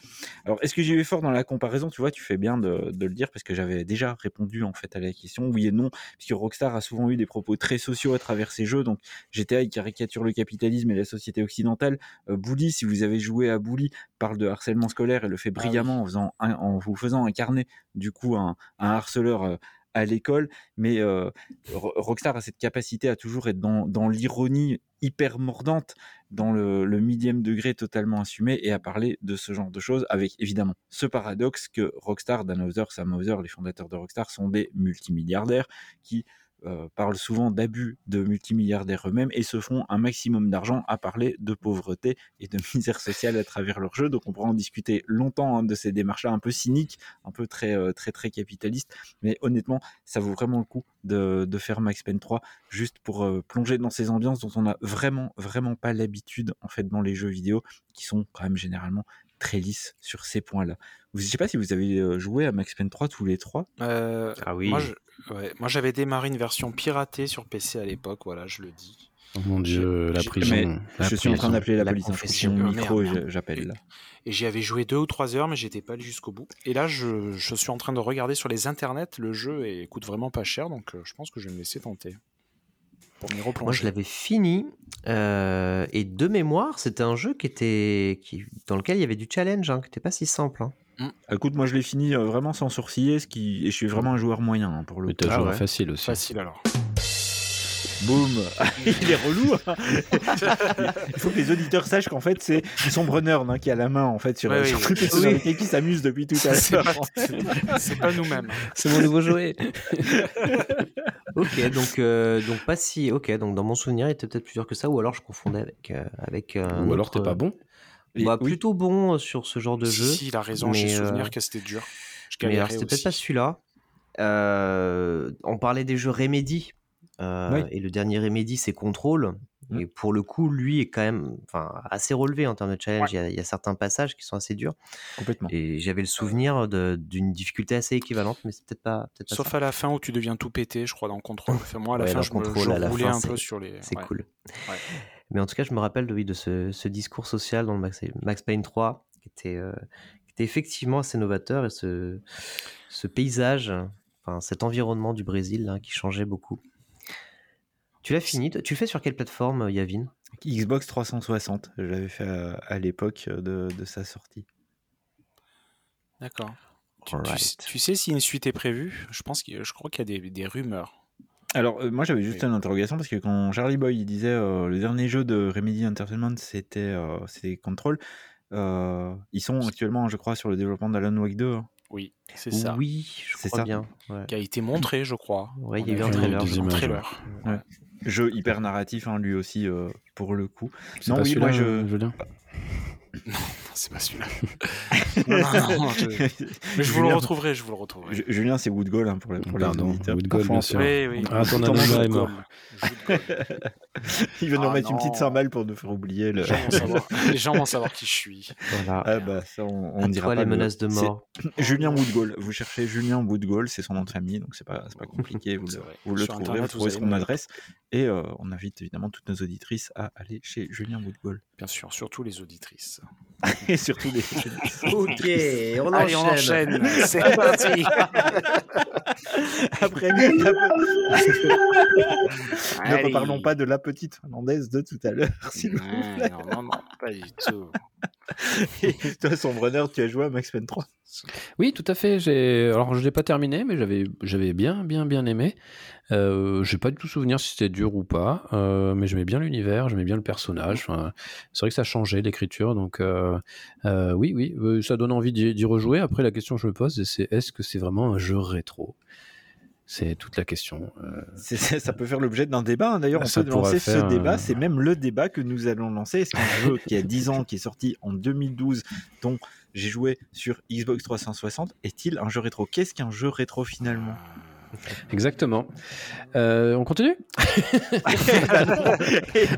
Alors, est-ce que j'y vais fort dans la comparaison? Tu vois, tu fais bien de, de le dire parce que j'avais déjà répondu en fait à la question, oui et non, puisque Rockstar a souvent eu des propos très sociaux à travers ses jeux. Donc, GTA, il caricature le capitalisme et la société occidentale. Euh, Bully, si vous avez joué à Bully, parle de harcèlement scolaire et le fait brillamment en, faisant un- en vous faisant incarner du coup un, un harceleur. euh, à l'école, mais Ro- Rockstar a cette capacité à toujours être dans, l'ironie hyper mordante, dans le, le millième degré totalement assumé et à parler de ce genre de choses avec évidemment ce paradoxe que Rockstar, Dan Houser, Sam Houser, les fondateurs de Rockstar sont des multimilliardaires qui parlent souvent d'abus de multimilliardaires eux-mêmes et se font un maximum d'argent à parler de pauvreté et de *laughs* misère sociale à travers leurs jeux. Donc on pourra en discuter longtemps hein, de ces démarches-là un peu cyniques, un peu très euh, très très capitalistes, mais honnêtement ça vaut vraiment le coup de, de faire Max Payne 3 juste pour euh, plonger dans ces ambiances dont on a vraiment vraiment pas l'habitude en fait dans les jeux vidéo qui sont quand même généralement très lisses sur ces points-là. Vous- Je sais pas si vous avez euh, joué à Max Payne 3 tous les trois. Euh, Ah oui. Moi, je- ouais, moi, j'avais démarré une version piratée sur PC à l'époque, voilà, je le dis. Oh mon dieu, la prison. Mais la je suis en train prison. d'appeler la, La police. hein, confession. mon micro je- j'appelle. Et j'y avais joué deux ou trois heures, mais j'étais pas allé jusqu'au bout. Et là, je, je suis en train de regarder sur les internets le jeu et il coûte vraiment pas cher, donc euh, je pense que je vais me laisser tenter. Pour m'y Moi, je l'avais fini. euh, et de mémoire, c'était un jeu qui était, qui, dans lequel il y avait du challenge, hein, qui n'était pas si simple. hein. Écoute, moi je l'ai fini euh, vraiment sans sourciller, ce qui... et je suis vraiment un joueur moyen hein, pour le Mais t'as Ah joué ouais. facile aussi. Facile alors. Boum *laughs* Il est relou hein. *laughs* Il faut que les auditeurs sachent qu'en fait c'est Sombre Nerd hein, qui a la main en fait sur, Ouais, sur oui. lesquelles qui s'amuse depuis tout à *laughs* C'est l'heure. pas- C'est pas nous-mêmes. C'est mon nouveau jouet. Ok, donc, euh, donc pas si. Ok, donc dans mon souvenir, il était peut-être plus dur que ça, ou alors je confondais avec, euh, avec euh, un Ou alors t'es pas bon. Et Bah, oui. plutôt bon sur ce genre de Si, jeu. si, il a raison, j'ai souvenir euh, que c'était dur. Je Mais c'était peut-être pas celui-là. Euh, on parlait des jeux Remedy. Euh, Oui. Et le dernier Remedy, c'est Control. Mm. Et pour le coup, lui est quand même assez relevé en termes de challenge. Il, y a, il y a certains passages qui sont assez durs. Complètement. Et j'avais le souvenir d'une difficulté assez équivalente, mais c'est peut-être pas, Sauf ça. à la fin où tu deviens tout pété, je crois, dans Control. *laughs* Enfin, moi, à la Ouais, fin, je, me, Control, je roulais fin, un peu sur les. C'est ouais. cool. Mais en tout cas, je me rappelle de, oui, de ce, ce discours social dans le Max, Max Payne 3 qui était, euh, qui était effectivement assez novateur et ce, ce paysage, enfin, cet environnement du Brésil qui changeait beaucoup. Tu l'as fini Tu le fais sur quelle plateforme, euh, Yavin? Xbox 360, je l'avais fait à, à l'époque de, de sa sortie. D'accord. Tu, sais- tu sais si une suite est prévue? Je pense que je crois qu'il y a des, des rumeurs. Alors, euh, moi j'avais juste une interrogation parce que quand Charlie Boy il disait euh, le dernier jeu de Remedy Entertainment c'était euh, c'était Control, euh, ils sont actuellement, je crois, sur le développement d'Alan Wake 2. hein. Oui, c'est ça. Oui, je C'est crois ça. bien. ouais. Qui a été montré, je crois. Ouais, il y a eu un trailer, un images, trailer. Ouais. Jeu hyper narratif, hein, lui aussi, euh, pour le coup. Non, oui, moi je. Julien *laughs* C'est pas celui-là. *laughs* non, non, non, je- *laughs* Mais je vous le Julien- retrouverai, je vous le retrouverai. Ju- Julien, c'est Woodgall hein, pour, les- pour Pardon, les auditeurs. Woodgall, bien sûr. Oui, oui. Ah, ton anonymat est mort. *laughs* Il va nous Ah remettre une petite cymbale pour nous faire oublier le. Les gens vont savoir, qui je suis. Voilà. Ah bah ça on, on À dira toi pas les le- menaces de mort. *clears throat* Julien Woodgall. Vous cherchez Julien Woodgall, c'est son nom de famille, donc c'est pas c'est pas compliqué. Vous le, vous le trouverez, Internet, vous trouverez vous son adresse et euh, on invite évidemment toutes nos auditrices à aller chez Julien Woodgall Bien sûr, surtout les auditrices. *laughs* et surtout les. *laughs* Ok, on Allez, on enchaîne. *laughs* C'est parti. Après, la pe- ne Allez. reparlons pas de la petite finlandaise de tout à l'heure, s'il vous plaît. non, non, non, pas du tout. Et toi, Sombreneur, tu as joué à Max Payne 3 Oui, tout à fait. Alors je l'ai pas terminé, mais j'avais j'avais bien bien bien aimé. Euh, j'ai pas du tout souvenir si c'était dur ou pas, euh, mais j'aimais bien l'univers, j'aimais bien le personnage. Enfin, c'est vrai que ça changeait l'écriture, donc euh, euh, oui, oui, euh, ça donne envie d'y rejouer. Après, la question que je me pose, c'est est-ce que c'est vraiment un jeu rétro? C'est toute la question. Euh, ça peut faire l'objet d'un débat. hein. D'ailleurs, on Ça peut lancer faire, ce débat. C'est même le débat que nous allons lancer. Est-ce qu'un jeu qui a 10 ans, qui est sorti en 2012, dont j'ai joué sur Xbox 360, est-il un jeu rétro? Qu'est-ce qu'un jeu rétro finalement? Exactement. Euh, on continue. *laughs*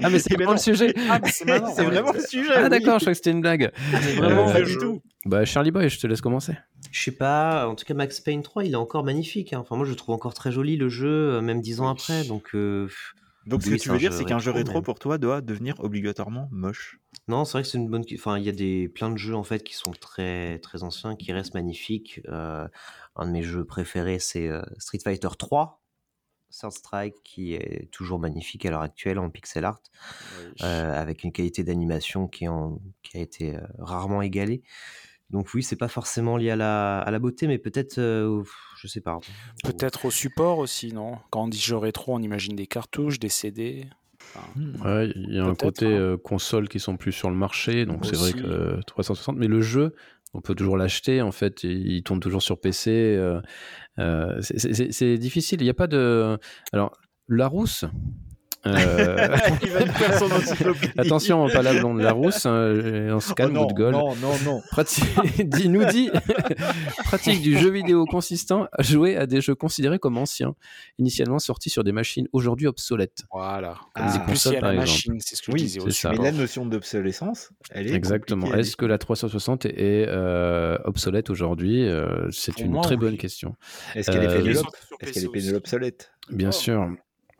Ah, mais c'est vraiment non. le sujet. Ah, c'est vraiment le sujet. Ah, d'accord, je crois que c'était une blague. Mais vraiment, Euh, pas du tout. Bah, Charlie Boy, je te laisse commencer. Je sais pas, en tout cas Max Payne 3, il est encore magnifique. hein. Enfin, moi, je le trouve encore très joli le jeu, euh, même dix ans après. Donc, euh, Donc, ce oui, que tu veux dire, c'est qu'un jeu rétro pour toi doit devenir obligatoirement moche. Non, c'est vrai que c'est une bonne. Enfin, il y a des plein de jeux en fait qui sont très très anciens, qui restent magnifiques. Euh, un de mes jeux préférés, c'est euh, Street Fighter 3. Third Strike qui est toujours magnifique à l'heure actuelle en pixel art, euh, avec une qualité d'animation qui, est en- qui a été euh, rarement égalée. Donc oui, c'est pas forcément lié à la, à la beauté, mais peut-être, euh, au- je sais pas. Peut-être au support aussi, non? Quand on dit jeu rétro, on imagine des cartouches, des CD. Enfin, Ouais, il y a un côté hein. euh, console qui sont plus sur le marché, donc c'est vrai que euh, 360, mais le jeu, on peut toujours l'acheter, en fait, il il tourne toujours sur PC. euh, euh, c'est difficile, il n'y a pas de... Alors, Larousse... euh, *laughs* Il va nous faire son. Attention, pas la blonde, Larousse, hein, on se Oh calme, non, de gueule. non, non, non. Pratique, dit, nous dit, pratique du jeu vidéo consistant à jouer à des jeux considérés comme anciens, initialement sortis sur des machines aujourd'hui obsolètes. Voilà. Ah. c'est plus consoles, par la exemple. machine, c'est ce que Oui, je disais c'est aussi. ça. Mais la notion d'obsolescence, elle est. Exactement. Est-ce que la 360 est euh, obsolète aujourd'hui Euh, C'est une moi, très oui. bonne question. Est-ce qu'elle est Euh, Pénélope Est-ce qu'elle est obsolète? Bien sûr.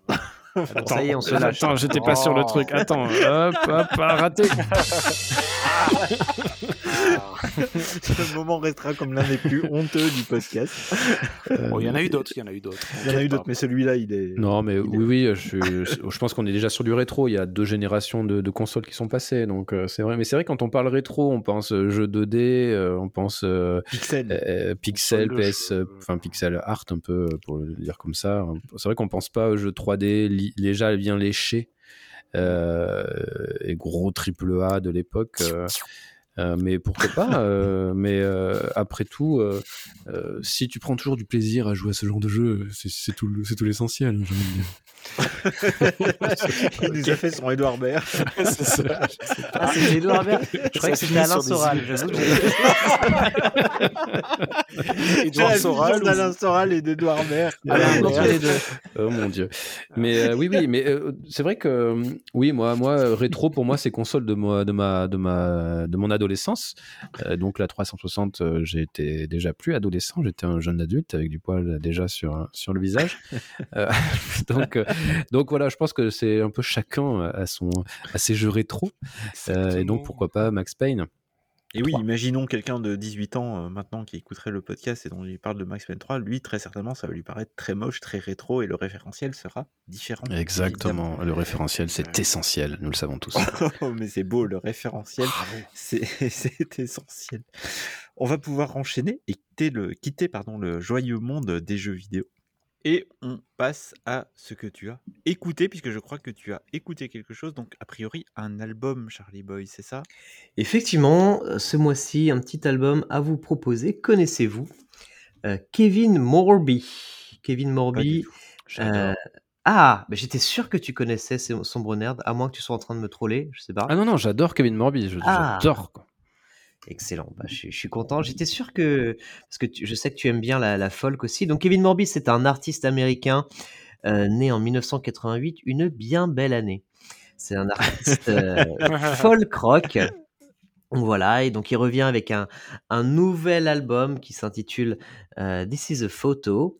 *laughs* ça y est, on se lâche. Attends, j'étais pas sur le Oh. truc. Attends, hop, hop, ah, raté. *laughs* Ce moment restera comme l'un des plus honteux du podcast. Bon, il y en a eu d'autres, il y en a eu d'autres. Il y en a eu d'autres, mais celui-là, il est. Non, mais oui, oui, je, je- je pense qu'on est déjà sur du rétro. Il y a deux générations de, de consoles qui sont passées, donc euh, c'est vrai. Mais c'est vrai quand on parle rétro, on pense euh, jeu 2D, euh, on pense euh, Pixel. euh, pixel, PS, jeu. euh, enfin pixel art un peu euh, pour le dire comme ça. C'est vrai qu'on pense pas aux jeux 3D li- déjà bien léchés euh, et gros triple A de l'époque. euh, euh, mais pourquoi pas euh, *laughs* Mais euh, après tout, euh, euh, si tu prends toujours du plaisir à jouer à ce genre de jeu, c'est tout, tout l'essentiel. *laughs* il nous a fait son Edouard Baird. *laughs* c'est ça. Ah, c'est Edouard Baird Je croyais que c'était Alain Soral. Edouard Soral. ou- d'Alain Soral et d'Edouard Baird. Alain Alain les deux. Oh mon dieu. Mais euh, oui, oui, mais euh, c'est vrai que oui, moi, moi, rétro pour moi, c'est console de moi, de ma, de ma, de mon adolescence. Euh, donc la 360, euh, j'étais déjà plus adolescent, j'étais un jeune adulte avec du poil euh, déjà sur sur le visage. *laughs* Euh, *laughs* donc euh, donc voilà, je pense que c'est un peu chacun à son à ses jeux rétro. Euh, et donc pourquoi pas Max Payne. Et oui, imaginons quelqu'un de 18 ans euh, maintenant qui écouterait le podcast et dont il parle de Max Payne 3. Lui, très certainement, ça va lui paraître très moche, très rétro et le référentiel sera différent. Exactement. Le référentiel, c'est essentiel. Nous le savons tous. *laughs* Oh, mais c'est beau, le référentiel, c'est *laughs* c'est essentiel. On va pouvoir enchaîner et quitter le, quitter, pardon, le joyeux monde des jeux vidéo. Et on passe à ce que tu as écouté, puisque je crois que tu as écouté quelque chose, donc a priori un album, Charlie Boy, c'est ça? Effectivement, euh, ce mois-ci, un petit album à vous proposer. Connaissez-vous? Euh, Kevin Morby Kevin Pas du Morby. tout. J'adore. euh, Ah, bah, j'étais sûr que tu connaissais ce- Sombre Nerd, à moins que tu sois en train de me troller, je sais pas. Ah non, non, j'adore Kevin Morby. je- Ah. Excellent, bah, je, suis- je suis content. J'étais sûr que, parce que tu- je sais que tu aimes bien la, la folk aussi. Donc Kevin Morby, c'est un artiste américain euh, né en 1988, une bien belle année. C'est un artiste euh, *laughs* folk rock. Voilà, et donc il revient avec un, un nouvel album qui s'intitule euh, This is a Photo.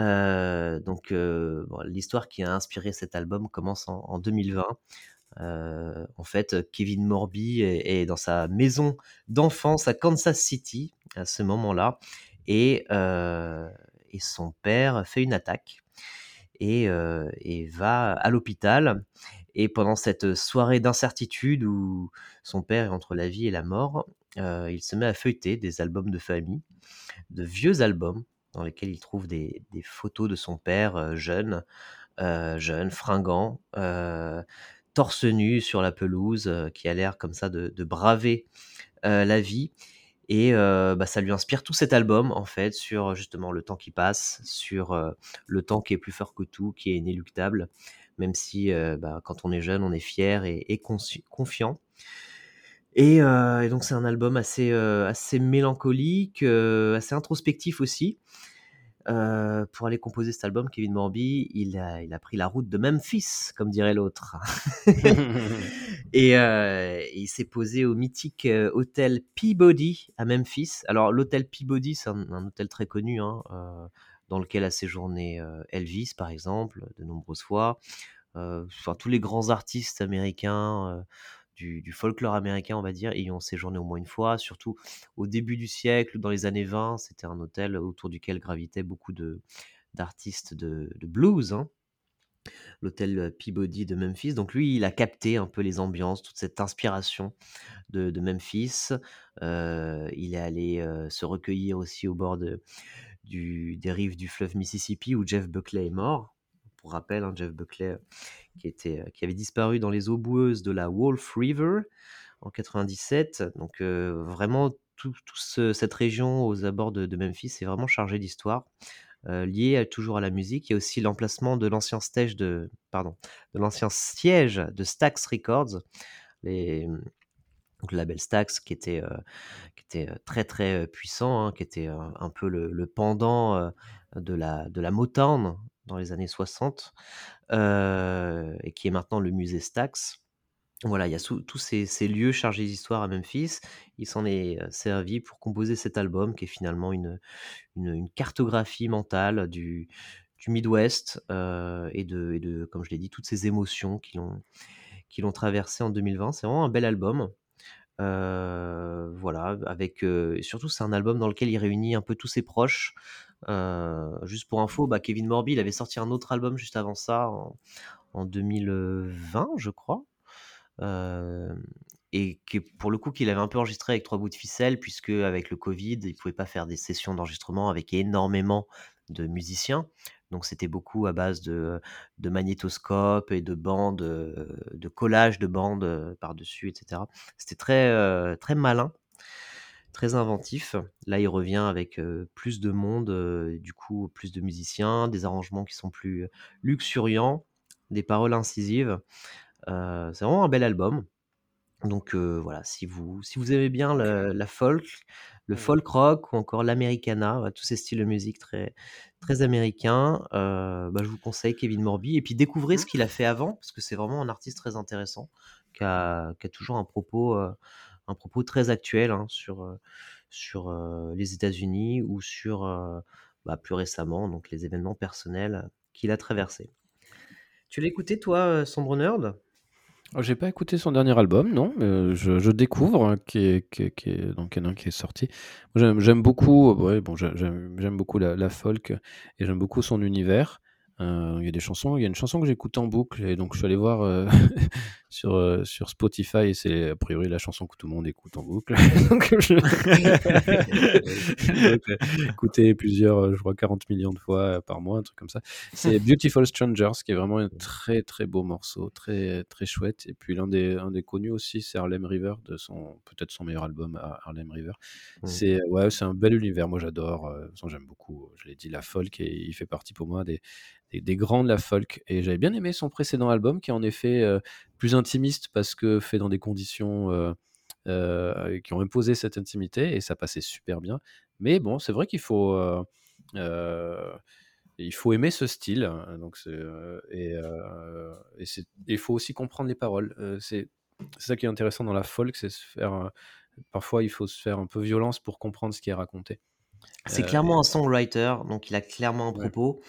Euh, donc euh, bon, l'histoire qui a inspiré cet album commence en, en 2020. Euh, en fait, Kevin Morby est, dans sa maison d'enfance à Kansas City à ce moment-là, et, euh, et son père fait une attaque et, euh, et va à l'hôpital. Et pendant cette soirée d'incertitude où son père est entre la vie et la mort, euh, il se met à feuilleter des albums de famille, de vieux albums dans lesquels il trouve des, des photos de son père jeune, jeune, fringant, torse nu sur la pelouse, qui a l'air comme ça de, braver la vie. Et bah, ça lui inspire tout cet album, en fait, sur justement le temps qui passe, sur le temps qui est plus fort que tout, qui est inéluctable, même si bah, quand on est jeune, on est fier et, confiant. Et, donc c'est un album assez mélancolique, assez introspectif aussi. Euh, pour aller composer cet album, Kevin Morby, il a, il a pris la route de Memphis, comme dirait l'autre. *laughs* et euh, il s'est posé au mythique euh, hôtel Peabody à Memphis. Alors, l'hôtel Peabody, c'est un, hôtel très connu, hein, dans lequel a séjourné Elvis, par exemple, de nombreuses fois. enfin, tous les grands artistes américains du, folklore américain, on va dire, ont séjourné au moins une fois, surtout au début du siècle, dans les années 20, c'était un hôtel autour duquel gravitaient beaucoup de, d'artistes de, blues. Hein. L'hôtel Peabody de Memphis. Donc lui, il a capté un peu les ambiances, toute cette inspiration de, Memphis. Euh, il est allé euh, se recueillir aussi au bord du, des rives du fleuve Mississippi où Jeff Buckley est mort. Pour rappel, hein, Jeff Buckley euh, qui avait disparu dans les eaux boueuses de la Wolf River en 97. Donc vraiment, toute cette région aux abords de, Memphis est vraiment chargée d'histoire. Euh, liée toujours à la musique. Il y a aussi l'emplacement de l'ancien siège de, pardon, Stax Records, donc le label Stax qui était, était très très puissant, hein, qui était un peu le, pendant de la Motown dans les années 60 et qui est maintenant le musée Stax. Voilà, il y a tous ces, lieux chargés d'histoire à Memphis. Il s'en est servi pour composer cet album qui est finalement une, cartographie mentale du, Midwest et, de, et, de, comme je l'ai dit, toutes ces émotions qui l'ont, qui l'ont traversé en 2020. C'est vraiment un bel album. voilà, avec surtout c'est un album dans lequel il réunit un peu tous ses proches. Juste pour info, bah, Kevin Morby, il avait sorti un autre album juste avant ça, en, 2020, je crois. et que pour le coup, qu'il avait un peu enregistré avec trois bouts de ficelle, puisque avec le Covid, il pouvait pas faire des sessions d'enregistrement avec énormément de musiciens. Donc c'était beaucoup à base de, magnétoscopes et de bandes, de collage de bandes par-dessus, etc. C'était très, très malin, très inventif. Là, il revient avec plus de monde, du coup, plus de musiciens, des arrangements qui sont plus luxuriants, des paroles incisives. c'est vraiment un bel album. Donc voilà, si vous, si vous aimez bien la folk, le folk rock ou encore l'americana, tous ces styles de musique très, très américains. Bah, je vous conseille Kevin Morby. Et puis découvrez ce mmh. qu'il a fait avant, parce que c'est vraiment un artiste très intéressant, qui a, qui a toujours un propos, un propos très actuel hein, sur, euh, les États-Unis ou sur, bah, plus récemment, donc les événements personnels qu'il a traversés. Tu l'as écouté, toi, Sombre Nerd? Oh, j'ai pas écouté son dernier album, non, mais je, découvre hein, qui est, qui, donc un qui est sorti. J'aime beaucoup, bon, j'aime beaucoup la, folk et j'aime beaucoup son univers. Euh, il y a des chansons, il y a une chanson que j'écoute en boucle et donc je suis allé voir euh, *laughs* sur, euh, sur Spotify et c'est a priori la chanson que tout le monde écoute en boucle. *laughs* *laughs* donc, je... *laughs* écouter plusieurs, je crois 40 millions de fois par mois, un truc comme ça. C'est Beautiful Strangers qui est vraiment un très très beau morceau, très très chouette. Et puis l'un des, un des connus aussi, c'est Harlem River de son peut-être son meilleur album Harlem River. C'est ouais, c'est un bel univers. Moi j'adore. j'aime beaucoup. Je l'ai dit la folk et il fait partie pour moi des des, grands de la folk. Et j'avais bien aimé son précédent album, qui est en effet euh, plus intimiste parce que fait dans des conditions euh, euh, qui ont imposé cette intimité, et ça passait super bien. Mais bon, c'est vrai qu'il faut il faut aimer ce style. Hein, donc et, il faut aussi comprendre les paroles. c'est ça qui est intéressant dans la folk, c'est se faire. parfois, il faut se faire un peu violence pour comprendre ce qui est raconté. C'est euh, clairement un songwriter, donc il a clairement un propos.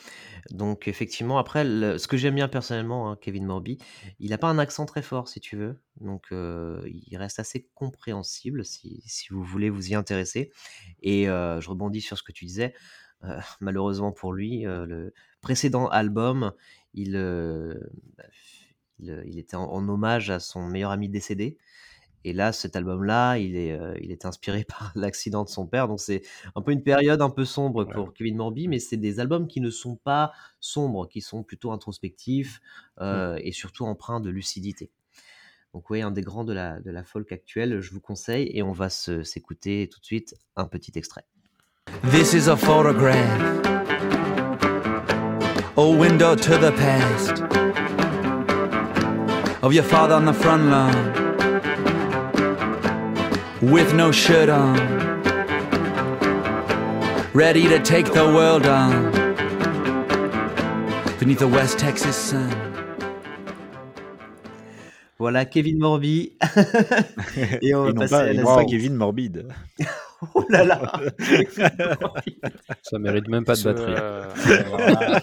Donc effectivement, après, ce que j'aime bien personnellement, hein, Kevin Morby, il n'a pas un accent très fort, si tu veux. Donc euh, il reste assez compréhensible si, vous voulez vous y intéresser. Et euh, je rebondis sur ce que tu disais. *laughs* malheureusement pour lui, le précédent album, il, bah, il, était en, hommage à son meilleur ami décédé. Et là, cet album-là, il est, euh, il est inspiré *laughs* par l'accident de son père. Donc, c'est un peu une période un peu sombre pour Kevin Morby, mais c'est des albums qui ne sont pas sombres, qui sont plutôt introspectifs euh, et surtout empreints de lucidité. Donc, oui, un des grands de la, de la folk actuelle, je vous conseille. Et on va se- s'écouter tout de suite un petit extrait. This is a photograph, a window to the past of your father on the front lawn with no shirt on, ready to take the world on beneath the West Texas sun. Voilà, Kevin Morby. *laughs* et on va Et non passer pas, à la. Kevin Morbide. *laughs* Oh là là Ça mérite même pas de Ce, batterie. euh,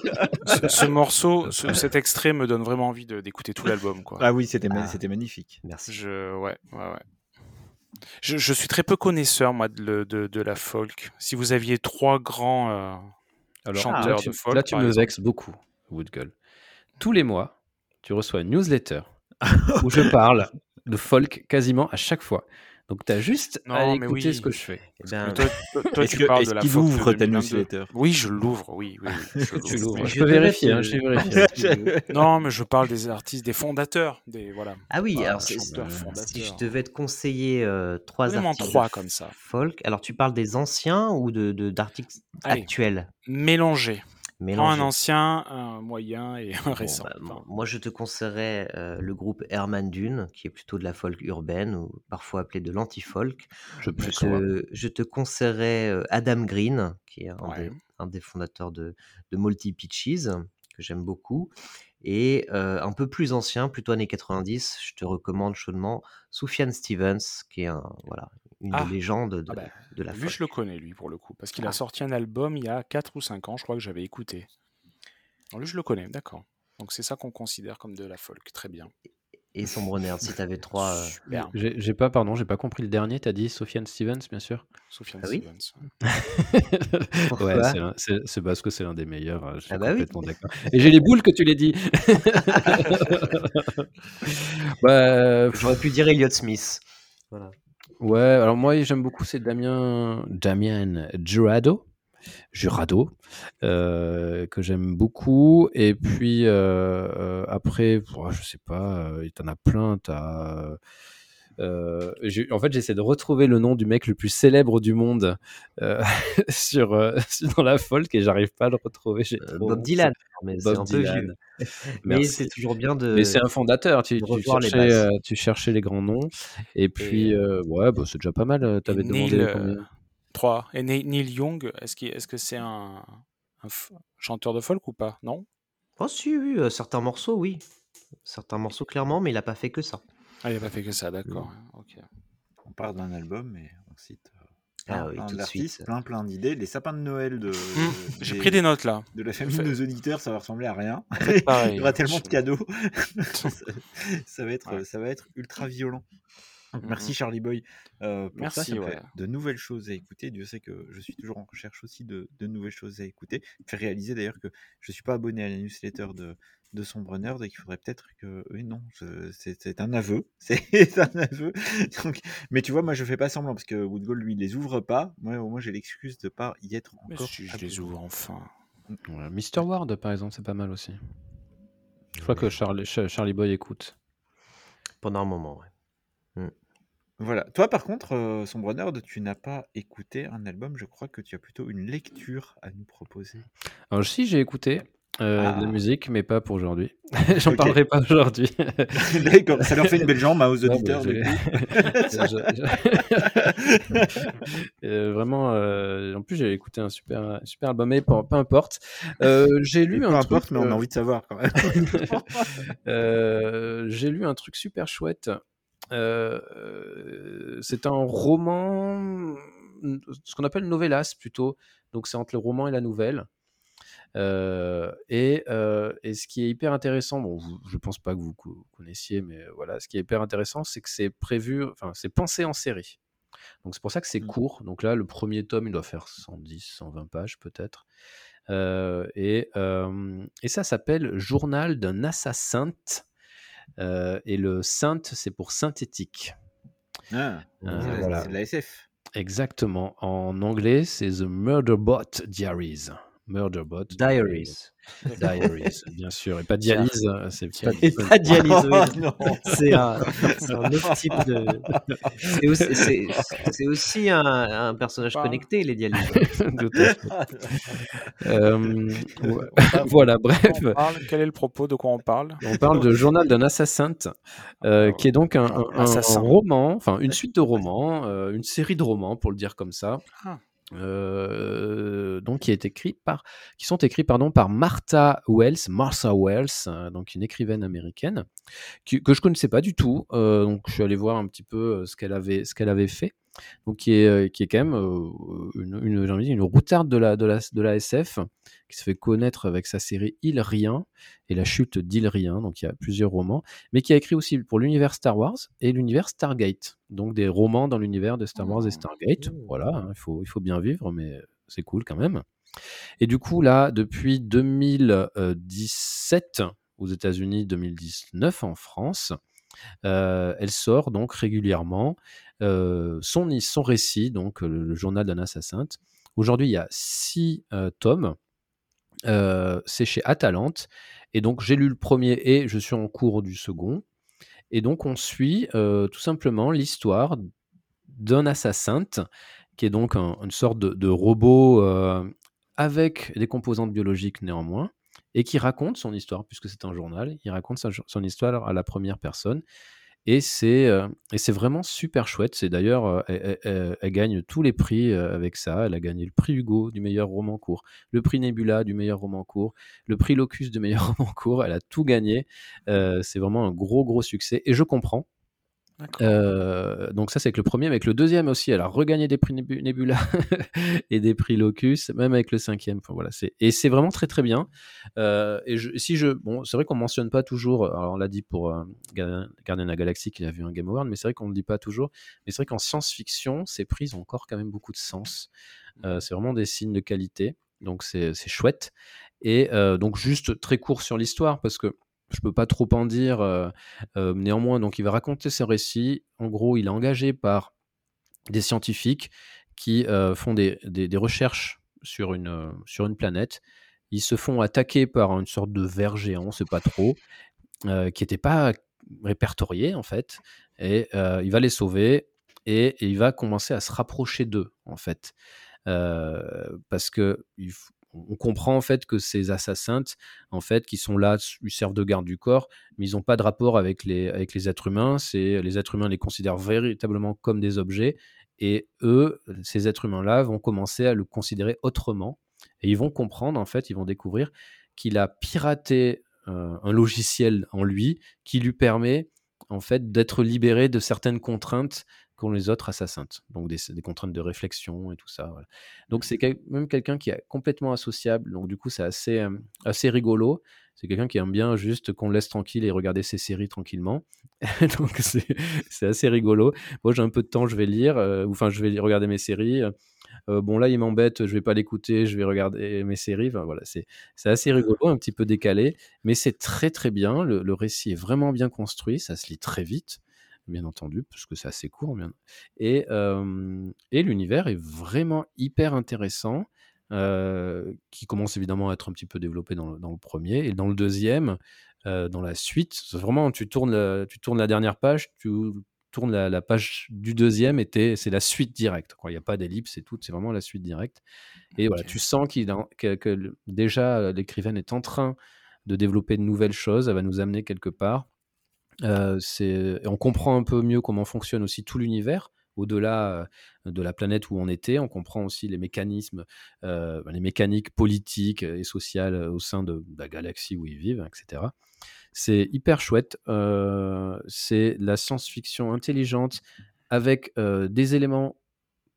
ce, ce morceau, ce- cet extrait me donne vraiment envie d'écouter tout l'album. quoi. Ah oui, c'était Ah. c'était magnifique. Merci. Je, ouais, ouais, ouais. Je, je suis très peu connaisseur, moi, de, de, de la folk. Si vous aviez trois grands euh, Alors, chanteurs là, tu, de folk, là, tu exemple. vexes beaucoup, Woodgull. Tous les mois, tu reçois une newsletter où je parle de folk quasiment à chaque fois. Donc, tu as juste à Non, mais écouter oui. ce que je fais. Eh ben, Toi, toi- toi, Est-ce tu que- parles de la qu'il ouvre ta 2022. newsletter Oui, je l'ouvre, oui. oui, oui, je *laughs* Tu l'ouvre. l'ouvres. je Je peux vérifier, hein, je vais vérifier. *laughs* *laughs* Non, mais je parle des artistes, des fondateurs. Des, voilà. Ah oui, alors si je devais te conseiller euh, trois Donnez-moi artistes trois comme ça. folk, alors tu parles des anciens ou de de- d'artistes Allez. Prends un ancien, un moyen et un Bon, récent. bah, moi- moi, je te conseillerais euh, le groupe Herman Dune, qui est plutôt de la folk urbaine, ou parfois appelé de l'anti-folk. Je te, je te conseillerais euh, Adam Green, qui est un, Ouais. des, un des fondateurs de, de Multi Pitches, que j'aime beaucoup. Et euh, un peu plus ancien, plutôt années 90, je te recommande chaudement Sufjan Stevens, qui est un, voilà, une Ah. des légendes de, Ah bah, de la Lui, folk. je le connais, lui, pour le coup. Parce qu'il Ah. a sorti un album il y a 4 ou 5 ans, je crois que j'avais écouté. Lui, je le connais, d'accord. Donc, c'est ça qu'on considère comme de la folk. Très bien. Et Sombre Nerd, si tu avais trois. euh. J'ai pas, pardon, j'ai pas compris le dernier. T'as dit Sofiane Stevens, bien sûr? Sufjan Ah oui? Stevens. Ouais, c'est parce que c'est l'un des meilleurs. euh, Je suis Ah bah oui. complètement d'accord. Et j'ai les boules que tu l'aies dit. *laughs* bah, J'aurais pu dire Elliott Smith. Voilà. Ouais, alors moi j'aime beaucoup c'est Damien Damien Jurado, Jurado, euh, que j'aime beaucoup. Et puis euh, euh, après, je sais pas, euh, t'en as plein. T'as, euh, en fait, j'essaie de retrouver le nom du mec le plus célèbre du monde euh, *laughs* sur, euh, *laughs* dans la folk et j'arrive pas à le retrouver. Euh, trop Bob. Dylan, mais c'est Bob un peu vieux. *laughs* Mais c'est toujours bien de. Mais c'est un fondateur, tu, tu les cherchais, euh, tu les grands noms. Et puis, euh, ouais, bah, c'est déjà pas mal. T'avais Et demandé Neil, combien? euh, 3. Et Neil Neil Young, est-ce que c'est un, un chanteur de folk ou pas? Non? Oh, si, oui, euh, certains morceaux, oui. Certains morceaux, clairement, mais il a pas fait que ça. Ah, il n'a pas fait que ça, d'accord. On parle d'un album, mais on cite euh, Ah plein, oui, plein tout de d'artistes, suite. plein plein d'idées. Les sapins de Noël de, *laughs* J'ai pris des notes là. de la famille de nos auditeurs, ça va ressembler à rien. *laughs* Pareil, Il y aura tellement de cadeaux. *laughs* ça, ça va être, Ouais. ça va être ultra violent. Donc, Mhm. merci Charlie Boy euh, pour ça. Merci, Ça me fait ouais. de nouvelles choses à écouter. Dieu sait que je suis toujours en recherche aussi de, de nouvelles choses à écouter. Il me fait réaliser d'ailleurs que je ne suis pas abonné à la newsletter de, de Sombre Nerd et qu'il faudrait peut-être que. Oui, non, je- c'est un aveu. *laughs* C'est un aveu. Donc, mais tu vois, moi je fais pas semblant parce que Woodgold lui il les ouvre pas. Moi, au moins j'ai l'excuse de pas y être Mais encore. si je les ouvre enfin. Ouais, Mr. Ward, par exemple, c'est pas mal aussi. Je crois que Charlie, Cha- Charlie Boy écoute. Pendant un moment, ouais. Voilà. Toi, par contre, euh, Sombre Nerd, tu n'as pas écouté un album. Je crois que tu as plutôt une lecture à nous proposer. Alors, si, j'ai écouté euh, de Ah. la musique, mais pas pour aujourd'hui. *laughs* J'en parlerai pas aujourd'hui. *laughs* D'accord, ça leur fait une belle jambe hein, aux auditeurs. *laughs* Euh, vraiment, euh, en plus, j'ai écouté un super, super album, mais peu, peu importe. J'ai lu peu un importe, truc, mais on a envie de savoir quand même. J'ai lu un truc super chouette. Euh, euh, c'est un roman, ce qu'on appelle novellas plutôt. Donc c'est entre le roman et la nouvelle. Euh, et, euh, et ce qui est hyper intéressant, bon, vous- je pense pas que vous co- connaissiez, mais voilà, ce qui est hyper intéressant, c'est que c'est prévu, enfin, c'est pensé en série. Donc c'est pour ça que c'est Mm. court. Donc là, le premier tome, il doit faire 110, 120 pages peut-être. Euh, et, et ça s'appelle Journal d'un assassin. Euh, et le sainte, c'est pour synthétique. Ah, Euh, voilà. c'est de la SF. Exactement. En anglais, c'est The Murderbot Diaries. Murderbot Diaries. Diaries, bien sûr. Et pas dialyse, hein, c'est pas. Et pas dialyse, *laughs* oui. Oh, non. C'est un, autre type de. C'est aussi, un, un personnage connecté, les dialyses. *laughs* Euh, ouais. *laughs* voilà, bref. On parle- Quel est le propos De quoi on parle? On parle de Journal d'un assassin, euh, qui est donc un, un- un Assassin. roman, enfin une suite de romans, euh, une série de romans pour le dire comme ça, Ah. Euh, donc qui est écrit par, qui sont écrits pardon par Martha Wells, Martha Wells, euh, donc une écrivaine américaine que je connaissais pas du tout, euh, donc je suis allé voir un petit peu ce qu'elle avait, ce qu'elle avait fait, donc qui est, euh, qui est quand même euh, une, une, envie de dire, une routarde de la, de la, de la SF qui se fait connaître avec sa série Il Rien et la chute d'Il Rien, donc il y a plusieurs romans, mais qui a écrit aussi pour l'univers Star Wars et l'univers Stargate, donc des romans dans l'univers de Star Wars et Stargate. Voilà, hein, il, faut, il faut bien vivre, mais c'est cool quand même. Et du coup, là, depuis 2017 aux États-Unis, 2019 en France, euh, elle sort donc régulièrement son, son récit, donc euh, le, journal d'un assassin. Aujourd'hui, il y a six euh, tomes. Euh, c'est chez Atalante. Et donc, j'ai lu le premier et je suis en cours du second. Et donc, on suit euh, tout simplement l'histoire d'un assassin qui est donc un- une sorte de, robot euh, avec des composantes biologiques néanmoins et qui raconte son histoire, puisque c'est un journal. Il raconte son histoire à la première personne. Et c'est euh, et c'est vraiment super chouette. C'est d'ailleurs, euh, elle, gagne tous les prix euh, avec ça. Elle a gagné le prix Hugo du meilleur roman court, le prix Nebula du meilleur roman court, le prix Locus du meilleur *laughs* roman court. Elle a tout gagné. C'est vraiment un gros gros succès. Et je comprends. Euh, donc ça c'est que le premier, mais avec le deuxième aussi, elle a regagné des prix Nebu- Nebula *laughs* et des prix Locus, même avec le cinquième. Enfin, voilà, c'est et c'est vraiment très très bien. Euh, et je, si je, bon, c'est vrai qu'on mentionne pas toujours. Alors on l'a dit pour euh, de la Galaxie qui a vu un Game Award, mais c'est vrai qu'on ne le dit pas toujours. Mais c'est vrai qu'en science-fiction, ces prix ont encore quand même beaucoup de sens. Euh, c'est vraiment des signes de qualité, donc c'est chouette. Et euh, donc juste très court sur l'histoire parce que je peux pas trop en dire. euh, euh, néanmoins, donc il va raconter ses récits. En gros, il est engagé par des scientifiques qui euh, font des, des- recherches sur une, sur une planète. Ils se font attaquer par une sorte de ver géant, c'est pas trop, qui n'était pas répertorié en fait. Et il va les sauver et, il va commencer à se rapprocher d'eux en fait. Parce que on comprend en fait que ces assassins, en fait, qui sont là, ils servent de garde du corps, mais ils n'ont pas de rapport avec les, êtres humains. C'est les êtres humains les considèrent véritablement comme des objets, et eux, ces êtres humains-là, vont commencer à le considérer autrement, et ils vont comprendre en fait, ils vont découvrir qu'il a piraté euh, un logiciel en lui qui lui permet en fait d'être libéré de certaines contraintes qu'ont les autres assassins, donc des, des contraintes de réflexion et tout ça. voilà. Donc c'est quel- même quelqu'un qui est complètement associable, donc du coup c'est assez, euh, assez rigolo. C'est quelqu'un qui aime bien juste qu'on le laisse tranquille et regarder ses séries tranquillement. *laughs* donc c'est c'est assez rigolo. Moi j'ai un peu de temps, je vais lire, euh, ou enfin je vais regarder mes séries. Euh, bon là il m'embête, je vais pas l'écouter, je vais regarder mes séries. Enfin voilà, c'est c'est assez rigolo, un petit peu décalé, mais c'est très très bien. Le, le récit est vraiment bien construit, ça se lit très vite bien entendu, parce que c'est assez court. Bien... Et, euh, et l'univers est vraiment hyper intéressant, euh, qui commence évidemment à être un petit peu développé dans le, dans le premier. Et dans le deuxième, euh, dans la suite, vraiment, tu tournes, la, tu tournes la dernière page, tu tournes la, la page du deuxième, et c'est la suite directe. Il n'y a pas d'ellipse et tout, c'est vraiment la suite directe. Et voilà, tu sens qu'il que, déjà l'écrivaine est en train de développer de nouvelles choses, elle va nous amener quelque part. On comprend un peu mieux comment fonctionne aussi tout l'univers au-delà de la planète où on était. On comprend aussi les mécanismes, euh, les mécaniques politiques et sociales au sein de, la galaxie où ils vivent, etc. C'est hyper chouette. Euh, c'est la science-fiction intelligente avec des éléments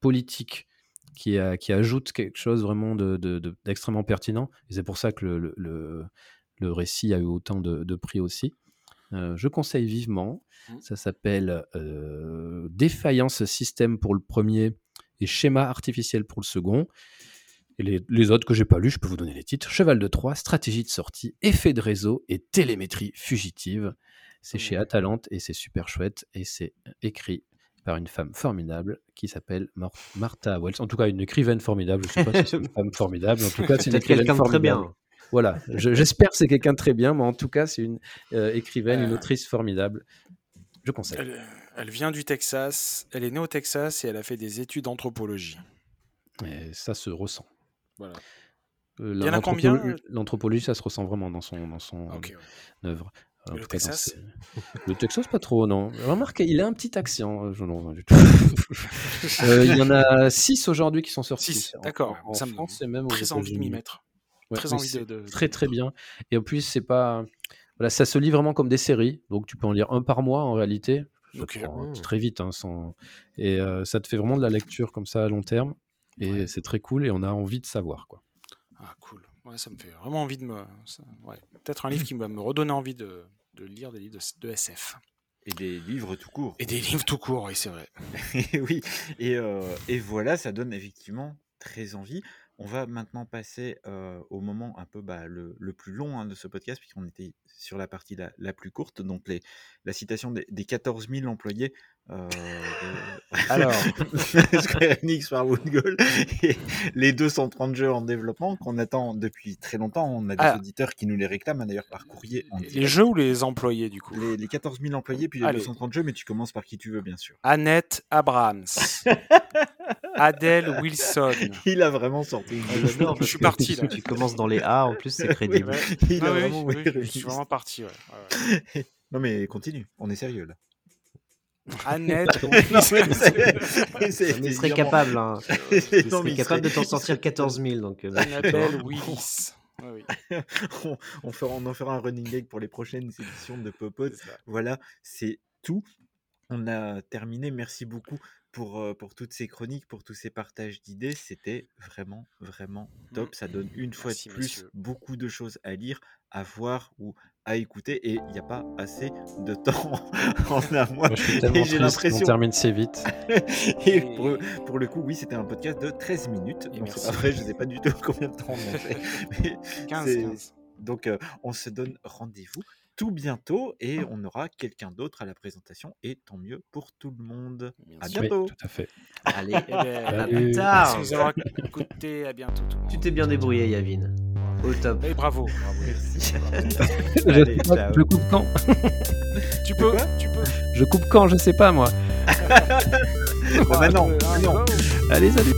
politiques qui, ajoutent quelque chose vraiment de- de- de- d'extrêmement pertinent. C'est pour ça que le, récit a eu autant de prix aussi. Euh, je conseille vivement. Ça s'appelle euh, Défaillance système pour le premier et Schéma artificiel pour le second. Et les, les autres que j'ai pas lus, je peux vous donner les titres. Cheval de Troie, stratégie de sortie, effet de réseau et télémétrie fugitive. C'est chez Atalante et c'est super chouette et c'est écrit par une femme formidable qui s'appelle Mar- Martha Wells. En tout cas, une écrivaine formidable. Je ne sais pas si c'est une *laughs* femme formidable. En tout cas, c'est une écrivaine de très formidable. bien. Voilà, Je- j'espère que c'est quelqu'un de très bien, mais en tout cas, c'est une euh, écrivaine, une Euh. autrice formidable. Je conseille. Elle, elle vient du Texas. Elle est née au Texas et elle a fait des études d'anthropologie. Et ça se ressent. Voilà. Euh, Il y en a combien, l'anthropolo- euh L'anthropologie, ça se ressent vraiment dans son, dans son ouais. œuvre. En le tout cas, dans Texas Le Texas, pas trop, non. Remarque, il a un petit accent. Je non, du tout. *laughs* Euh, il y en a six aujourd'hui qui sont sortis. Six, d'accord. Ça me France donne et même aux très envie de m'y mettre. Ouais, Très envie de- de- Très très bien. Et en plus, c'est pas. Voilà, ça se lit vraiment comme des séries. Donc tu peux en lire un par mois en réalité. Prend, Mmh. Très vite. hein, sans... Et euh, ça te fait vraiment de la lecture comme ça à long terme. Et c'est très cool et on a envie de savoir. quoi. Ah, cool. Ouais, ça me fait vraiment envie de me. ça- ouais. Peut-être un livre qui va me redonner envie de, de lire des livres de, de SF. Et des livres tout court. Et des livres tout court, oui, c'est vrai. Et *laughs* oui, et, euh, et voilà, ça donne effectivement très envie. On va maintenant passer au moment un peu bah, le, plus long hein, de ce podcast, puisqu'on était sur la partie la, la plus courte, donc les, la citation des, des 14 000 employés euh, Alors. *laughs* Square Enix par Woodgall et les 230 jeux en développement qu'on attend depuis très longtemps. On a des Ah. auditeurs qui nous les réclament hein, d'ailleurs par courrier. En Les direct. jeux ou les employés, du coup? Les, les 14 000 employés, puis les Allez. 230 jeux, mais tu commences par qui tu veux, bien sûr. Annette Abrams. *laughs* Adèle Wilson. Il a vraiment sorti une Ah, Je parce suis parti, là. Tu commences dans les A, en plus, c'est *laughs* crédible. Ouais. Il Ah a oui, vraiment oui, oui, je suis vraiment parti. ouais. Ouais, ouais. Non mais continue, on est sérieux là. Annette. *laughs* *laughs* Non, mais On serait capable, hein. Mais il capable de serait- t'en sortir 14 000. Donc, euh, Annabelle Willis. Oui. *laughs* on, on fera, on en fera un running gag pour les prochaines éditions de Popot. Voilà, c'est tout. On a terminé. Merci beaucoup pour, euh, pour toutes ces chroniques, pour tous ces partages d'idées. C'était vraiment, vraiment top. Ça donne une fois Merci, de plus messieurs. beaucoup de choses à lire, à voir ou à écouter. Et il n'y a pas assez de *laughs* temps en *laughs* un mois. Moi, je suis Et tellement j'ai l'impression. termine si vite. *laughs* Et pour, pour le coup, oui, c'était un podcast de 13 minutes. Et Donc c'est merci. pas vrai, je ne sais pas du tout combien de temps on a fait. mais 15, c'est- 15. Donc euh, on se donne rendez-vous tout bientôt et on aura quelqu'un d'autre à la présentation et tant mieux pour tout le monde. Bien À sûr. Oui, bientôt. tout à fait. Allez, Eh ben, à plus tard. Merci. À bientôt tout le monde. Tu t'es bien débrouillé, Yavin. Au top. Et bravo. bravo. Merci. *laughs* Je, Allez, pas, je coupe quand? Tu peux, quoi? tu peux. Je coupe quand Je sais pas moi. *laughs* Bah, non. go. Allez, salut